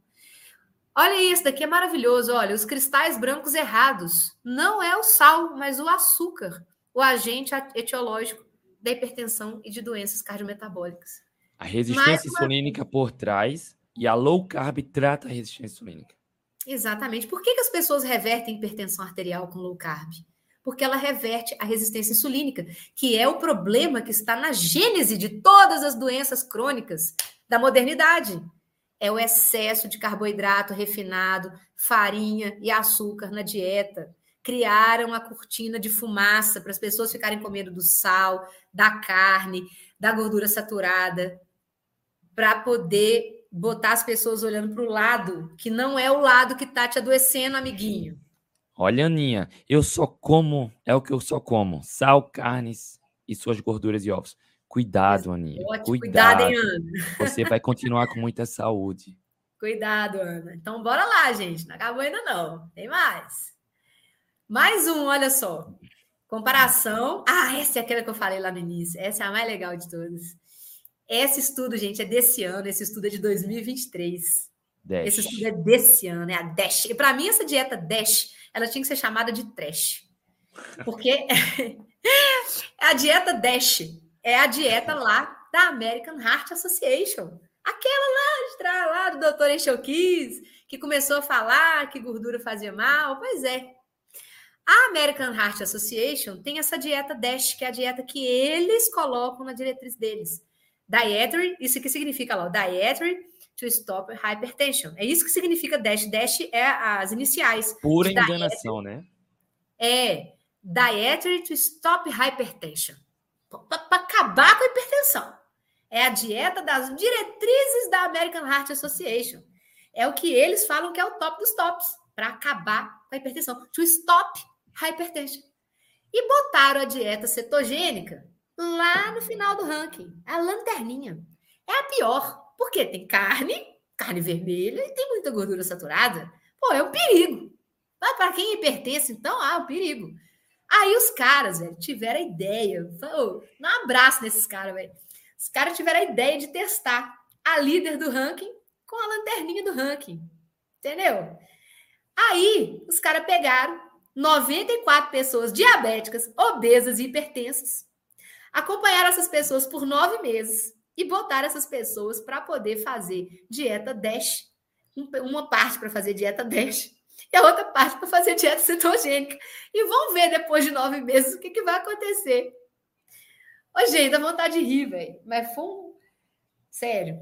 Olha isso, daqui é maravilhoso. Olha, os cristais brancos errados. Não é o sal, mas o açúcar, o agente etiológico da hipertensão e de doenças cardiometabólicas. A resistência uma... insulínica por trás e a low carb trata a resistência insulínica. Exatamente. Por que, que as pessoas revertem hipertensão arterial com low carb? porque ela reverte a resistência insulínica, que é o problema que está na gênese de todas as doenças crônicas da modernidade. É o excesso de carboidrato refinado, farinha e açúcar na dieta. Criaram a cortina de fumaça para as pessoas ficarem comendo do sal, da carne, da gordura saturada, para poder botar as pessoas olhando para o lado que não é o lado que está te adoecendo, amiguinho. Olha, Aninha, eu só como, é o que eu só como: sal, carnes e suas gorduras e ovos. Cuidado, Aninha. Cuidado, cuidado hein, Ana? Você vai continuar com muita saúde. Cuidado, Ana. Então, bora lá, gente. Não acabou ainda, não. Tem mais. Mais um, olha só. Comparação. Ah, essa é aquela que eu falei lá no início. Essa é a mais legal de todas. Esse estudo, gente, é desse ano. Esse estudo é de 2023. Dash. Esse estudo é desse ano, é a DASH. E para mim, essa dieta DASH ela tinha que ser chamada de trash. Porque é a dieta DASH é a dieta lá da American Heart Association. Aquela lá de trás, lá do doutor Enxoquis, que começou a falar que gordura fazia mal. Pois é. A American Heart Association tem essa dieta DASH, que é a dieta que eles colocam na diretriz deles. Dietary, isso que significa lá, dietary to stop hypertension. É isso que significa DASH. DASH é as iniciais. Pura enganação, né? É Dietary to Stop Hypertension. Para acabar com a hipertensão. É a dieta das diretrizes da American Heart Association. É o que eles falam que é o top dos tops para acabar com a hipertensão. To stop hypertension. E botaram a dieta cetogênica lá no final do ranking. A lanterninha. É a pior. Porque tem carne, carne vermelha e tem muita gordura saturada. Pô, é um perigo. Mas para quem hipertenso, então, ah, é um perigo. Aí os caras, velho, tiveram a ideia. Dá um abraço nesses caras, velho. Os caras tiveram a ideia de testar a líder do ranking com a lanterninha do ranking. Entendeu? Aí os caras pegaram 94 pessoas diabéticas, obesas e hipertensas, acompanharam essas pessoas por nove meses e botar essas pessoas para poder fazer dieta DASH, uma parte para fazer dieta DASH e a outra parte para fazer dieta cetogênica. E vão ver depois de nove meses o que, que vai acontecer. Ô, gente, dá vontade de rir, velho. Mas foi um. Sério.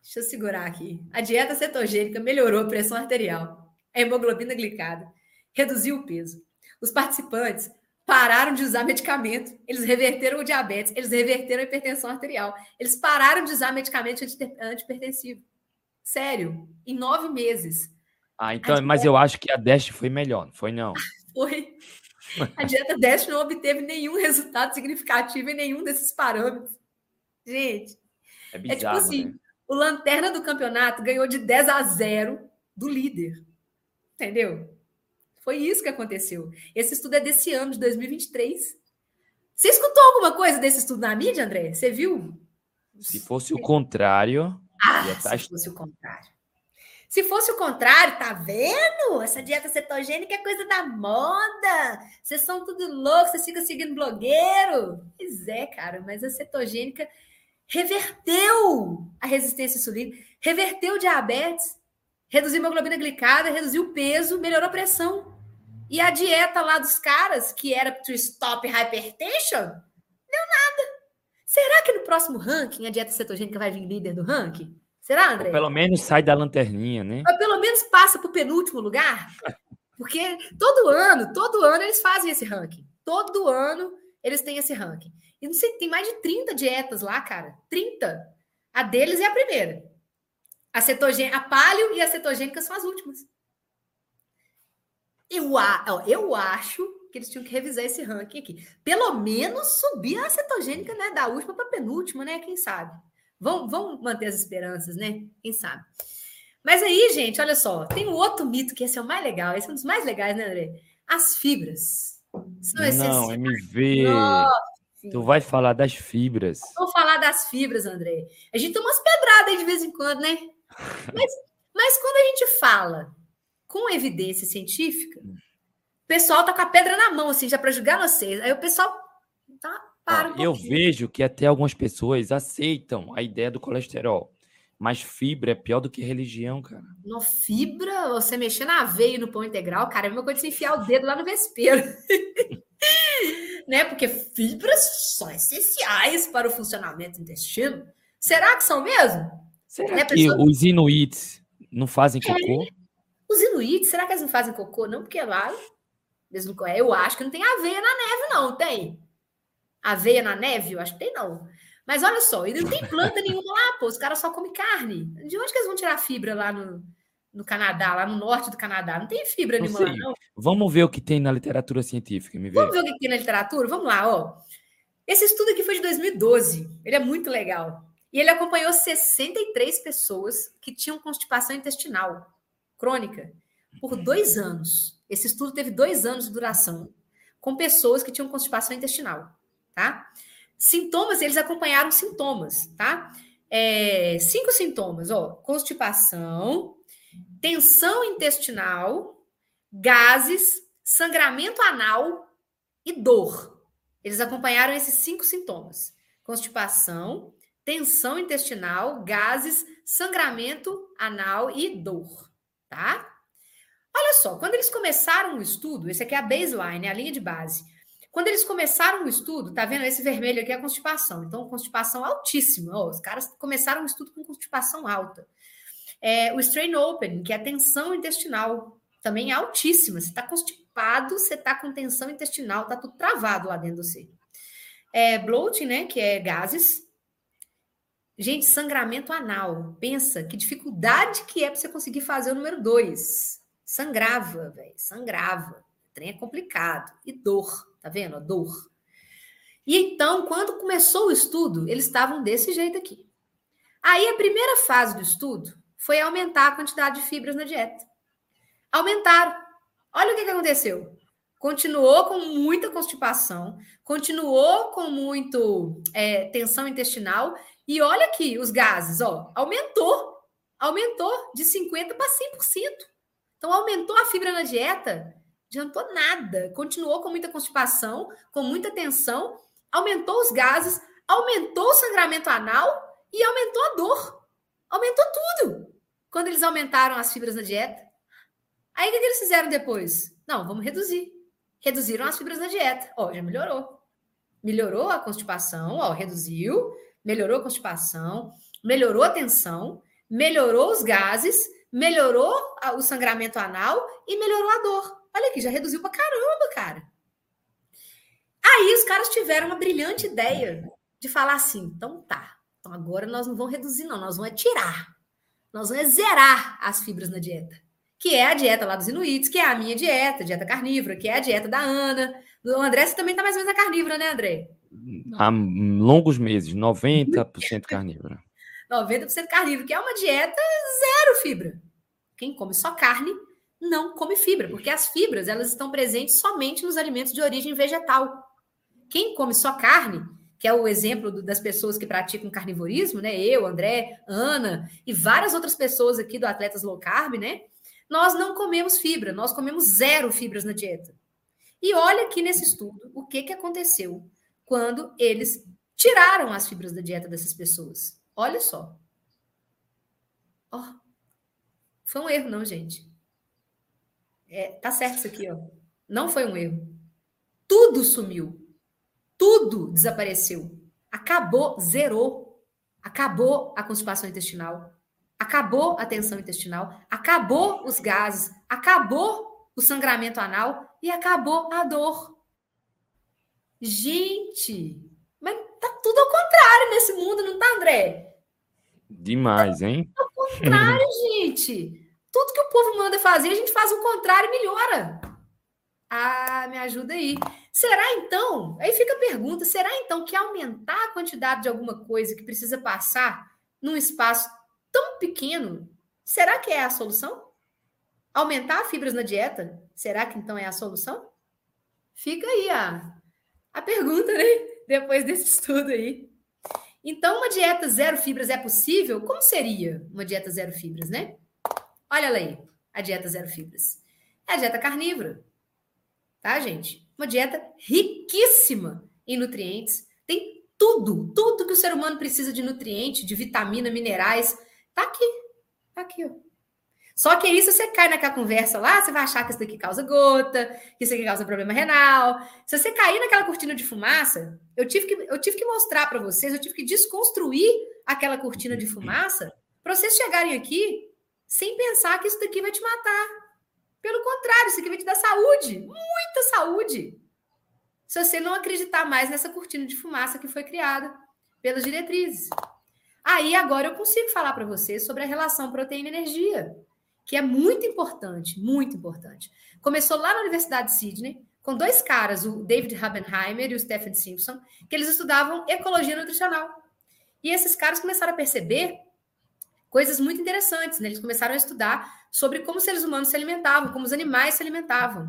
Deixa eu segurar aqui. A dieta cetogênica melhorou a pressão arterial, a hemoglobina glicada, reduziu o peso. Os participantes pararam de usar medicamento, eles reverteram o diabetes, eles reverteram a hipertensão arterial, eles pararam de usar medicamento antipertensivo. Sério, em nove meses. Ah, então, dieta... mas eu acho que a Dash foi melhor, não foi não? foi. A dieta Dash não obteve nenhum resultado significativo em nenhum desses parâmetros. Gente, é, bizarro, é tipo assim, né? o lanterna do campeonato ganhou de 10 a 0 do líder. Entendeu? Foi isso que aconteceu. Esse estudo é desse ano, de 2023. Você escutou alguma coisa desse estudo na mídia, André? Você viu? Se fosse o contrário. Ah, tá... se fosse o contrário. Se fosse o contrário, tá vendo? Essa dieta cetogênica é coisa da moda. Vocês são tudo loucos, vocês ficam seguindo blogueiro. Pois é, cara, mas a cetogênica reverteu a resistência insulínica, reverteu diabetes, reduziu a hemoglobina glicada, reduziu o peso, melhorou a pressão. E a dieta lá dos caras, que era to stop hypertension, deu nada. Será que no próximo ranking a dieta cetogênica vai vir líder do ranking? Será, André? Ou pelo menos sai da lanterninha, né? Ou pelo menos passa para o penúltimo lugar? Porque todo ano, todo ano eles fazem esse ranking. Todo ano eles têm esse ranking. E não sei, tem mais de 30 dietas lá, cara. 30. A deles é a primeira. A cetogênica, a paleo e a cetogênica são as últimas. Eu, eu acho que eles tinham que revisar esse ranking aqui. Pelo menos subir a cetogênica né, da última para a penúltima, né? Quem sabe? Vamos, vamos manter as esperanças, né? Quem sabe? Mas aí, gente, olha só, tem um outro mito que esse é o mais legal, esse é um dos mais legais, né, André? As fibras. São Não, MV. Nossa, tu vai falar das fibras. Vou falar das fibras, André. A gente toma umas pedradas aí de vez em quando, né? Mas, mas quando a gente fala com evidência científica, o pessoal tá com a pedra na mão, assim, já para julgar vocês. Aí o pessoal tá, para um Eu vejo que até algumas pessoas aceitam a ideia do colesterol. Mas fibra é pior do que religião, cara. No fibra, você mexer na aveia no pão integral, cara, é a mesma coisa de você enfiar o dedo lá no vespeiro. né? Porque fibras são essenciais para o funcionamento do intestino. Será que são mesmo? Será né, que pessoa... os inuits não fazem cocô? É. Os inuits, será que eles não fazem cocô? Não, porque lá, mesmo eu acho que não tem aveia na neve, não, tem? Aveia na neve? Eu acho que tem, não. Mas olha só, e não tem planta nenhuma lá, pô. Os caras só comem carne. De onde que eles vão tirar fibra lá no, no Canadá, lá no norte do Canadá? Não tem fibra não nenhuma lá, não. Vamos ver o que tem na literatura científica. Me Vamos ver o que tem na literatura? Vamos lá, ó. Esse estudo aqui foi de 2012. Ele é muito legal. E ele acompanhou 63 pessoas que tinham constipação intestinal crônica por dois anos. Esse estudo teve dois anos de duração, com pessoas que tinham constipação intestinal, tá? Sintomas, eles acompanharam sintomas, tá? É, cinco sintomas, ó, constipação, tensão intestinal, gases, sangramento anal e dor. Eles acompanharam esses cinco sintomas: constipação, tensão intestinal, gases, sangramento anal e dor, tá? Olha só, quando eles começaram o estudo, esse aqui é a baseline, é a linha de base. Quando eles começaram o estudo, tá vendo? Esse vermelho aqui é a constipação. Então, constipação altíssima. Oh, os caras começaram o estudo com constipação alta. É, o strain open, que é a tensão intestinal, também é altíssima. Você está constipado, você está com tensão intestinal, tá tudo travado lá dentro do você. É, bloating, né? Que é gases. Gente, sangramento anal. Pensa que dificuldade que é para você conseguir fazer o número dois. Sangrava, velho. Sangrava. O trem é complicado. E dor. Tá vendo? A dor. E então, quando começou o estudo, eles estavam desse jeito aqui. Aí a primeira fase do estudo foi aumentar a quantidade de fibras na dieta. Aumentaram. Olha o que, que aconteceu. Continuou com muita constipação, continuou com muito é, tensão intestinal e olha aqui os gases, ó, aumentou, aumentou de 50 para 100%. Então aumentou a fibra na dieta adiantou nada. Continuou com muita constipação, com muita tensão, aumentou os gases, aumentou o sangramento anal e aumentou a dor. Aumentou tudo. Quando eles aumentaram as fibras na dieta. Aí o que eles fizeram depois? Não, vamos reduzir. Reduziram as fibras na dieta. Ó, já melhorou. Melhorou a constipação, ó, reduziu, melhorou a constipação, melhorou a tensão, melhorou os gases, melhorou o sangramento anal e melhorou a dor. Olha aqui, já reduziu pra caramba, cara. Aí os caras tiveram uma brilhante ideia de falar assim: então tá, então agora nós não vamos reduzir, não, nós vamos tirar. Nós vamos zerar as fibras na dieta. Que é a dieta lá dos Inuits, que é a minha dieta, dieta carnívora, que é a dieta da Ana. O André, você também tá mais ou menos na carnívora, né, André? Há longos meses, 90% carnívora. 90% carnívoro, que é uma dieta zero fibra. Quem come só carne não come fibra, porque as fibras elas estão presentes somente nos alimentos de origem vegetal. Quem come só carne, que é o exemplo do, das pessoas que praticam carnivorismo, né? Eu, André, Ana e várias outras pessoas aqui do Atletas Low Carb, né? Nós não comemos fibra, nós comemos zero fibras na dieta. E olha aqui nesse estudo o que, que aconteceu quando eles tiraram as fibras da dieta dessas pessoas. Olha só. Oh, foi um erro, não, gente. É, tá certo isso aqui, ó. Não foi um erro. Tudo sumiu. Tudo desapareceu. Acabou, zerou. Acabou a constipação intestinal. Acabou a tensão intestinal. Acabou os gases. Acabou o sangramento anal. E acabou a dor. Gente, mas tá tudo ao contrário nesse mundo, não tá, André? Demais, hein? Tá ao contrário, gente. Tudo que o povo manda fazer, a gente faz o contrário e melhora. Ah, me ajuda aí. Será então? Aí fica a pergunta: será então que aumentar a quantidade de alguma coisa que precisa passar num espaço tão pequeno, será que é a solução? Aumentar fibras na dieta, será que então é a solução? Fica aí a, a pergunta, né? Depois desse estudo aí. Então, uma dieta zero fibras é possível? Como seria uma dieta zero fibras, né? Olha lá aí, a dieta zero fibras. É a dieta carnívora tá, gente? Uma dieta riquíssima em nutrientes. Tem tudo, tudo que o ser humano precisa de nutriente, de vitamina, minerais. Tá aqui, tá aqui, ó. Só que aí, se você cai naquela conversa lá, você vai achar que isso daqui causa gota, que isso aqui causa problema renal. Se você cair naquela cortina de fumaça, eu tive que, eu tive que mostrar para vocês, eu tive que desconstruir aquela cortina de fumaça para vocês chegarem aqui sem pensar que isso daqui vai te matar. Pelo contrário, isso aqui vai te dar saúde, muita saúde. Se você não acreditar mais nessa cortina de fumaça que foi criada pelas diretrizes. Aí agora eu consigo falar para você sobre a relação proteína-energia, que é muito importante, muito importante. Começou lá na Universidade de Sydney, com dois caras, o David Habenheimer e o Stephen Simpson, que eles estudavam ecologia nutricional. E esses caras começaram a perceber coisas muito interessantes, né? Eles começaram a estudar sobre como os seres humanos se alimentavam, como os animais se alimentavam.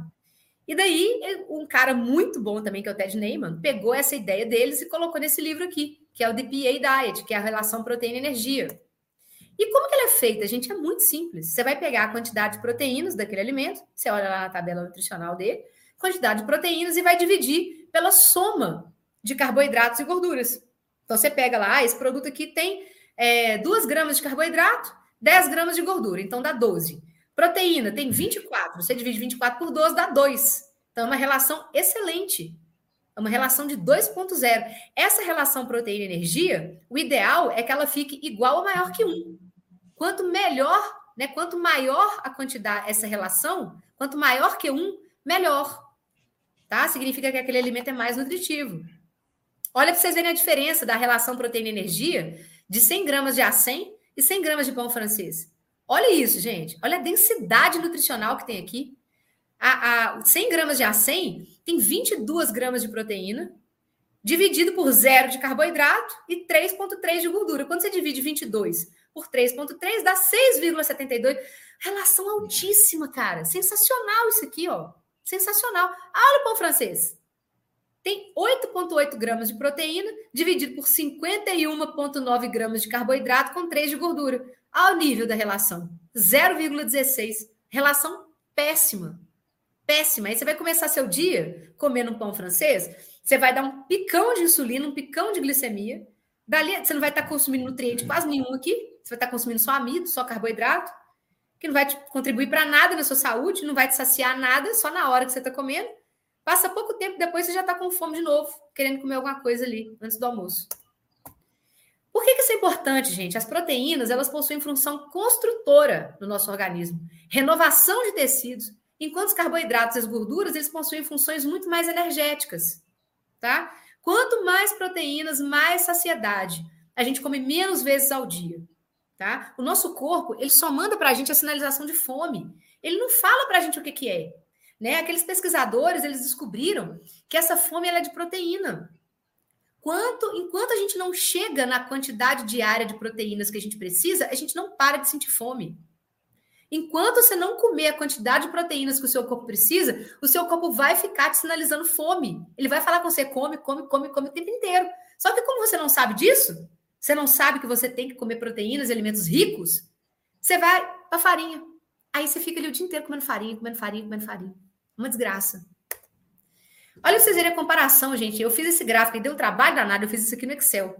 E daí, um cara muito bom também, que é o Ted Neyman, pegou essa ideia deles e colocou nesse livro aqui, que é o DPA Diet, que é a relação proteína-energia. E como que ele é feito? A gente é muito simples. Você vai pegar a quantidade de proteínas daquele alimento, você olha lá na tabela nutricional dele, quantidade de proteínas e vai dividir pela soma de carboidratos e gorduras. Então você pega lá, ah, esse produto aqui tem é, 2 gramas de carboidrato 10 gramas de gordura, então dá 12. Proteína tem 24, você divide 24 por 12, dá 2. Então é uma relação excelente. É uma relação de 2.0. Essa relação proteína-energia, o ideal é que ela fique igual ou maior que 1. Quanto melhor, né, quanto maior a quantidade, essa relação, quanto maior que 1, melhor. Tá? Significa que aquele alimento é mais nutritivo. Olha para vocês verem a diferença da relação proteína-energia de 100 gramas de A 100 e 100 gramas de pão francês. Olha isso, gente. Olha a densidade nutricional que tem aqui. A, a 100 gramas de A100 tem 22 gramas de proteína, dividido por zero de carboidrato e 3,3 de gordura. Quando você divide 22 por 3,3, dá 6,72. Relação altíssima, cara. Sensacional isso aqui, ó. Sensacional. olha o pão francês tem 8,8 gramas de proteína, dividido por 51,9 gramas de carboidrato com 3 de gordura. Ao nível da relação, 0,16. Relação péssima. Péssima. Aí você vai começar seu dia comendo um pão francês, você vai dar um picão de insulina, um picão de glicemia. Dali, você não vai estar consumindo nutriente quase nenhum aqui. Você vai estar consumindo só amido, só carboidrato, que não vai te contribuir para nada na sua saúde, não vai te saciar nada, só na hora que você está comendo. Passa pouco tempo, depois você já está com fome de novo, querendo comer alguma coisa ali antes do almoço. Por que, que isso é importante, gente? As proteínas elas possuem função construtora no nosso organismo, renovação de tecidos, enquanto os carboidratos e as gorduras eles possuem funções muito mais energéticas, tá? Quanto mais proteínas, mais saciedade. A gente come menos vezes ao dia, tá? O nosso corpo ele só manda para a gente a sinalização de fome. Ele não fala para a gente o que, que é. Né? Aqueles pesquisadores, eles descobriram que essa fome é de proteína. Quanto, enquanto a gente não chega na quantidade diária de proteínas que a gente precisa, a gente não para de sentir fome. Enquanto você não comer a quantidade de proteínas que o seu corpo precisa, o seu corpo vai ficar te sinalizando fome. Ele vai falar com você, come, come, come, come o tempo inteiro. Só que como você não sabe disso, você não sabe que você tem que comer proteínas e alimentos ricos, você vai para farinha. Aí você fica ali o dia inteiro comendo farinha, comendo farinha, comendo farinha. Uma desgraça. Olha pra vocês verem a comparação, gente. Eu fiz esse gráfico e deu um trabalho danado. Eu fiz isso aqui no Excel.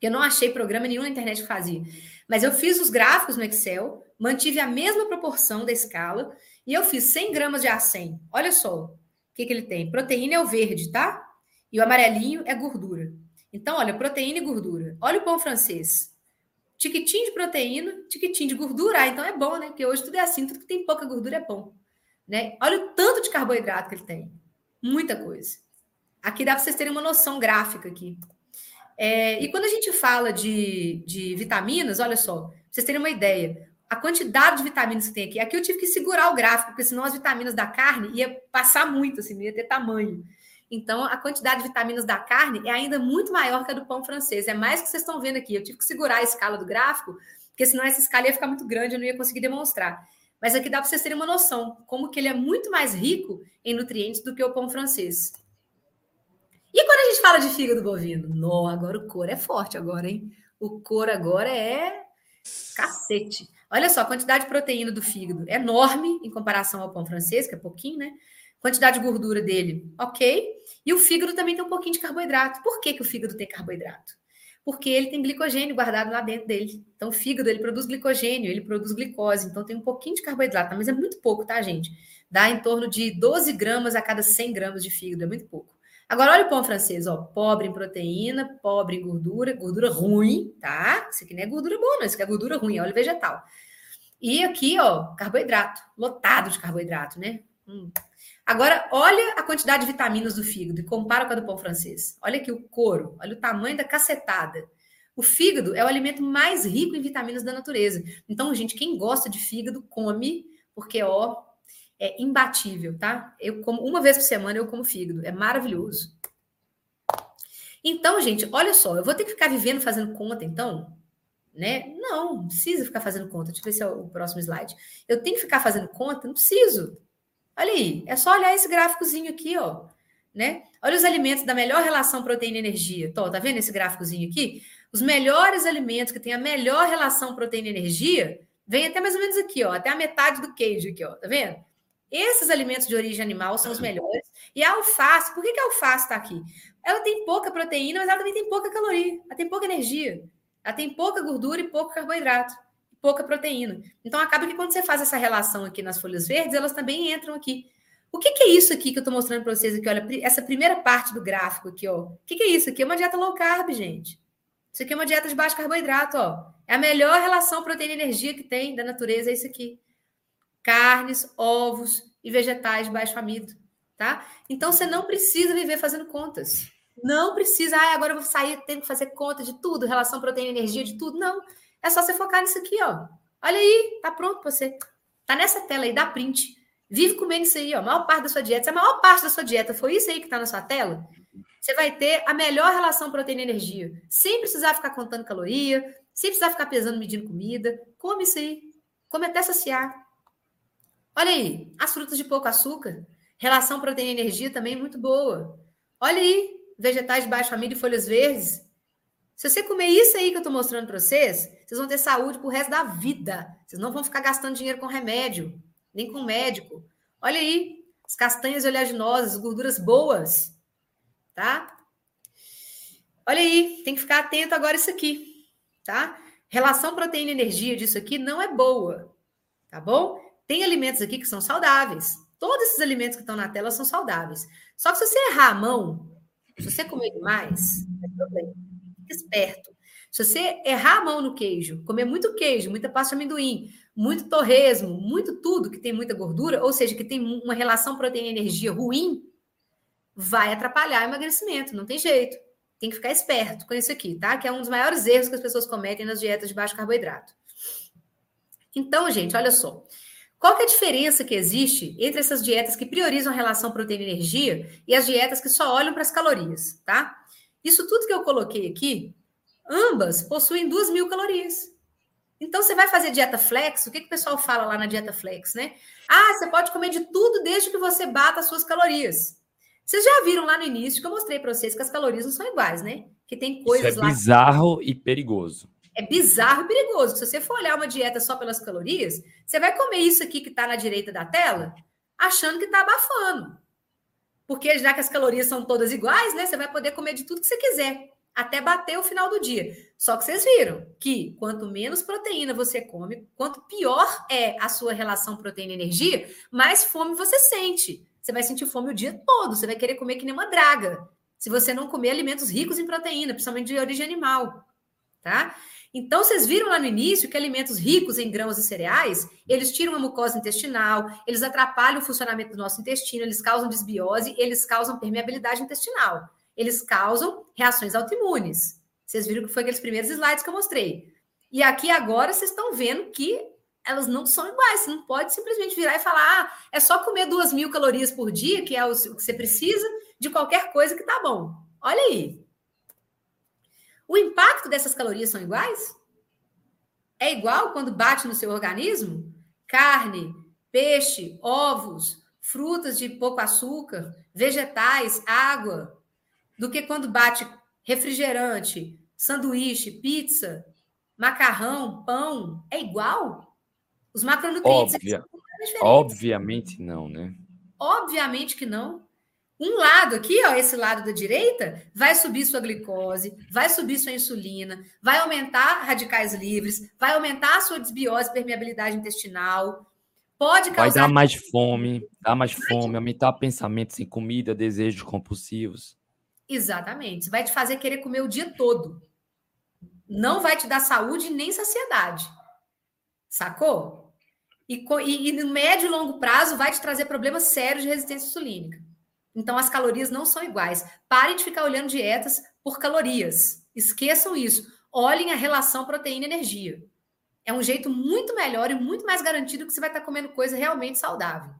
Eu não achei programa nenhum na internet que fazia. Mas eu fiz os gráficos no Excel, mantive a mesma proporção da escala e eu fiz 100 gramas de A100. Olha só o que, que ele tem. Proteína é o verde, tá? E o amarelinho é gordura. Então, olha, proteína e gordura. Olha o pão francês. Tiquitinho de proteína, tiquitinho de gordura. Ah, então é bom, né? Porque hoje tudo é assim, tudo que tem pouca gordura é bom. Né? Olha o tanto de carboidrato que ele tem. Muita coisa. Aqui dá para vocês terem uma noção gráfica aqui. É, e quando a gente fala de, de vitaminas, olha só, pra vocês terem uma ideia, a quantidade de vitaminas que tem aqui. Aqui eu tive que segurar o gráfico, porque senão as vitaminas da carne ia passar muito, assim, não ia ter tamanho. Então, a quantidade de vitaminas da carne é ainda muito maior que a do pão francês. É mais que vocês estão vendo aqui. Eu tive que segurar a escala do gráfico, porque senão essa escala ia ficar muito grande, eu não ia conseguir demonstrar. Mas aqui dá para vocês terem uma noção, como que ele é muito mais rico em nutrientes do que o pão francês. E quando a gente fala de fígado bovino? Não, agora o couro é forte agora, hein? O couro agora é cacete. Olha só, a quantidade de proteína do fígado é enorme em comparação ao pão francês, que é pouquinho, né? Quantidade de gordura dele, ok. E o fígado também tem um pouquinho de carboidrato. Por que, que o fígado tem carboidrato? porque ele tem glicogênio guardado lá dentro dele. Então, o fígado, ele produz glicogênio, ele produz glicose, então tem um pouquinho de carboidrato, mas é muito pouco, tá, gente? Dá em torno de 12 gramas a cada 100 gramas de fígado, é muito pouco. Agora, olha o pão francês, ó, pobre em proteína, pobre em gordura, gordura ruim, tá? Isso aqui não é gordura boa, não, isso aqui é gordura ruim, é óleo vegetal. E aqui, ó, carboidrato, lotado de carboidrato, né? Hum. Agora, olha a quantidade de vitaminas do fígado e compara com a do pão francês. Olha aqui o couro, olha o tamanho da cacetada. O fígado é o alimento mais rico em vitaminas da natureza. Então, gente, quem gosta de fígado, come, porque, ó, é imbatível, tá? Eu como uma vez por semana, eu como fígado. É maravilhoso. Então, gente, olha só, eu vou ter que ficar vivendo fazendo conta, então? Né? Não, não precisa ficar fazendo conta. Deixa eu ver se é o próximo slide. Eu tenho que ficar fazendo conta? Não preciso. Olha aí, é só olhar esse gráficozinho aqui, ó, né? Olha os alimentos da melhor relação proteína-energia. Tá vendo esse gráficozinho aqui? Os melhores alimentos que têm a melhor relação proteína-energia vem até mais ou menos aqui, ó, até a metade do queijo aqui, ó, tá vendo? Esses alimentos de origem animal são os melhores. E a alface, por que, que a alface está aqui? Ela tem pouca proteína, mas ela também tem pouca caloria, ela tem pouca energia, ela tem pouca gordura e pouco carboidrato pouca proteína. Então, acaba que quando você faz essa relação aqui nas folhas verdes, elas também entram aqui. O que, que é isso aqui que eu estou mostrando para vocês aqui? Olha, essa primeira parte do gráfico aqui, ó. O que, que é isso aqui? É uma dieta low carb, gente. Isso aqui é uma dieta de baixo carboidrato, ó. É a melhor relação proteína-energia que tem da natureza, é isso aqui. Carnes, ovos e vegetais de baixo amido, tá? Então, você não precisa viver fazendo contas. Não precisa, ah, agora eu vou sair, tenho que fazer conta de tudo, relação proteína-energia, de tudo. Não. É só você focar nisso aqui, ó. Olha aí, tá pronto para você. Tá nessa tela aí, dá print. Vive comendo isso aí, ó. A maior parte da sua dieta, se a maior parte da sua dieta foi isso aí que tá na sua tela, você vai ter a melhor relação proteína-energia. Sem precisar ficar contando caloria, sem precisar ficar pesando, medindo comida. Come isso aí. Come até saciar. Olha aí, as frutas de pouco açúcar. Relação proteína-energia também muito boa. Olha aí, vegetais de baixo amido e folhas verdes. Se você comer isso aí que eu estou mostrando para vocês, vocês vão ter saúde pro resto da vida. Vocês não vão ficar gastando dinheiro com remédio, nem com médico. Olha aí, as castanhas oleaginosas, gorduras boas, tá? Olha aí, tem que ficar atento agora isso aqui, tá? Relação proteína-energia disso aqui não é boa, tá bom? Tem alimentos aqui que são saudáveis. Todos esses alimentos que estão na tela são saudáveis. Só que se você errar a mão, se você comer demais, é problema esperto. Se você errar a mão no queijo, comer muito queijo, muita pasta de amendoim, muito torresmo, muito tudo que tem muita gordura, ou seja, que tem uma relação proteína-energia ruim, vai atrapalhar o emagrecimento, não tem jeito. Tem que ficar esperto com isso aqui, tá? Que é um dos maiores erros que as pessoas cometem nas dietas de baixo carboidrato. Então, gente, olha só. Qual é a diferença que existe entre essas dietas que priorizam a relação proteína-energia e as dietas que só olham para as calorias, tá? Isso tudo que eu coloquei aqui, ambas possuem duas mil calorias. Então, você vai fazer dieta flex, o que, que o pessoal fala lá na dieta flex, né? Ah, você pode comer de tudo desde que você bata as suas calorias. Vocês já viram lá no início que eu mostrei para vocês que as calorias não são iguais, né? Que tem coisas Isso é lá. É bizarro e perigoso. É bizarro e perigoso. Se você for olhar uma dieta só pelas calorias, você vai comer isso aqui que está na direita da tela, achando que está abafando. Porque já que as calorias são todas iguais, né? Você vai poder comer de tudo que você quiser, até bater o final do dia. Só que vocês viram que quanto menos proteína você come, quanto pior é a sua relação proteína-energia, mais fome você sente. Você vai sentir fome o dia todo, você vai querer comer que nem uma draga. Se você não comer alimentos ricos em proteína, principalmente de origem animal, tá? Então, vocês viram lá no início que alimentos ricos em grãos e cereais, eles tiram a mucosa intestinal, eles atrapalham o funcionamento do nosso intestino, eles causam desbiose, eles causam permeabilidade intestinal, eles causam reações autoimunes. Vocês viram que foi aqueles primeiros slides que eu mostrei. E aqui agora vocês estão vendo que elas não são iguais. Você não pode simplesmente virar e falar, ah, é só comer duas mil calorias por dia, que é o que você precisa, de qualquer coisa que tá bom. Olha aí. O impacto dessas calorias são iguais? É igual quando bate no seu organismo? Carne, peixe, ovos, frutas de pouco açúcar, vegetais, água, do que quando bate refrigerante, sanduíche, pizza, macarrão, pão. É igual? Os macronutrientes. Óbvia. Obviamente não, né? Obviamente que não. Um lado aqui, ó, esse lado da direita, vai subir sua glicose, vai subir sua insulina, vai aumentar radicais livres, vai aumentar a sua desbiose, permeabilidade intestinal, pode causar... Vai dar mais fome, dar mais fome, aumentar pensamentos em comida, desejos compulsivos. Exatamente. Vai te fazer querer comer o dia todo. Não vai te dar saúde nem saciedade. Sacou? E, e, e no médio e longo prazo vai te trazer problemas sérios de resistência insulínica. Então, as calorias não são iguais. Parem de ficar olhando dietas por calorias. Esqueçam isso. Olhem a relação proteína-energia. É um jeito muito melhor e muito mais garantido que você vai estar comendo coisa realmente saudável.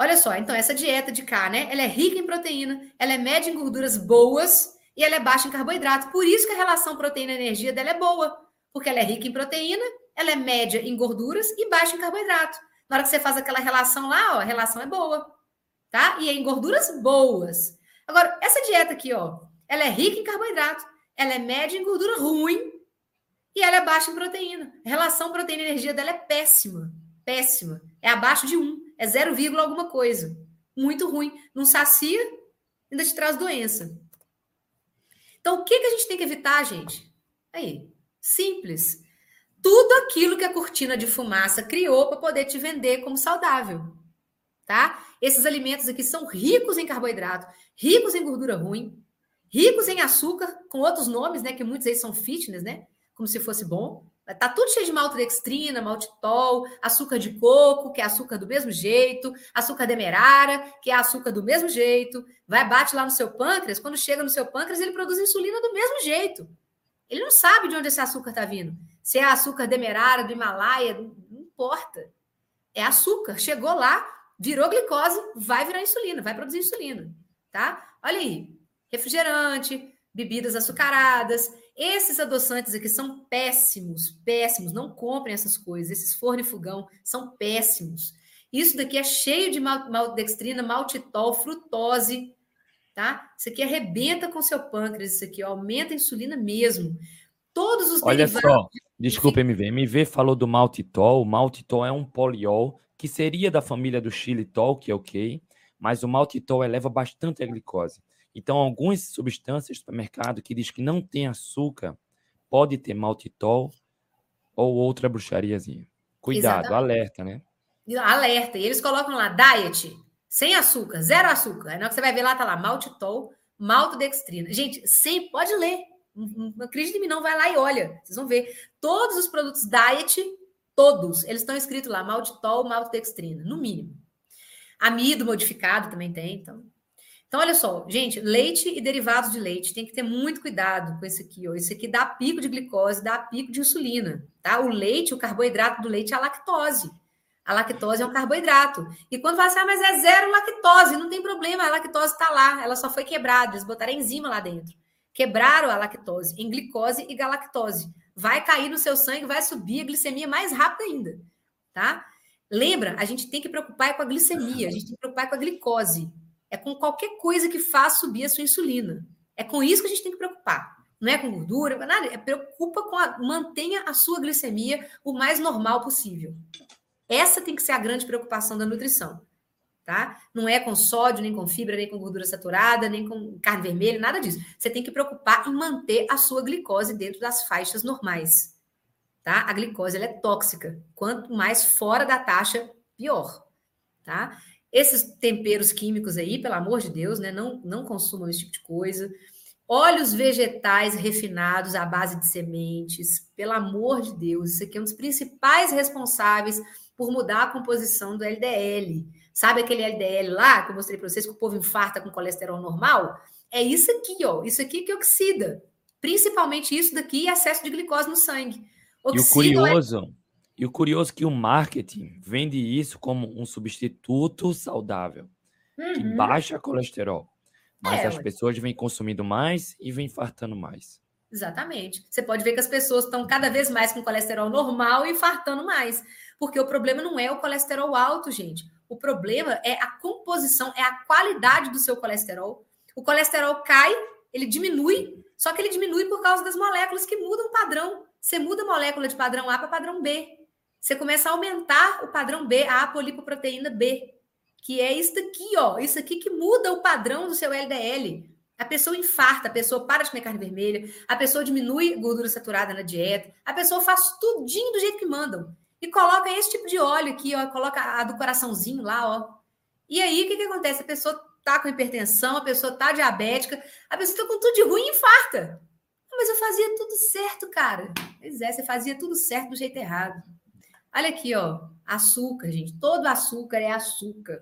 Olha só, então essa dieta de cá, né? Ela é rica em proteína, ela é média em gorduras boas e ela é baixa em carboidrato. Por isso que a relação proteína-energia dela é boa, porque ela é rica em proteína, ela é média em gorduras e baixa em carboidrato. Na hora que você faz aquela relação lá, ó, a relação é boa tá? E em gorduras boas. Agora, essa dieta aqui, ó, ela é rica em carboidrato, ela é média em gordura ruim e ela é baixa em proteína. A relação proteína-energia dela é péssima, péssima. É abaixo de 1, é 0, alguma coisa. Muito ruim. Não sacia, ainda te traz doença. Então, o que, que a gente tem que evitar, gente? Aí, simples. Tudo aquilo que a cortina de fumaça criou para poder te vender como saudável tá? Esses alimentos aqui são ricos em carboidrato, ricos em gordura ruim, ricos em açúcar, com outros nomes, né? Que muitos aí são fitness, né? Como se fosse bom. Tá tudo cheio de maltodextrina, maltitol, açúcar de coco, que é açúcar do mesmo jeito, açúcar demerara, que é açúcar do mesmo jeito. Vai, bate lá no seu pâncreas, quando chega no seu pâncreas, ele produz insulina do mesmo jeito. Ele não sabe de onde esse açúcar está vindo. Se é açúcar demerara, do Himalaia, não importa. É açúcar. Chegou lá, virou glicose, vai virar insulina, vai produzir insulina, tá? Olha aí, refrigerante, bebidas açucaradas, esses adoçantes aqui são péssimos, péssimos, não comprem essas coisas, esses forno e fogão são péssimos. Isso daqui é cheio de maltodextrina, maltitol, frutose, tá? Isso aqui arrebenta com seu pâncreas, isso aqui ó, aumenta a insulina mesmo. Todos os Olha derivados... só, desculpa, MV. MV falou do maltitol. O maltitol é um poliol que seria da família do xilitol, que é ok, mas o maltitol eleva bastante a glicose. Então, algumas substâncias do supermercado que diz que não tem açúcar, pode ter maltitol ou outra bruxariazinha. Cuidado, Exatamente. alerta, né? Alerta. E eles colocam lá, diet, sem açúcar, zero açúcar. Aí na hora que você vai ver lá, tá lá, maltitol, maltodextrina. Gente, sem, pode ler. Não acredita em mim, não. Vai lá e olha. Vocês vão ver. Todos os produtos diet Todos. Eles estão escritos lá, maltitol, maltodextrina, no mínimo. Amido modificado também tem, então. Então, olha só, gente, leite e derivados de leite, tem que ter muito cuidado com esse aqui, ó. Esse aqui dá pico de glicose, dá pico de insulina, tá? O leite, o carboidrato do leite é a lactose. A lactose é um carboidrato. E quando fala assim, ah, mas é zero lactose, não tem problema, a lactose está lá, ela só foi quebrada, eles botaram enzima lá dentro. Quebraram a lactose em glicose e galactose vai cair no seu sangue, vai subir a glicemia mais rápido ainda, tá? Lembra, a gente tem que preocupar com a glicemia, a gente tem que preocupar com a glicose. É com qualquer coisa que faz subir a sua insulina. É com isso que a gente tem que preocupar. Não é com gordura, é nada. É preocupa com a. Mantenha a sua glicemia o mais normal possível. Essa tem que ser a grande preocupação da nutrição. tá? Não é com sódio, nem com fibra, nem com gordura saturada, nem com carne vermelha, nada disso. Você tem que preocupar em manter a sua glicose dentro das faixas normais, tá? A glicose ela é tóxica. Quanto mais fora da taxa, pior, tá? Esses temperos químicos aí, pelo amor de Deus, né? Não, não consumam esse tipo de coisa. Óleos vegetais refinados à base de sementes, pelo amor de Deus, isso aqui é um dos principais responsáveis por mudar a composição do LDL. Sabe aquele LDL lá que eu mostrei para vocês que o povo infarta com colesterol normal? É isso aqui, ó. Isso aqui que oxida. Principalmente isso daqui e excesso de glicose no sangue. Oxida e o curioso, e o curioso é que o marketing vende isso como um substituto saudável, uhum. que baixa colesterol. Mas é, as pessoas vêm consumindo mais e vêm infartando mais. Exatamente. Você pode ver que as pessoas estão cada vez mais com colesterol normal e infartando mais. Porque o problema não é o colesterol alto, gente. O problema é a composição, é a qualidade do seu colesterol. O colesterol cai, ele diminui, só que ele diminui por causa das moléculas que mudam o padrão. Você muda a molécula de padrão A para padrão B. Você começa a aumentar o padrão B, a apolipoproteína B, que é isso aqui, ó, isso aqui que muda o padrão do seu LDL. A pessoa infarta, a pessoa para de comer carne vermelha, a pessoa diminui gordura saturada na dieta, a pessoa faz tudinho do jeito que mandam. E coloca esse tipo de óleo aqui, ó, coloca a do coraçãozinho lá, ó. E aí, o que, que acontece? A pessoa tá com hipertensão, a pessoa tá diabética, a pessoa tá com tudo de ruim e infarta. Mas eu fazia tudo certo, cara. Pois é, você fazia tudo certo do jeito errado. Olha aqui, ó, açúcar, gente. Todo açúcar é açúcar.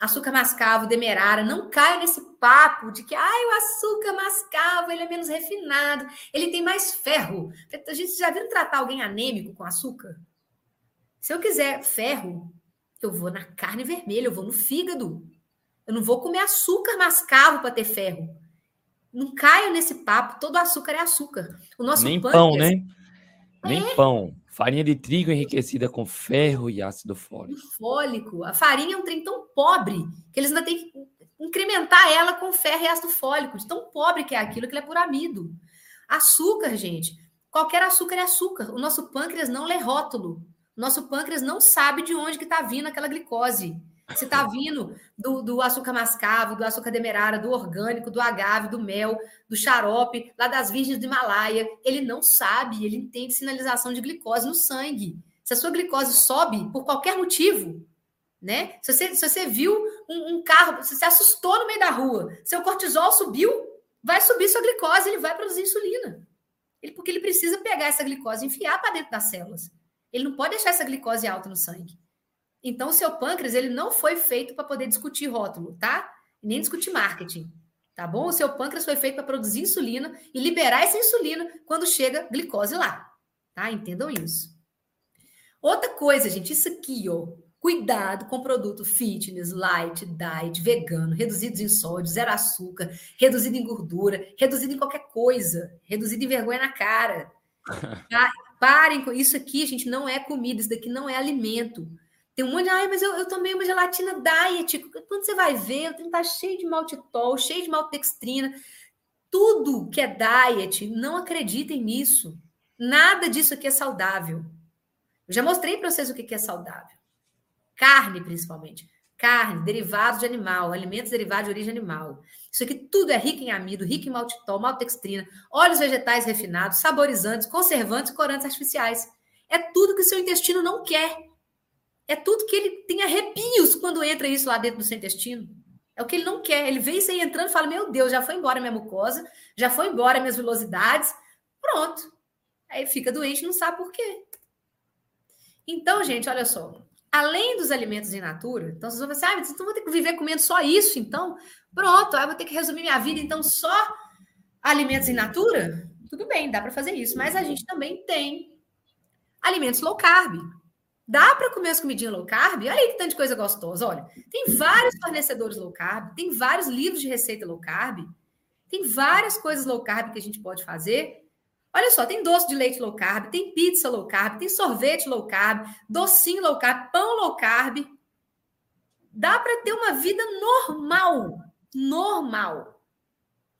Açúcar mascavo, demerara, não caia nesse papo de que ai, o açúcar mascavo ele é menos refinado, ele tem mais ferro. A gente já viu tratar alguém anêmico com açúcar? Se eu quiser ferro, eu vou na carne vermelha, eu vou no fígado. Eu não vou comer açúcar mascavo para ter ferro. Não caio nesse papo, todo açúcar é açúcar. O nosso Nem pâncreas, pão, né? Nem é. pão. Farinha de trigo enriquecida com ferro e ácido fólico. Fólico. A farinha é um trem tão pobre que eles ainda têm que incrementar ela com ferro e ácido fólico. De tão pobre que é aquilo, que ele é por amido. Açúcar, gente. Qualquer açúcar é açúcar. O nosso pâncreas não lê rótulo. O nosso pâncreas não sabe de onde que está vindo aquela glicose. Se está vindo do, do, açúcar mascavo, do açúcar demerara, do orgânico, do agave, do mel, do xarope, lá das virgens do Himalaia, ele não sabe, ele entende sinalização de glicose no sangue. Se a sua glicose sobe por qualquer motivo, né? Se você, se você viu um, um carro, se você assustou no meio da rua, seu cortisol subiu, vai subir sua glicose, ele vai produzir insulina. Ele, porque ele precisa pegar essa glicose e enfiar para dentro das células. Ele não pode deixar essa glicose alta no sangue. Então, o seu pâncreas ele não foi feito para poder discutir rótulo, tá? Nem discutir marketing, tá bom? O seu pâncreas foi feito para produzir insulina e liberar essa insulina quando chega glicose lá, tá? Entendam isso. Outra coisa, gente, isso aqui, ó. Cuidado com produto fitness, light, diet, vegano, reduzidos em sódio, zero açúcar, reduzido em gordura, reduzido em qualquer coisa, reduzido em vergonha na cara. Tá? Parem com isso aqui, gente, não é comida, isso daqui não é alimento. Tem um monte de, ai, mas eu, eu tomei uma gelatina diet. Quando você vai ver, o trem tá cheio de maltitol, cheio de maltodextrina. Tudo que é diet, não acreditem nisso. Nada disso aqui é saudável. Eu já mostrei para vocês o que é saudável. Carne, principalmente. Carne, derivados de animal, alimentos derivados de origem animal. Isso aqui tudo é rico em amido, rico em maltitol, maltodextrina, óleos vegetais refinados, saborizantes, conservantes corantes artificiais. É tudo que o seu intestino não quer. É tudo que ele tem arrepios quando entra isso lá dentro do seu intestino. É o que ele não quer. Ele isso aí entrando e fala: Meu Deus, já foi embora minha mucosa, já foi embora minhas velocidades. Pronto. Aí fica doente não sabe por quê. Então, gente, olha só. Além dos alimentos in natura, então vocês vão pensar, ah, então vou ter que viver comendo só isso, então? Pronto, aí vou ter que resumir minha vida, então só alimentos in natura? Tudo bem, dá para fazer isso, mas a gente também tem alimentos low carb. Dá para comer as comidinhas low carb? Olha aí que tanto de coisa gostosa. Olha, tem vários fornecedores low carb, tem vários livros de receita low carb, tem várias coisas low carb que a gente pode fazer. Olha só, tem doce de leite low carb, tem pizza low carb, tem sorvete low carb, docinho low carb, pão low carb. Dá para ter uma vida normal, normal,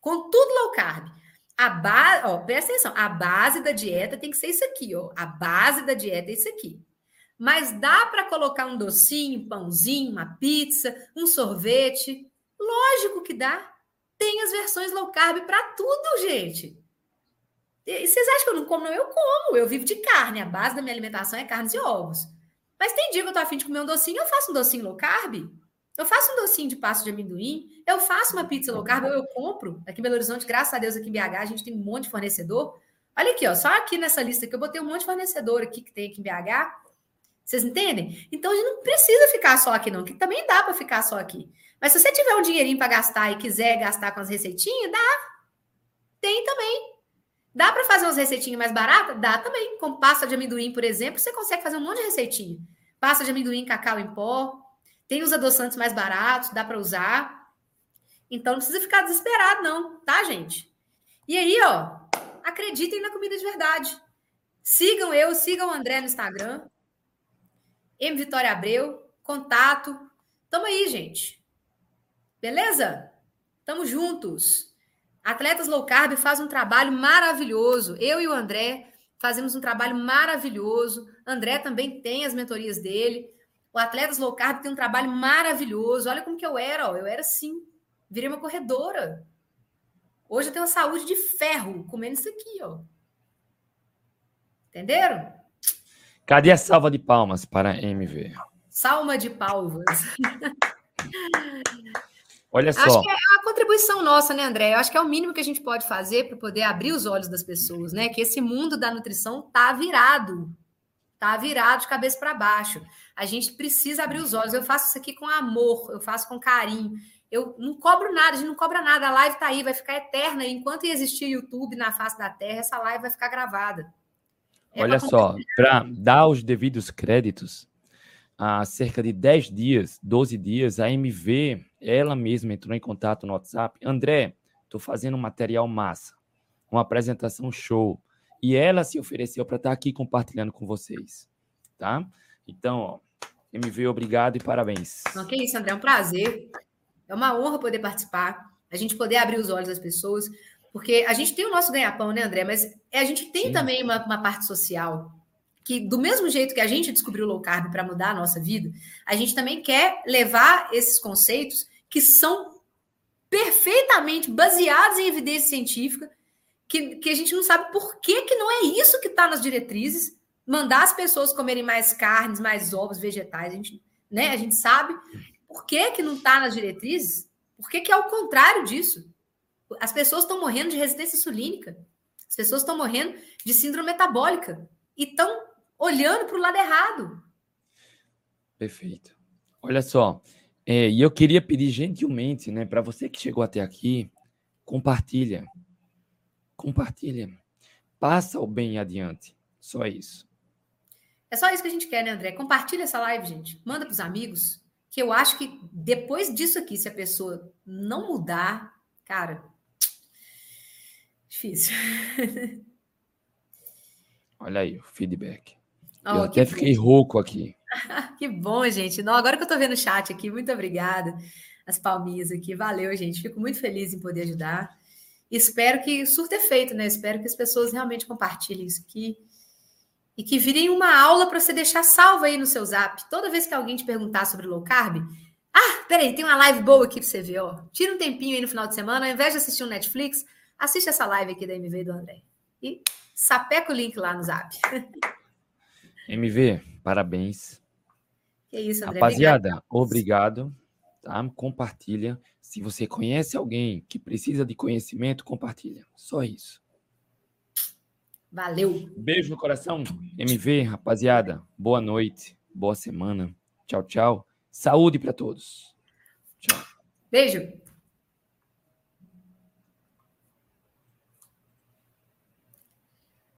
com tudo low carb. A base, ó, presta atenção, a base da dieta tem que ser isso aqui, ó. A base da dieta é isso aqui. Mas dá para colocar um docinho, um pãozinho, uma pizza, um sorvete. Lógico que dá. Tem as versões low carb para tudo, gente. E vocês acham que eu não como? Não, eu como. Eu vivo de carne. A base da minha alimentação é carnes e ovos. Mas tem dia que eu tô afim de comer um docinho, eu faço um docinho low carb. Eu faço um docinho de pasta de amendoim, eu faço uma pizza low carb, eu, compro. Aqui em Belo Horizonte, graças a Deus, aqui em BH, a gente tem um monte de fornecedor. Olha aqui, ó, só aqui nessa lista que eu botei um monte de fornecedor aqui que tem aqui em BH. Vocês entendem? Então a gente não precisa ficar só aqui, não, que também dá para ficar só aqui. Mas se você tiver um dinheirinho para gastar e quiser gastar com as receitinhas, dá. Tem também. Dá para fazer umas receitinhas mais baratas? Dá também. Com pasta de amendoim, por exemplo, você consegue fazer um monte de receitinha. Pasta de amendoim, cacau em pó. Tem os adoçantes mais baratos, dá para usar. Então não precisa ficar desesperado, não, tá, gente? E aí, ó, acreditem na comida de verdade. Sigam eu, sigam o André no Instagram. M Vitória Abreu, contato. Tamo aí, gente. Beleza? Tamo juntos. Atletas Low Carb faz um trabalho maravilhoso. Eu e o André fazemos um trabalho maravilhoso. André também tem as mentorias dele. O Atletas Low Carb tem um trabalho maravilhoso. Olha como que eu era, ó. Eu era assim. Virei uma corredora. Hoje eu tenho uma saúde de ferro comendo isso aqui, ó. Entenderam? Cadê a salva de palmas para MV? Salma de palmas. Olha só. Acho que é a contribuição nossa, né, André? Eu acho que é o mínimo que a gente pode fazer para poder abrir os olhos das pessoas, né? Que esse mundo da nutrição tá virado. Tá virado de cabeça para baixo. A gente precisa abrir os olhos. Eu faço isso aqui com amor, eu faço com carinho. Eu não cobro nada, a gente não cobra nada. A live tá aí, vai ficar eterna. Enquanto existir YouTube na face da Terra, essa live vai ficar gravada. É Olha só, para dar os devidos créditos, há cerca de 10 dias, 12 dias, a MV, ela mesma entrou em contato no WhatsApp. André, estou fazendo um material massa, uma apresentação show. E ela se ofereceu para estar tá aqui compartilhando com vocês, tá? Então, ó, MV, obrigado e parabéns. Não, que isso, André, é um prazer. É uma honra poder participar, a gente poder abrir os olhos das pessoas. Porque a gente tem o nosso ganha-pão, né, André? Mas a gente tem Sim. também uma, uma, parte social. Que, do mesmo jeito que a gente descobriu o low carb para mudar a nossa vida, a gente também quer levar esses conceitos que são perfeitamente baseados em evidência científica, que, que a gente não sabe por que, que não é isso que está nas diretrizes, mandar as pessoas comerem mais carnes, mais ovos, vegetais. A gente, né, a gente sabe por que, que não está nas diretrizes, por que, que é o contrário disso. As pessoas estão morrendo de resistência insulínica. As pessoas estão morrendo de síndrome metabólica e estão olhando para o lado errado. Perfeito. Olha só, é, e eu queria pedir gentilmente, né, para você que chegou até aqui, compartilha. Compartilha. Passa o bem adiante. Só isso. É só isso que a gente quer, né, André? Compartilha essa live, gente. Manda para os amigos. Que eu acho que depois disso aqui, se a pessoa não mudar, cara, Difícil. Olha aí, o feedback. Oh, eu até fiquei rouco aqui. que bom, gente. Não, agora que eu tô vendo o chat aqui, muito obrigada. As palminhas aqui. Valeu, gente. Fico muito feliz em poder ajudar. Espero que surta efeito, né? Espero que as pessoas realmente compartilhem isso aqui. E que virem uma aula para você deixar salva aí no seu zap. Toda vez que alguém te perguntar sobre low carb, ah, peraí, tem uma live boa aqui para você ver, ó. Tira um tempinho aí no final de semana, ao invés de assistir um Netflix, assiste essa live aqui da MV do André. E sapeca o link lá no zap. MV, parabéns. Que isso, André. Rapaziada, obrigado. Tá? Compartilha. Se você conhece alguém que precisa de conhecimento, compartilha. Só isso. Valeu. Beijo no coração. MV, rapaziada. Boa noite. Boa semana. Tchau, tchau. Saúde para todos. Tchau. Beijo.